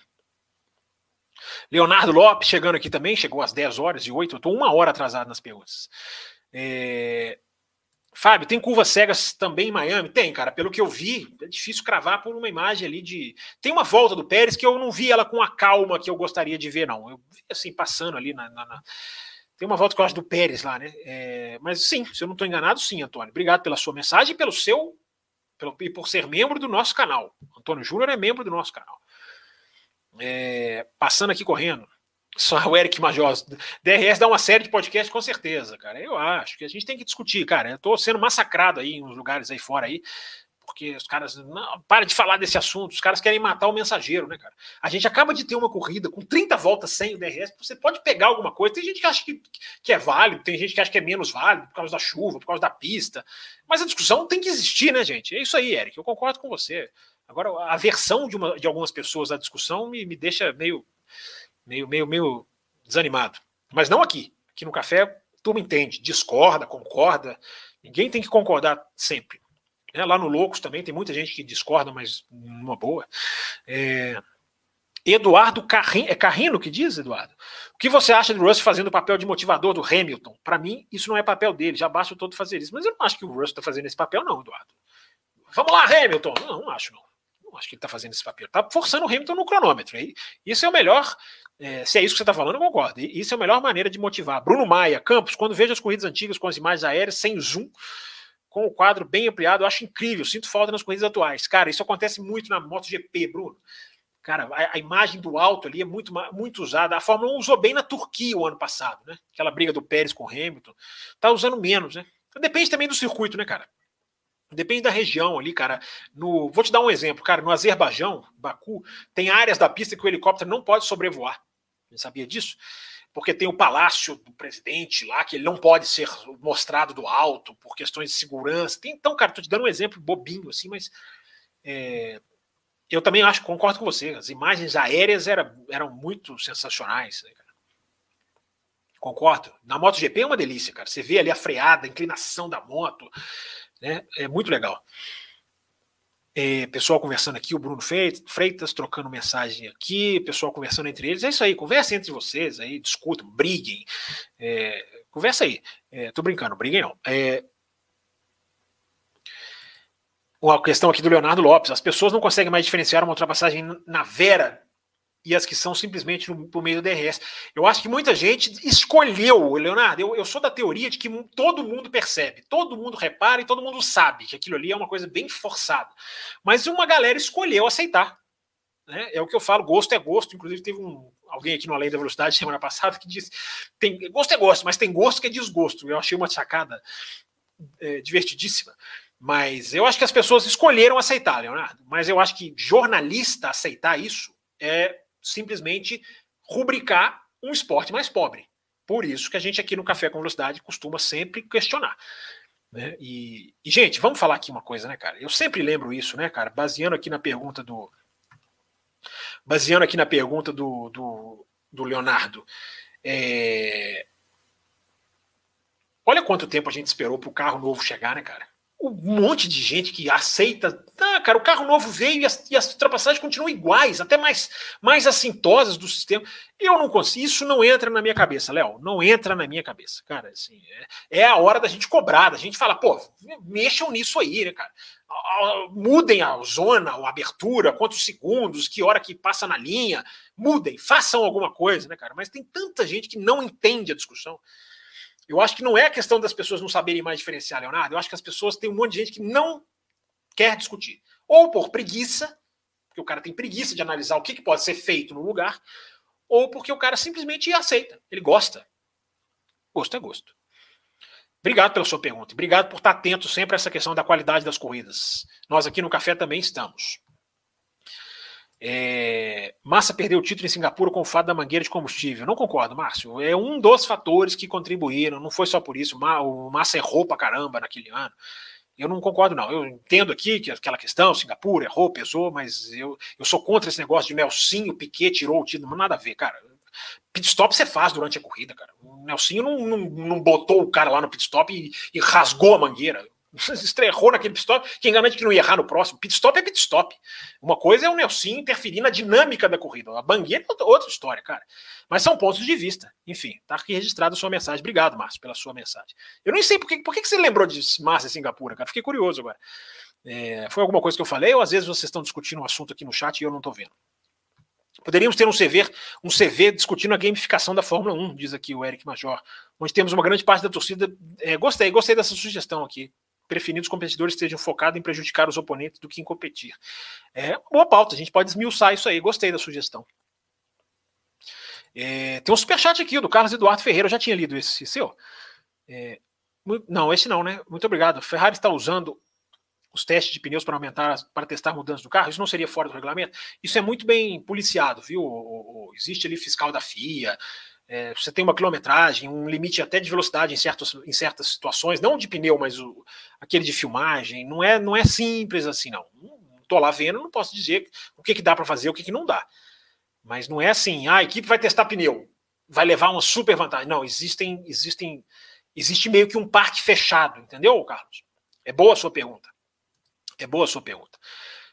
Leonardo Lopes chegando aqui também, chegou às 10 horas e 8. Eu estou uma hora atrasado nas perguntas. É, Fábio, tem curvas cegas também em Miami? Tem, cara. Pelo que eu vi, é difícil cravar por uma imagem ali de. Tem uma volta do Pérez que eu não vi ela com a calma que eu gostaria de ver, não. Eu vi assim, passando ali na. na, na... Tem uma volta que eu acho do Pérez lá, né? É... Mas sim, se eu não estou enganado, sim, Antônio. Obrigado pela sua mensagem e pelo seu. Pelo... e por ser membro do nosso canal. Antônio Júnior é membro do nosso canal. É... Passando aqui correndo. Só o Eric Major. DRS dá uma série de podcasts, com certeza, cara. Eu acho que a gente tem que discutir, cara. Eu tô sendo massacrado aí em uns lugares aí fora aí, porque os caras. Não, para de falar desse assunto, os caras querem matar o mensageiro, né, cara? A gente acaba de ter uma corrida com 30 voltas sem o DRS, você pode pegar alguma coisa. Tem gente que acha que, que é válido, tem gente que acha que é menos válido por causa da chuva, por causa da pista. Mas a discussão tem que existir, né, gente? É isso aí, Eric. Eu concordo com você. Agora, a versão de, uma, de algumas pessoas à discussão me, me deixa meio meio, meio, meio desanimado. Mas não aqui. Aqui no café, turma entende, discorda, concorda. Ninguém tem que concordar sempre. É, lá no Loucos também tem muita gente que discorda, mas numa boa. É, Eduardo Carrino, é Carrino que diz, Eduardo? O que você acha do Russell fazendo o papel de motivador do Hamilton? Para mim, isso não é papel dele, já basta o todo fazer isso. Mas eu não acho que o Russell está fazendo esse papel, não, Eduardo. Vamos lá, Hamilton! Não, não acho, não. Não acho que ele está fazendo esse papel. Está forçando o Hamilton no cronômetro. Isso é o melhor é, se é isso que você está falando, eu concordo. E isso é a melhor maneira de motivar. Bruno Maia, Campos, quando vejo as corridas antigas com as imagens aéreas sem zoom, com o quadro bem ampliado, eu acho incrível. Sinto falta nas corridas atuais. Cara, isso acontece muito na MotoGP, Bruno. Cara, a, a, imagem do alto ali é muito, muito usada. A Fórmula 1 usou bem na Turquia o ano passado, né? Aquela briga do Pérez com o Hamilton. Tá usando menos, né? Então, depende também do circuito, né, cara? Depende da região ali, cara. No, vou te dar um exemplo, cara. No Azerbaijão, Baku, tem áreas da pista que o helicóptero não pode sobrevoar. Você sabia disso? porque tem o palácio do presidente lá, que ele não pode ser mostrado do alto por questões de segurança. Tem, então, cara, tô te dando um exemplo bobinho, assim, mas é, eu também acho, concordo com você, as imagens aéreas era, eram muito sensacionais, né, Concordo. Na MotoGP é uma delícia, cara. Você vê ali a freada, a inclinação da moto, né? É muito legal. É, pessoal conversando aqui, o Bruno Freitas trocando mensagem aqui, pessoal conversando entre eles. É isso aí, conversa entre vocês aí, discutam, briguem. É, conversa aí. É, tô brincando, briguem não. É, uma questão aqui do Leonardo Lopes. As pessoas não conseguem mais diferenciar uma ultrapassagem na Vera e as que são simplesmente no, por meio do DRS. Eu acho que muita gente escolheu, Leonardo. Eu, eu, sou da teoria de que todo mundo percebe, todo mundo repara e todo mundo sabe que aquilo ali é uma coisa bem forçada. Mas uma galera escolheu aceitar. Né? É o que eu falo, gosto é gosto. Inclusive, teve um, alguém aqui no Além da Velocidade semana passada que disse: tem, gosto é gosto, mas tem gosto que é desgosto. Eu achei uma sacada é, divertidíssima. Mas eu acho que as pessoas escolheram aceitar, Leonardo. Mas eu acho que jornalista aceitar isso é simplesmente rubricar um esporte mais pobre. Por isso que a gente aqui no Café com Velocidade costuma sempre questionar. Né? E, e, gente, vamos falar aqui uma coisa, né, cara? Eu sempre lembro isso, né, cara? Baseando aqui na pergunta do. Baseando aqui na pergunta do, do, do Leonardo. É... Olha quanto tempo a gente esperou para o carro novo chegar, né, cara? Um monte de gente que aceita. Ah, cara, o carro novo veio e as, e as ultrapassagens continuam iguais, até mais, mais assintosas do sistema. Eu não consigo, isso não entra na minha cabeça, Léo. Não entra na minha cabeça, cara. Assim, é, é, a hora da gente cobrar, da gente falar, pô, mexam nisso aí, né, cara? Mudem a zona, a abertura, quantos segundos, que hora que passa na linha, mudem, façam alguma coisa, né, cara? Mas tem tanta gente que não entende a discussão. Eu acho que não é questão das pessoas não saberem mais diferenciar, Leonardo. Eu acho que as pessoas têm um monte de gente que não quer discutir. Ou por preguiça, porque o cara tem preguiça de analisar o que, que pode ser feito no lugar, ou porque o cara simplesmente aceita, ele gosta. Gosto é gosto. Obrigado pela sua pergunta. Obrigado por estar atento sempre a essa questão da qualidade das corridas. Nós aqui no Café também estamos. É, Massa perdeu o título em Singapura com o fato da mangueira de combustível. Não concordo, Márcio. É um dos fatores que contribuíram. Não foi só por isso. O Massa errou pra caramba naquele ano. Eu não concordo, não. Eu entendo aqui que aquela questão, Singapura errou, pesou, mas eu, eu sou contra esse negócio de Nelsinho, Piquet tirou o título. Nada a ver, cara. Pit stop você faz durante a corrida, cara. O Nelsinho não, não, não botou o cara lá no pit stop e, e rasgou a mangueira. Estrerrou naquele pit stop. Quem garante que não ia errar no próximo? Pit stop é pit stop. Uma coisa é o Nelson interferir na dinâmica da corrida. A bangueira é outra história, cara. Mas são pontos de vista. Enfim, tá aqui registrada a sua mensagem. Obrigado, Márcio, pela sua mensagem. Eu nem sei por que, por que você lembrou de Márcia Singapura, cara. Fiquei curioso agora. É, foi alguma coisa que eu falei, ou às vezes vocês estão discutindo um assunto aqui no chat e eu não estou vendo. Poderíamos ter um CV, um CV discutindo a gamificação da Fórmula 1, diz aqui o Eric Major, onde temos uma grande parte da torcida. É, gostei, gostei dessa sugestão aqui preferindo os competidores estejam focados em prejudicar os oponentes do que em competir. É boa pauta, a gente pode esmiuçar isso aí. Gostei da sugestão. É, tem um superchat aqui do Carlos Eduardo Ferreira, eu já tinha lido esse seu. É, não, esse não, né? Muito obrigado. Ferrari está usando os testes de pneus para aumentar, para testar mudanças do carro, isso não seria fora do regulamento? Isso é muito bem policiado, viu? Existe ali fiscal da FIA, é, você tem uma quilometragem, um limite até de velocidade em, certos, em certas situações, não de pneu, mas o, aquele de filmagem, não é, não é simples assim, não. Estou lá vendo, não posso dizer o que, que dá para fazer, o que, que não dá. Mas não é assim, ah, a equipe vai testar pneu, vai levar uma super vantagem. Não, existem, existem, existe meio que um parque fechado, entendeu, Carlos? É boa a sua pergunta. É boa a sua pergunta.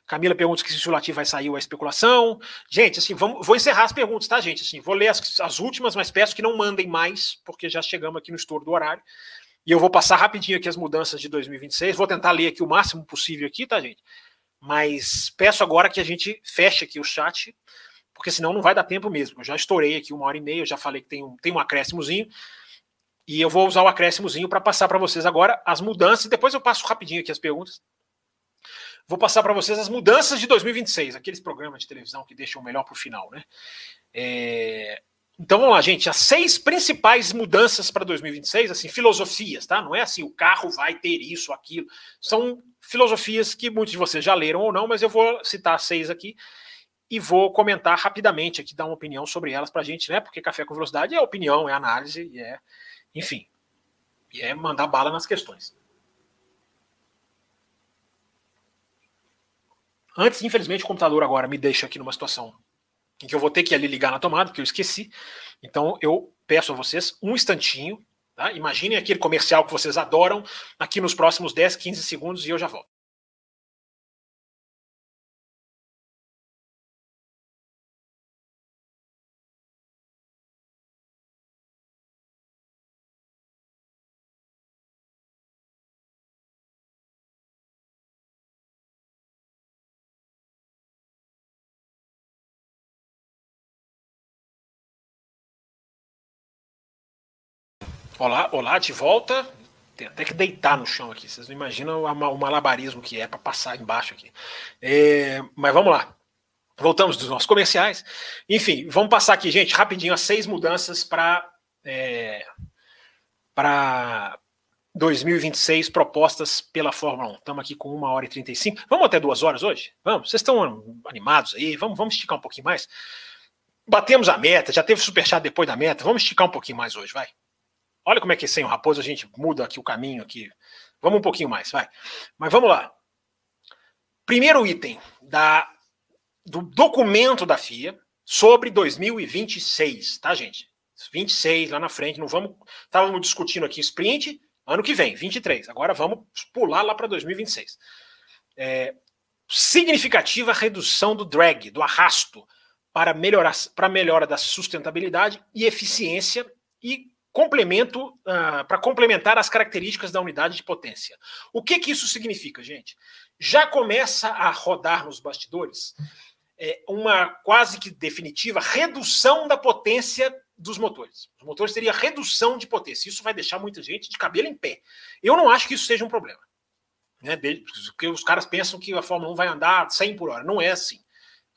Camila pergunta se o Latifi vai sair ou a especulação. Gente, assim, vamos, vou encerrar as perguntas, tá, gente? Assim, vou ler as, as últimas, mas peço que não mandem mais, porque já chegamos aqui no estouro do horário. E eu vou passar rapidinho aqui as mudanças de 2026. Vou tentar ler aqui o máximo possível aqui, tá, gente? Mas peço agora que a gente feche aqui o chat, porque senão não vai dar tempo mesmo. Eu já estourei aqui uma hora e meia, eu já falei que tem um, tem um acréscimozinho. E eu vou usar o acréscimozinho para passar para vocês agora as mudanças. E depois eu passo rapidinho aqui as perguntas vou passar para vocês as mudanças de 2026, aqueles programas de televisão que deixam o melhor para o final, né? É... Então vamos lá, gente. As seis principais mudanças para 2026, assim, filosofias, tá? Não é assim, o carro vai ter isso, aquilo. São filosofias que muitos de vocês já leram ou não, mas eu vou citar seis aqui. e vou comentar rapidamente aqui, dar uma opinião sobre elas para a gente, né? Porque café com velocidade é opinião, é análise, é, enfim, é mandar bala nas questões. Antes, infelizmente, o computador agora me deixa aqui numa situação em que eu vou ter que ali ligar na tomada, porque eu esqueci. Então, eu peço a vocês um instantinho, tá? Imaginem aquele comercial que vocês adoram aqui nos próximos 10, 15 segundos e eu já volto. Olá, olá, de volta. Tem até que deitar no chão aqui. Vocês não imaginam o malabarismo que é para passar embaixo aqui. É, mas vamos lá. Voltamos dos nossos comerciais. Enfim, vamos passar aqui, gente, rapidinho as seis mudanças para é, para 2026 propostas pela Fórmula 1. Estamos aqui com uma hora e 35. Vamos até duas horas hoje? Vamos? Vocês estão animados aí? Vamos, vamos esticar um pouquinho mais? Batemos a meta, já teve superchat depois da meta. Vamos esticar um pouquinho mais hoje, vai. Olha como é que sem o Raposo a gente muda aqui o caminho aqui. Vamos um pouquinho mais, vai. Mas vamos lá. Primeiro item da, do documento da FIA sobre 2026, tá, gente? 26 lá na frente, não vamos. Estávamos discutindo aqui sprint, ano que vem, 23. Agora vamos pular lá para 2026. É, significativa redução do drag, do arrasto, para melhorar para melhora da sustentabilidade e eficiência e complemento uh, para complementar as características da unidade de potência. O que, que isso significa, gente? Já começa a rodar nos bastidores é, uma quase que definitiva redução da potência dos motores. Os motores teriam redução de potência. Isso vai deixar muita gente de cabelo em pé. Eu não acho que isso seja um problema. Né? Porque os caras pensam que a Fórmula 1 vai andar 100 por hora. Não é assim.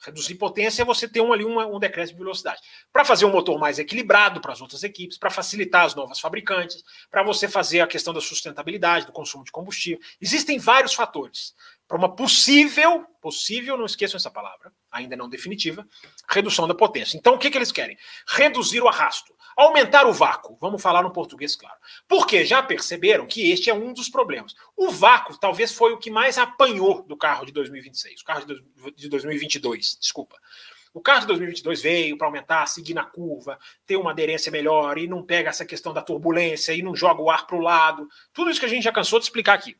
Reduzir potência é você ter um, ali uma, um decréscimo de velocidade. Para fazer um motor mais equilibrado para as outras equipes, para facilitar as novas fabricantes, para você fazer a questão da sustentabilidade, do consumo de combustível. Existem vários fatores para uma possível, possível, não esqueçam essa palavra, ainda não definitiva, redução da potência. Então, o que, que eles querem? Reduzir o arrasto. Aumentar o vácuo, vamos falar no português claro. Porque já perceberam que este é um dos problemas. O vácuo talvez foi o que mais apanhou do carro de 2026, o carro de 2022, desculpa. O carro de 2022 veio para aumentar, seguir na curva, ter uma aderência melhor e não pega essa questão da turbulência e não joga o ar para o lado. Tudo isso que a gente já cansou de explicar aqui.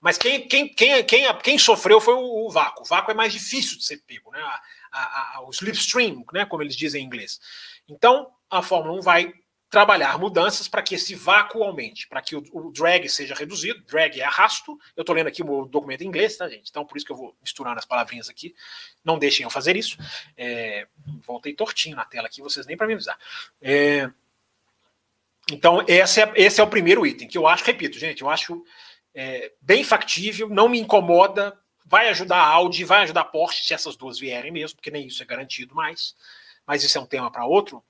Mas quem, quem, quem, quem, quem sofreu foi o, o vácuo. O vácuo é mais difícil de ser pego, né? A, a, a, o slipstream, né? como eles dizem em inglês. Então, a Fórmula 1 vai trabalhar mudanças para que esse vácuo aumente, para que o, o, drag seja reduzido. Drag é arrasto. Eu estou lendo aqui o documento em inglês, tá, gente? Então, por isso que eu vou misturando as palavrinhas aqui. Não deixem eu fazer isso. É, voltei tortinho na tela aqui, vocês nem para me avisar. É, então, esse é, esse é o primeiro item, que eu acho, repito, gente, eu acho é, bem factível, não me incomoda, vai ajudar a Audi, vai ajudar a Porsche, se essas duas vierem mesmo, porque nem isso é garantido mais. Mas isso é um tema para outro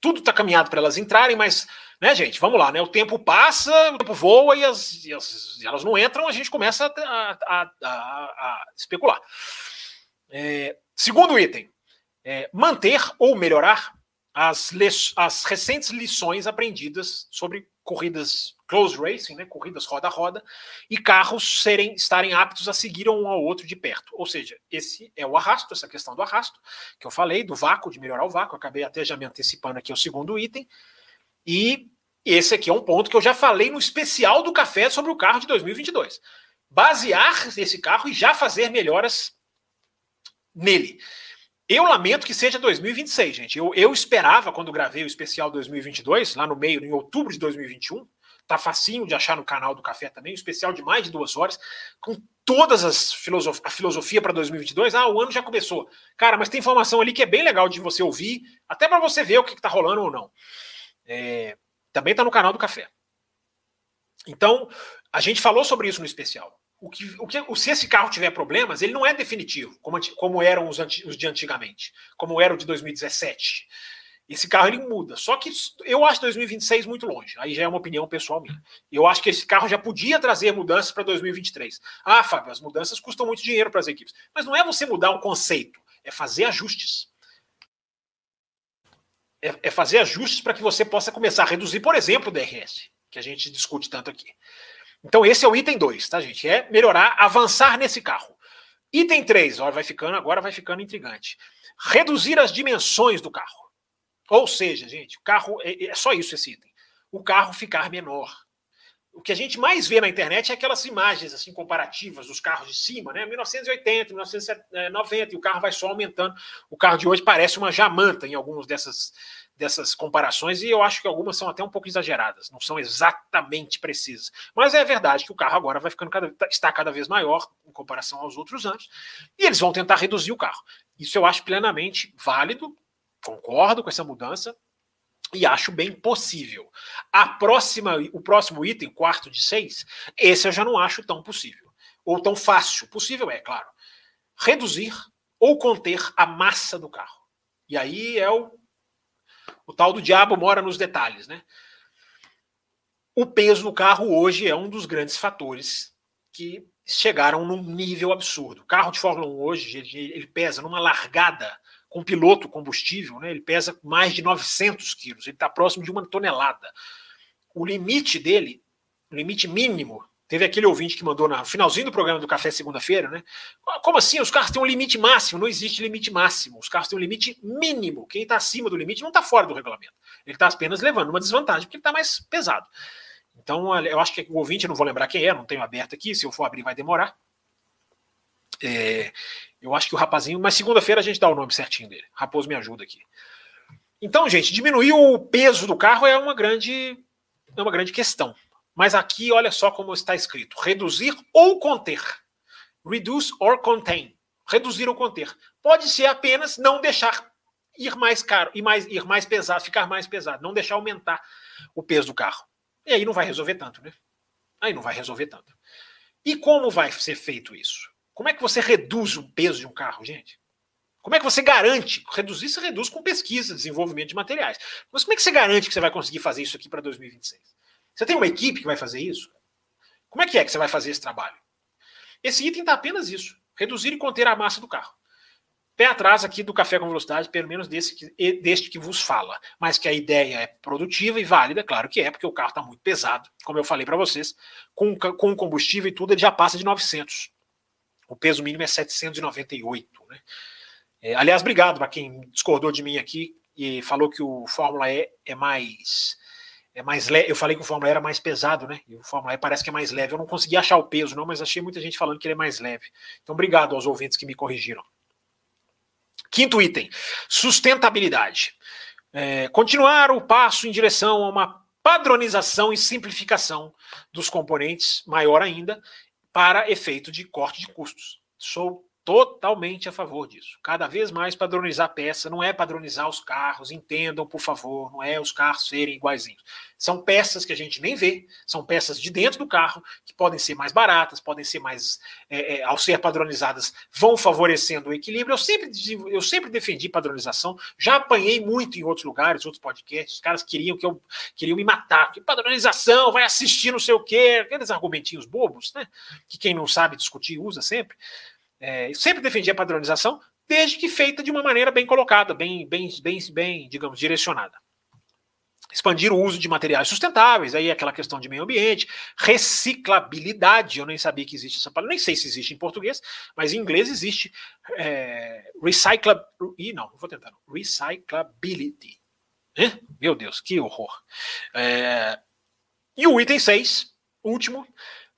tudo está caminhado para elas entrarem, mas, né, gente, vamos lá, né? O tempo passa, o tempo voa e, as, e, as, elas não entram, a gente começa a, a, a, a especular. É, segundo item, é, manter ou melhorar as, as recentes lições aprendidas sobre corridas close racing, né, corridas roda a roda, e carros serem estarem aptos a seguir um ao outro de perto. Ou seja, esse é o arrasto, essa questão do arrasto, que eu falei, do vácuo, de melhorar o vácuo, acabei até já me antecipando aqui o segundo item. E esse aqui é um ponto que eu já falei no especial do café sobre o carro de 2022. Basear esse carro e já fazer melhoras nele. Eu lamento que seja 2026, gente. Eu, eu esperava, quando gravei o especial 2022, lá no meio, em outubro de 2021, tá facinho de achar no canal do Café também, um especial de mais de duas horas, com todas as filosof a filosofia para 2022. Ah, o ano já começou. Cara, mas tem informação ali que é bem legal de você ouvir, até para você ver o que, está rolando ou não. É, também está no canal do Café. Então, a gente falou sobre isso no especial. O que, o que, se esse carro tiver problemas, ele não é definitivo, como, como eram os, os de antigamente, como era o de 2017 Esse carro ele muda. Só que eu acho 2026 muito longe. Aí já é uma opinião pessoal minha. Eu acho que esse carro já podia trazer mudanças para 2023. Ah, Fábio, as mudanças custam muito dinheiro para as equipes. Mas não é você mudar um conceito, é fazer ajustes. É, é fazer ajustes para que você possa começar a reduzir, por exemplo, o DRS, que a gente discute tanto aqui. Então, esse é o item 2, tá, gente? É melhorar, avançar nesse carro. Item 3, vai ficando, agora vai ficando intrigante. Reduzir as dimensões do carro. Ou seja, gente, o carro é, é só isso esse item. O carro ficar menor. O que a gente mais vê na internet é aquelas imagens assim comparativas dos carros de cima, né? 1980, 1990, e o carro vai só aumentando. O carro de hoje parece uma jamanta em algumas dessas dessas comparações e eu acho que algumas são até um pouco exageradas, não são exatamente precisas. Mas é verdade que o carro agora vai ficando cada, está cada vez maior em comparação aos outros anos e eles vão tentar reduzir o carro. Isso eu acho plenamente válido, concordo com essa mudança e acho bem possível. A próxima, o próximo item, quarto de seis, esse eu já não acho tão possível ou tão fácil. Possível é, claro. Reduzir ou conter a massa do carro. E aí é o o tal do diabo mora nos detalhes, né? O peso do carro hoje é um dos grandes fatores que chegaram num nível absurdo. O carro de Fórmula 1 hoje, ele, ele pesa numa largada com piloto combustível, né? ele pesa mais de 900 quilos, ele está próximo de uma tonelada. O limite dele, o limite mínimo Teve aquele ouvinte que mandou no finalzinho do programa do Café segunda-feira, né? Como assim? Os carros têm um limite máximo? Não existe limite máximo. Os carros têm um limite mínimo. Quem está acima do limite não está fora do regulamento. Ele está apenas levando uma desvantagem, porque ele está mais pesado. Então, eu acho que o ouvinte, eu não vou lembrar quem é, não tenho aberto aqui. Se eu for abrir, vai demorar. É, eu acho que o rapazinho, mas segunda-feira a gente dá o nome certinho dele. Raposo me ajuda aqui. Então, gente, diminuir o peso do carro é uma grande, é uma grande questão. Mas aqui, olha só como está escrito: reduzir ou conter. Reduce or contain. Reduzir ou conter. Pode ser apenas não deixar ir mais caro, ir mais, ir mais pesado, ficar mais pesado, não deixar aumentar o peso do carro. E aí não vai resolver tanto, né? Aí não vai resolver tanto. E como vai ser feito isso? Como é que você reduz o peso de um carro, gente? Como é que você garante? Reduzir se reduz com pesquisa, desenvolvimento de materiais. Mas como é que você garante que você vai conseguir fazer isso aqui para 2026? Você tem uma equipe que vai fazer isso? Como é que é que você vai fazer esse trabalho? Esse item está apenas isso: reduzir e conter a massa do carro. Pé atrás aqui do Café com Velocidade, pelo menos desse, deste que vos fala. Mas que a ideia é produtiva e válida, claro que é, porque o carro está muito pesado, como eu falei para vocês. Com, com combustível e tudo, ele já passa de 900. O peso mínimo é 798. Né? É, aliás, obrigado para quem discordou de mim aqui e falou que o Fórmula E é mais é mais leve. Eu falei que o Fórmula E era mais pesado, né? E o Fórmula E parece que é mais leve. Eu não consegui achar o peso, não, mas achei muita gente falando que ele é mais leve. Então, obrigado aos ouvintes que me corrigiram. Quinto item: sustentabilidade. É, continuar o passo em direção a uma padronização e simplificação dos componentes, maior ainda, para efeito de corte de custos. Sou totalmente a favor disso. Cada vez mais padronizar peça, não é padronizar os carros, entendam, por favor, não é os carros serem iguaizinhos. São peças que a gente nem vê, são peças de dentro do carro, que podem ser mais baratas, podem ser mais, é, é, ao ser padronizadas, vão favorecendo o equilíbrio. Eu sempre, eu sempre defendi padronização, já apanhei muito em outros lugares, outros podcasts, os caras queriam que eu queriam me matar, que padronização, vai assistir não sei o quê, aqueles argumentinhos bobos, né? Que quem não sabe discutir usa sempre. É, sempre defendi a padronização, desde que feita de uma maneira bem colocada, bem, bem, bem, bem, digamos, direcionada. Expandir o uso de materiais sustentáveis, aí aquela questão de meio ambiente, reciclabilidade, eu nem sabia que existe essa palavra, nem sei se existe em português, mas em inglês existe é, e não, vou tentar, não, recyclability. É? Meu Deus, que horror. É, e o item 6, último,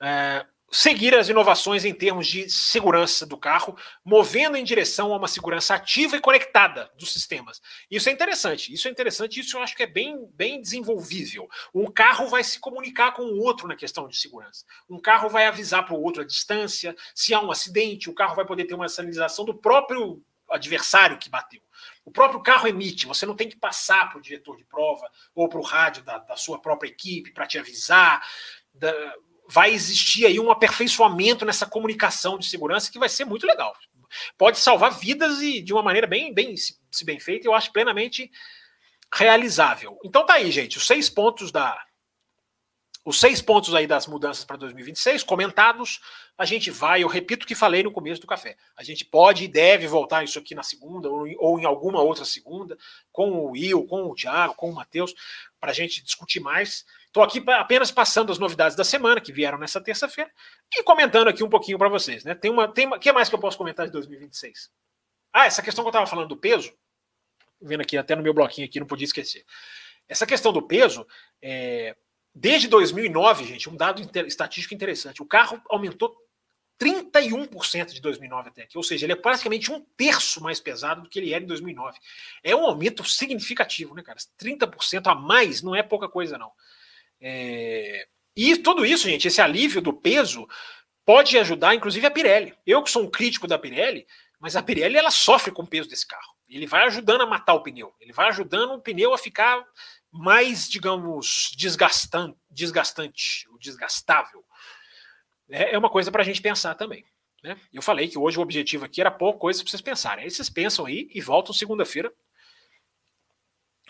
é, seguir as inovações em termos de segurança do carro, movendo em direção a uma segurança ativa e conectada dos sistemas. Isso é interessante, isso é interessante, isso eu acho que é bem, bem desenvolvível. Um carro vai se comunicar com o outro na questão de segurança. Um carro vai avisar para o outro a distância, se há um acidente, o carro vai poder ter uma sinalização do próprio adversário que bateu. O próprio carro emite, você não tem que passar para o diretor de prova ou para o rádio da, da sua própria equipe para te avisar. Da, vai existir aí um aperfeiçoamento nessa comunicação de segurança que vai ser muito legal. Pode salvar vidas e de uma maneira bem, bem se bem feita, eu acho plenamente realizável. Então tá aí, gente, os seis pontos da os seis pontos aí das mudanças para 2026 comentados, a gente vai, eu repito o que falei no começo do café. A gente pode e deve voltar isso aqui na segunda ou, ou em alguma outra segunda com o Will, com o Thiago, com o Matheus, para a gente discutir mais. Estou aqui apenas passando as novidades da semana que vieram nessa terça-feira e comentando aqui um pouquinho para vocês, né? Tem uma, tem uma, que mais que eu posso comentar de 2026? Ah, essa questão que eu estava falando do peso, vendo aqui até no meu bloquinho aqui, não podia esquecer. Essa questão do peso, é, desde 2009, gente, um dado inter, estatístico interessante, o carro aumentou 31% de 2009 até aqui, ou seja, ele é praticamente um terço mais pesado do que ele era em 2009. É um aumento significativo, né, cara? 30% a mais não é pouca coisa, não. É... E tudo isso, gente, esse alívio do peso pode ajudar, inclusive, a Pirelli. Eu que sou um crítico da Pirelli, mas a Pirelli ela sofre com o peso desse carro. Ele vai ajudando a matar o pneu. Ele vai ajudando o pneu a ficar mais, digamos, desgastante, desgastante, desgastável. É, é uma coisa para a gente pensar também. Né? Eu falei que hoje o objetivo aqui era pouca coisa para vocês pensarem. Aí vocês pensam aí e voltam segunda-feira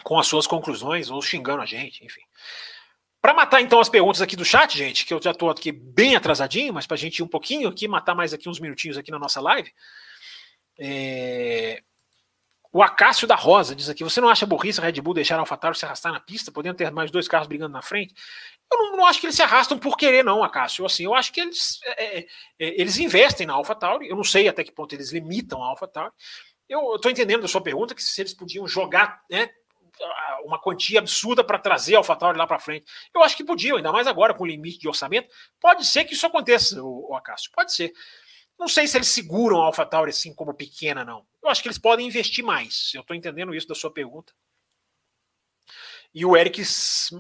com as suas conclusões ou xingando a gente, enfim. Para matar então as perguntas aqui do chat, gente, que eu já estou aqui bem atrasadinho, mas para a gente ir um pouquinho aqui, matar mais aqui uns minutinhos aqui na nossa live. É... O Acácio da Rosa diz aqui: você não acha burrice a Red Bull deixar a AlphaTauri se arrastar na pista, podendo ter mais dois carros brigando na frente? Eu não, não acho que eles se arrastam por querer, não, Acácio. Assim, eu acho que eles, é, é, é eles investem na AlphaTauri. Eu não sei até que ponto eles limitam a AlphaTauri. Eu estou entendendo a sua pergunta que se eles podiam jogar né, uma quantia absurda para trazer a AlphaTauri lá para frente. Eu acho que podiam, ainda mais agora com o limite de orçamento. Pode ser que isso aconteça, o, o Acácio. Pode ser. Não sei se eles seguram a AlphaTauri assim como pequena, não. Eu acho que eles podem investir mais. Eu estou entendendo isso da sua pergunta. E o Eric,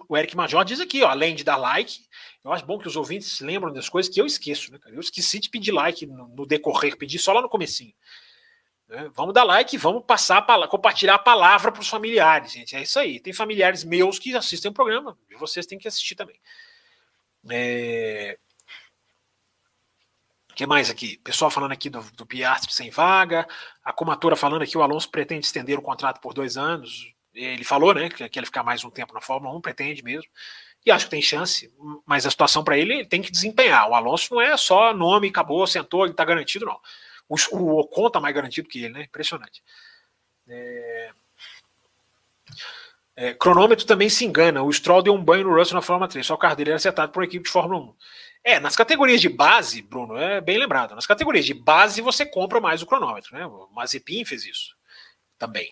o Eric Major diz aqui, ó, além de dar like, eu acho bom que os ouvintes lembram das coisas que eu esqueço, né, cara? Eu esqueci de pedir like no, no decorrer, pedi só lá no comecinho. Né? Vamos dar like, vamos passar a palavra, compartilhar a palavra para os familiares, gente. É isso aí. Tem familiares meus que assistem o programa, e vocês têm que assistir também. É que mais aqui? Pessoal falando aqui do, do Piastri sem vaga, a comatura falando aqui o Alonso pretende estender o contrato por dois anos. Ele falou, né, que quer ficar mais um tempo na Fórmula 1, pretende mesmo. E acho que tem chance, mas a situação para ele, ele tem que desempenhar. O Alonso não é só nome, acabou, sentou, ele está garantido, não. O, o Ocon está mais garantido que ele, né? Impressionante. É... É, cronômetro também se engana. O Stroll deu um banho no Russell na Fórmula 3, só o carro dele era acertado por uma equipe de Fórmula 1. É, nas categorias de base, Bruno, é bem lembrado. Nas categorias de base você compra mais o cronômetro, né? O Mazepin fez isso também.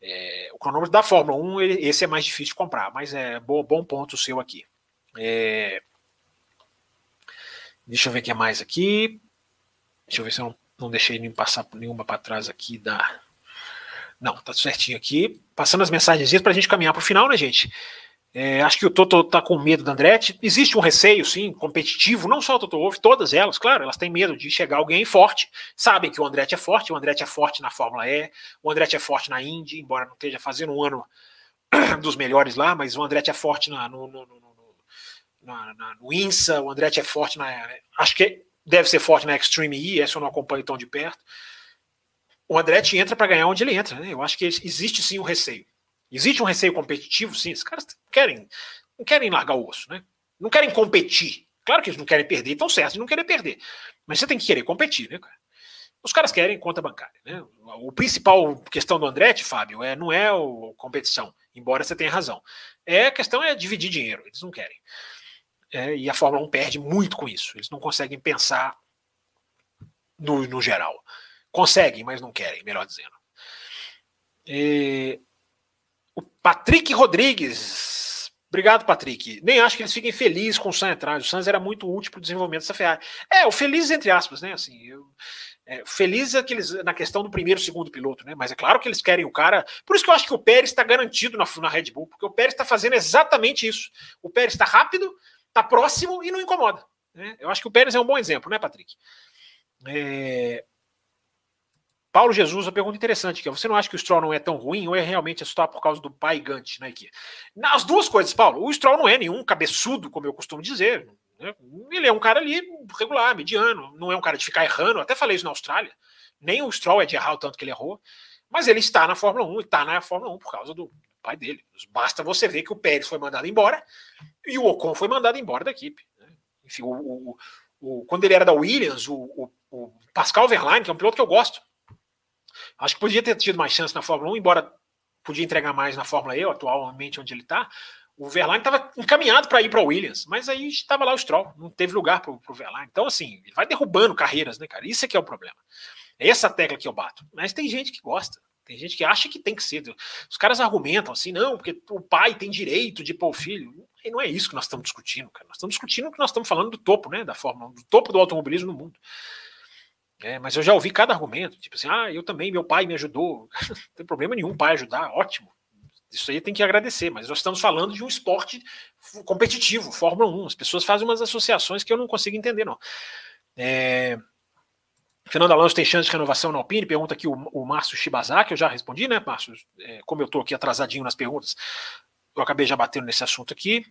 É, o cronômetro da Fórmula 1, ele, esse é mais difícil de comprar, mas é bom, bom ponto seu aqui. É, deixa eu ver o que é mais aqui. Deixa eu ver se eu não, não deixei nem passar nenhuma para trás aqui da. Não, tá certinho aqui. Passando as mensagens para a gente caminhar para o final, né, gente? É, acho que o Toto está com medo da Andretti. Existe um receio, sim, competitivo, não só o Toto Wolff, todas elas, claro, elas têm medo de chegar alguém forte. Sabem que o Andretti é forte, o Andretti é forte na Fórmula E, o Andretti é forte na Indy, embora não esteja fazendo um ano dos melhores lá, mas o Andretti é forte na, no, no, no, no INSA, o Andretti é forte na. Acho que deve ser forte na Extreme E, essa eu não acompanho tão de perto. O Andretti entra para ganhar onde ele entra, né? Eu acho que existe sim um receio. Existe um receio competitivo, sim. Esses caras querem, não querem largar o osso, né? Não querem competir. Claro que eles não querem perder, estão certos de não querer perder. Mas você tem que querer competir, né, cara? Os caras querem conta bancária, né? O principal questão do Andretti, Fábio, é, não é a competição, embora você tenha razão. É a questão é dividir dinheiro, eles não querem. É, e a Fórmula 1 perde muito com isso. Eles não conseguem pensar no, no geral. Conseguem, mas não querem, melhor dizendo. E, o Patrick Rodrigues. Obrigado, Patrick. Nem acho que eles fiquem felizes com o Sainz atrás. O Sainz era muito útil para o desenvolvimento dessa Ferrari. É, o feliz entre aspas, né? Assim, eu, é, feliz é que eles, na questão do primeiro e segundo piloto, né? Mas é claro que eles querem o cara. Por isso que eu acho que o Pérez está garantido na, na Red Bull, porque o Pérez está fazendo exatamente isso. O Pérez está rápido, está próximo e não incomoda. Né? Eu acho que o Pérez é um bom exemplo, né, Patrick? É, Paulo Jesus, uma pergunta interessante que você não acha que o Stroll não é tão ruim ou é realmente só por causa do pai Gant na equipe? Nas duas coisas, Paulo. O Stroll não é nenhum cabeçudo, como eu costumo dizer. Né? Ele é um cara ali regular, mediano, não é um cara de ficar errando. Eu até falei isso na Austrália. Nem o Stroll é de errar o tanto que ele errou, mas ele está na Fórmula 1 e está na Fórmula 1 por causa do pai dele. Basta você ver que o Pérez foi mandado embora e o Ocon foi mandado embora da equipe. Né? Enfim, o, o, o, quando ele era da Williams, o, o Pascal Verlaine, que é um piloto que eu gosto, acho que podia ter tido mais chance na Fórmula 1, embora podia entregar mais na Fórmula E, atualmente onde ele está. O Verlaine estava encaminhado para ir para o Williams, mas aí estava lá o Stroll, não teve lugar para o Verlaine. Então, assim, ele vai derrubando carreiras, né, cara? Isso é que é o problema. É essa tecla que eu bato. Mas tem gente que gosta. Tem gente que acha que tem que ser. Os caras argumentam assim, não, porque o pai tem direito de pôr o filho. E não é isso que nós estamos discutindo, cara. Nós estamos discutindo que nós estamos falando do topo, né, da Fórmula, do topo do automobilismo no mundo. É, mas eu já ouvi cada argumento, tipo assim, ah, eu também, meu pai me ajudou. não tem problema nenhum pai ajudar, ótimo. Isso aí tem que agradecer, mas nós estamos falando de um esporte competitivo, Fórmula 1. As pessoas fazem umas associações que eu não consigo entender, não. É... Fernando Alonso tem chance de renovação na Alpine? Pergunta aqui o, o Márcio Shibazaki, eu já respondi, né, Márcio? É, como eu estou aqui atrasadinho nas perguntas, eu acabei já batendo nesse assunto aqui.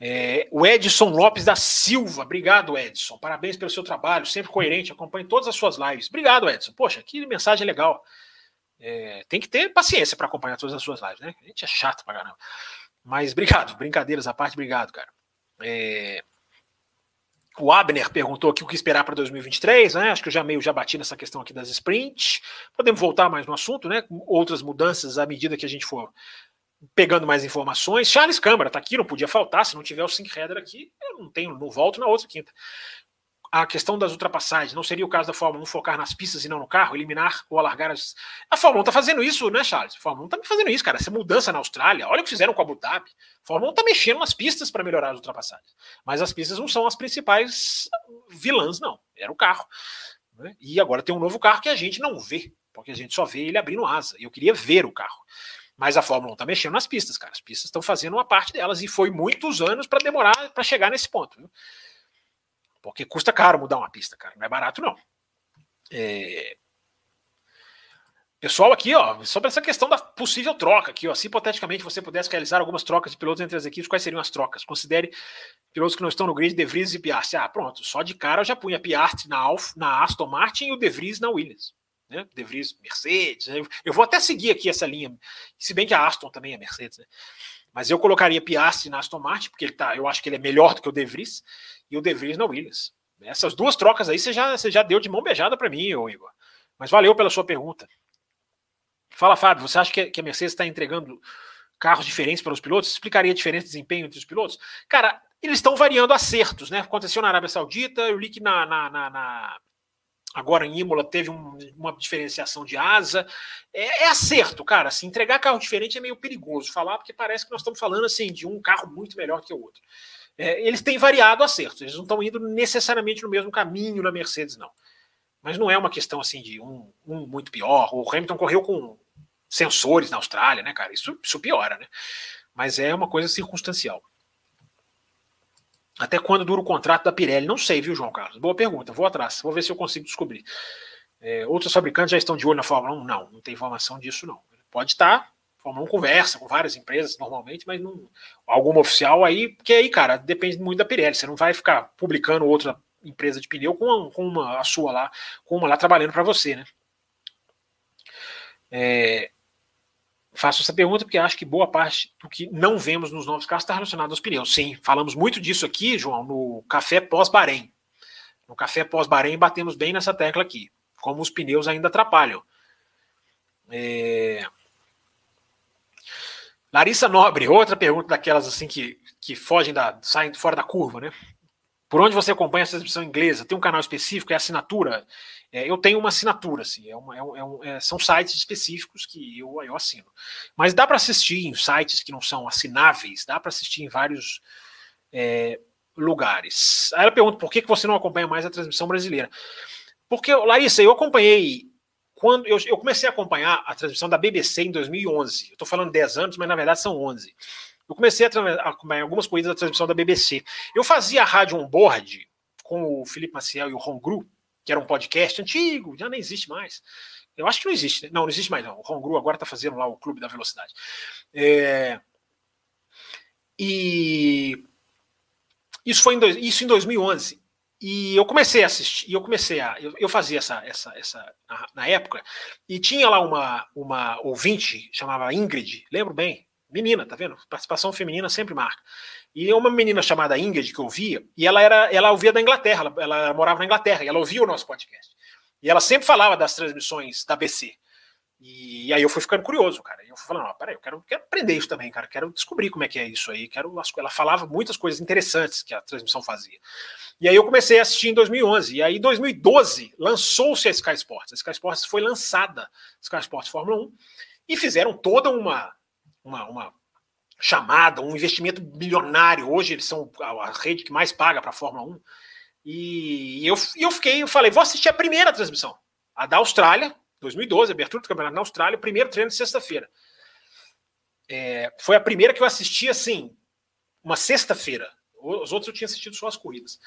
É, o Edson Lopes da Silva, obrigado, Edson. Parabéns pelo seu trabalho, sempre coerente, acompanhe todas as suas lives. Obrigado, Edson. Poxa, que mensagem legal. É, tem que ter paciência para acompanhar todas as suas lives, né? A gente é chato pra caramba. Mas obrigado, brincadeiras à parte, obrigado, cara. É, o Abner perguntou aqui o que esperar para 2023, né? Acho que eu já meio já bati nessa questão aqui das sprints. Podemos voltar mais no assunto, né? Outras mudanças à medida que a gente for pegando mais informações. Charles Câmara está aqui, não podia faltar. Se não tiver o Sync Header aqui, eu não tenho, não volto na outra quinta a questão das ultrapassagens, não seria o caso da Fórmula 1 focar nas pistas e não no carro, eliminar ou alargar as. A Fórmula 1 está fazendo isso, né, Charles? A Fórmula 1 está fazendo isso, cara. Essa mudança na Austrália, olha o que fizeram com a Abu Dhabi. A Fórmula 1 está mexendo nas pistas para melhorar as ultrapassagens. Mas as pistas não são as principais vilãs, não. Era o carro. Né? E agora tem um novo carro que a gente não vê, porque a gente só vê ele abrindo asa. Eu queria ver o carro. Mas a Fórmula 1 está mexendo nas pistas, cara. As pistas estão fazendo uma parte delas e foi muitos anos para demorar para chegar nesse ponto. Viu? Porque custa caro mudar uma pista, cara. Não é barato, não. É... Pessoal, aqui, ó, sobre essa questão da possível troca aqui, ó, se hipoteticamente você pudesse realizar algumas trocas de pilotos entre as equipes, quais seriam as trocas? Considere pilotos que não estão no grid, De Vries e Piastri. Ah, pronto, só de cara eu já punha Piastri na, Alf, na Aston Martin e o De Vries na Williams. Né? De Vries, Mercedes. Eu, vou até seguir aqui essa linha, se bem que a Aston também é Mercedes, né? Mas eu colocaria Piastri na Aston Martin, porque ele tá, eu acho que ele é melhor do que o De Vries, e o De Vries na Williams. Essas duas trocas aí você já, você já deu de mão beijada para mim, ô Igor. Mas valeu pela sua pergunta. Fala, Fábio, você acha que a Mercedes está entregando carros diferentes para os pilotos? Explicaria de desempenho entre os pilotos? Cara, eles estão variando acertos, né? Aconteceu na Arábia Saudita, eu li que na, na, na, na agora em Imola teve um, uma diferenciação de asa. É, é, acerto, cara. Se entregar carro diferente é meio perigoso falar, porque parece que nós estamos falando assim de um carro muito melhor que o outro. É, eles têm variado acertos, eles não estão indo necessariamente no mesmo caminho na Mercedes, não. Mas não é uma questão assim de um, um muito pior. O Hamilton correu com sensores na Austrália, né, cara? Isso, isso piora, né? Mas é uma coisa circunstancial. Até quando dura o contrato da Pirelli? Não sei, viu, João Carlos? Boa pergunta, vou atrás, vou ver se eu consigo descobrir. É, outros fabricantes já estão de olho na Fórmula 1? Não, não tem informação disso, não. Pode estar, a Fórmula 1 conversa com várias empresas normalmente, mas não. Alguma oficial aí, porque aí, cara, depende muito da Pirelli. Você não vai ficar publicando outra empresa de pneu com uma, com uma a sua lá, com uma lá trabalhando para você, né? É, faço essa pergunta porque acho que boa parte do que não vemos nos novos carros está relacionado aos pneus. Sim, falamos muito disso aqui, João, no café pós-Bahrein. No café pós-Bahrein batemos bem nessa tecla aqui, como os pneus ainda atrapalham. É... Larissa Nobre, outra pergunta daquelas assim que, que fogem da. saem fora da curva, né? Por onde você acompanha essa transmissão inglesa? Tem um canal específico? É assinatura? É, eu tenho uma assinatura, assim, é uma, é um, é, são sites específicos que eu, eu assino. Mas dá para assistir em sites que não são assináveis, dá para assistir em vários é, lugares. Aí ela pergunta por que, que você não acompanha mais a transmissão brasileira. Porque, Larissa, eu acompanhei. Quando eu, eu comecei a acompanhar a transmissão da BBC em 2011. Eu estou falando 10 anos, mas na verdade são 11. Eu comecei a, acompanhar algumas coisas da transmissão da BBC. Eu fazia a rádio on-board com o Felipe Maciel e o Ron Gru, que era um podcast antigo, já nem existe mais. Eu acho que não existe. Né? Não, não existe mais não. O Hongru agora está fazendo lá o Clube da Velocidade. É... E isso foi em, dois, isso em 2011. e eu comecei a assistir, eu comecei a. Eu, eu fazia essa, essa, essa na, na, época, e tinha lá uma, uma ouvinte, chamava Ingrid, lembro bem, menina, tá vendo? Participação feminina sempre marca. E uma menina chamada Ingrid que ouvia, e ela era, ela ouvia da Inglaterra, ela, ela morava na Inglaterra, e ela ouvia o nosso podcast. E ela sempre falava das transmissões da BC. E aí eu fui ficando curioso, cara. E eu fui falando, ó, peraí, eu quero, quero aprender isso também, cara. Quero descobrir como é que é isso aí. Quero. Ela falava muitas coisas interessantes que a transmissão fazia. E aí eu comecei a assistir em 2011. E aí em 2012 lançou-se a Sky Sports. A Sky Sports foi lançada, Sky Sports Fórmula 1, e fizeram toda uma, uma, uma chamada, um investimento milionário. Hoje eles são a rede que mais paga para a Fórmula 1. E eu, eu fiquei, eu falei, vou assistir a primeira transmissão, a da Austrália, 2012, abertura do campeonato na Austrália, primeiro treino de sexta-feira. É, foi a primeira que eu assisti assim, uma sexta-feira. Os outros eu tinha assistido só as corridas.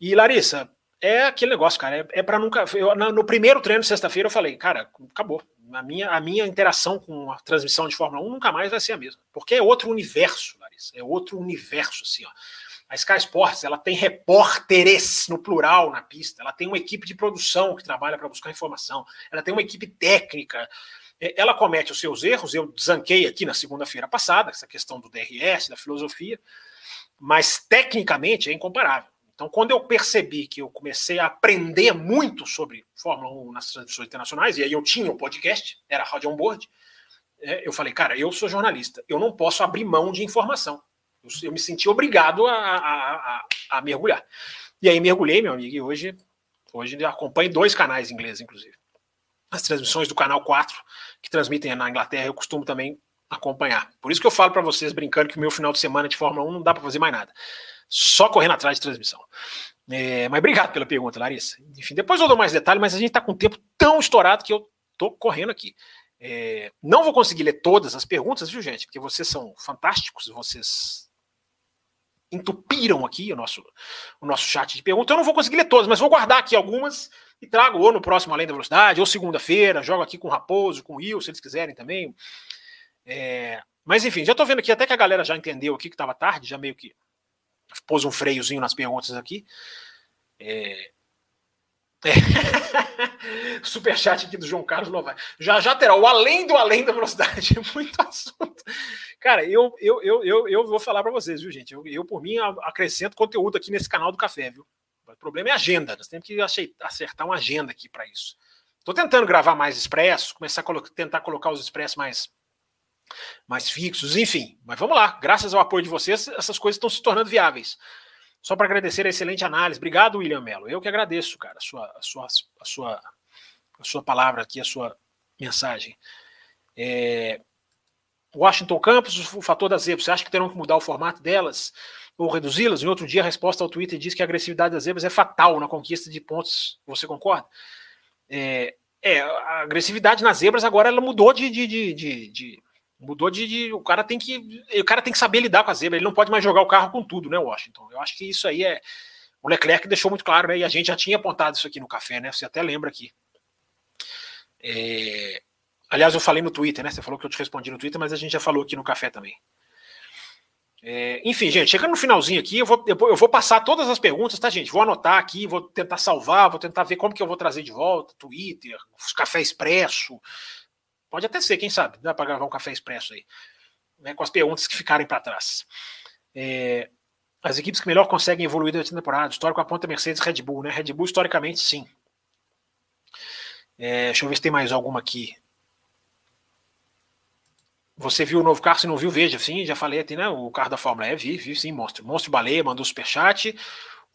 E Larissa, é aquele negócio, cara. É, é para nunca. Eu, no primeiro treino de sexta-feira eu falei, cara, acabou. A minha, a minha interação com a transmissão de Fórmula 1 nunca mais vai ser a mesma. Porque é outro universo, Larissa. É outro universo, assim, ó. A Sky Sports ela tem repórteres no plural na pista, ela tem uma equipe de produção que trabalha para buscar informação, ela tem uma equipe técnica. É, ela comete os seus erros, eu desanquei aqui na segunda-feira passada, essa questão do DRS, da filosofia, mas tecnicamente é incomparável. Então, quando eu percebi que eu comecei a aprender muito sobre Fórmula 1 nas transmissões internacionais, e aí eu tinha o um podcast, era Rádio On Board, é, eu falei, cara, eu sou jornalista, eu não posso abrir mão de informação. Eu, me senti obrigado a, a, a, a, mergulhar. E aí mergulhei, meu amigo, e hoje, hoje acompanho dois canais ingleses, inclusive. As transmissões do canal 4, que transmitem na Inglaterra, eu costumo também acompanhar. Por isso que eu falo para vocês, brincando, que o meu final de semana de Fórmula 1 não dá para fazer mais nada. Só correndo atrás de transmissão. É, mas obrigado pela pergunta, Larissa. Enfim, depois eu dou mais detalhes, mas a gente está com o tempo tão estourado que eu tô correndo aqui. É, não vou conseguir ler todas as perguntas, viu, gente? Porque vocês são fantásticos, vocês entupiram aqui o nosso, o nosso chat de perguntas. Eu não vou conseguir ler todas, mas vou guardar aqui algumas e trago ou no próximo Além da Velocidade, ou segunda-feira, jogo aqui com o Raposo, com o Will, se eles quiserem também. É, mas enfim, já estou vendo aqui até que a galera já entendeu aqui que estava tarde, já meio que pôs um freiozinho nas perguntas aqui. É, é. Superchat aqui do João Carlos Novaes. Já já terá o além do além da velocidade. Muito assunto. Cara, eu, eu, eu, eu, eu vou falar para vocês, viu, gente? Eu, eu, por mim, acrescento conteúdo aqui nesse canal do café, viu? O problema é agenda. Nós temos que acertar uma agenda aqui para isso. Estou tentando gravar mais expresso, começar a colo tentar colocar os expressos mais, mais fixos, enfim. Mas vamos lá. Graças ao apoio de vocês, essas coisas estão se tornando viáveis. Só para agradecer a excelente análise. Obrigado, William Mello. Eu que agradeço, cara, a sua, a sua, a sua, a sua palavra aqui, a sua mensagem. É... Washington Campos, o fator das zebras. Você acha que terão que mudar o formato delas ou reduzi-las? Em outro dia, a resposta ao Twitter diz que a agressividade das zebras é fatal na conquista de pontos. Você concorda? É, é a agressividade nas zebras agora ela mudou de, de, de, de Mudou de, de, O cara tem que. O cara tem que saber lidar com a zebra. Ele não pode mais jogar o carro com tudo, né, Washington? Eu acho que isso aí é. O Leclerc deixou muito claro, né? E a gente já tinha apontado isso aqui no café, né? Você até lembra aqui. É... Aliás, eu falei no Twitter, né? Você falou que eu te respondi no Twitter, mas a gente já falou aqui no café também. É... Enfim, gente, chegando no finalzinho aqui, eu vou, eu vou passar todas as perguntas, tá, gente? Vou anotar aqui, vou tentar salvar, vou tentar ver como que eu vou trazer de volta, Twitter, café expresso, Pode até ser, quem sabe, dá para gravar um café expresso aí, né, com as perguntas que ficarem para trás. É, as equipes que melhor conseguem evoluir durante a temporada, histórico aponta Mercedes Red Bull, né? Red Bull, historicamente, sim. É, deixa eu ver se tem mais alguma aqui. Você viu o novo carro? Se não viu, veja. Sim, já falei aqui, né? O carro da Fórmula E, vi, vi sim, monstro. Monstro Baleia mandou superchat.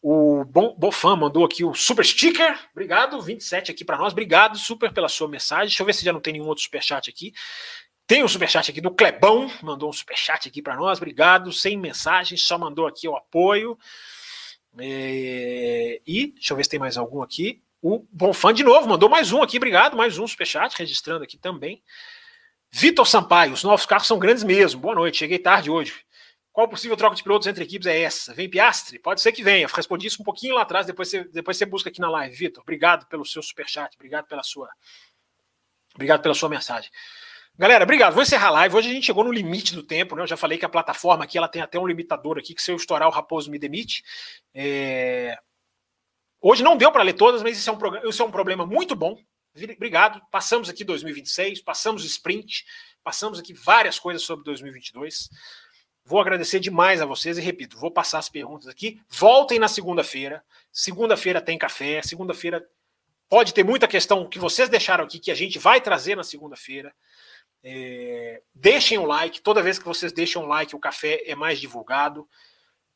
O Bofan mandou aqui o super sticker. Obrigado, 27 aqui para nós. Obrigado, super, pela sua mensagem. Deixa eu ver se já não tem nenhum outro superchat aqui. Tem um superchat aqui do Clebão, mandou um superchat aqui para nós. Obrigado, sem mensagem, só mandou aqui o apoio. É... E deixa eu ver se tem mais algum aqui. O Bonfã de novo mandou mais um aqui. Obrigado, mais um superchat, registrando aqui também. Vitor Sampaio, os novos carros são grandes mesmo. Boa noite, cheguei tarde hoje. Qual possível troca de pilotos entre equipes é essa? Vem Piastre? Pode ser que venha. Respondi isso um pouquinho lá atrás, depois você, depois você busca aqui na live. Vitor, obrigado pelo seu superchat, obrigado pela sua. Obrigado pela sua mensagem. Galera, obrigado. Vou encerrar a live. Hoje a gente chegou no limite do tempo, né? Eu já falei que a plataforma aqui ela tem até um limitador aqui, que se eu estourar o Raposo me demite. É... Hoje não deu para ler todas, mas isso é, um, isso é um problema muito bom. Obrigado. Passamos aqui 2026, passamos sprint, passamos aqui várias coisas sobre 2022. Vou agradecer demais a vocês e repito, vou passar as perguntas aqui. Voltem na segunda-feira. Segunda-feira tem café. Segunda-feira pode ter muita questão que vocês deixaram aqui que a gente vai trazer na segunda-feira. É, deixem o like. Toda vez que vocês deixam o like, o café é mais divulgado.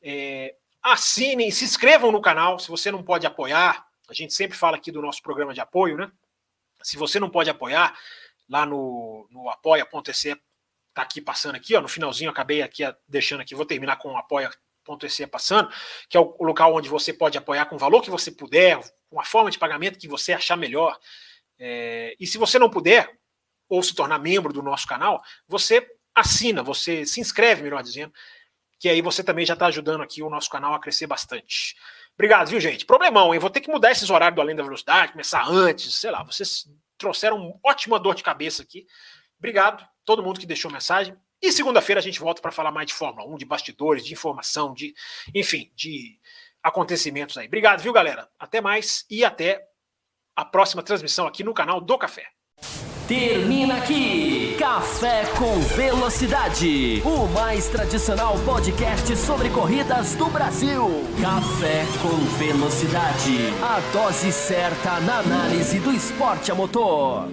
É, assinem, se inscrevam no canal. Se você não pode apoiar, a gente sempre fala aqui do nosso programa de apoio, né? Se você não pode apoiar, lá no, no apoia.se, tá aqui passando aqui, ó, no finalzinho acabei aqui deixando aqui, vou terminar com o apoia.se passando, que é o, local onde você pode apoiar com o valor que você puder, com a forma de pagamento que você achar melhor. É, e se você não puder, ou se tornar membro do nosso canal, você assina, você se inscreve, melhor dizendo, que aí você também já está ajudando aqui o nosso canal a crescer bastante. Obrigado, viu, gente? Problemão, hein? Vou ter que mudar esses horários do Além da Velocidade, começar antes, sei lá. Vocês trouxeram ótima dor de cabeça aqui. Obrigado, todo mundo que deixou mensagem. E segunda-feira a gente volta para falar mais de Fórmula 1, de bastidores, de informação, de, enfim, de acontecimentos aí. Obrigado, viu, galera? Até mais e até a próxima transmissão aqui no canal do Café. Termina aqui Café com Velocidade, o mais tradicional podcast sobre corridas do Brasil. Café com Velocidade, a dose certa na análise do esporte a motor.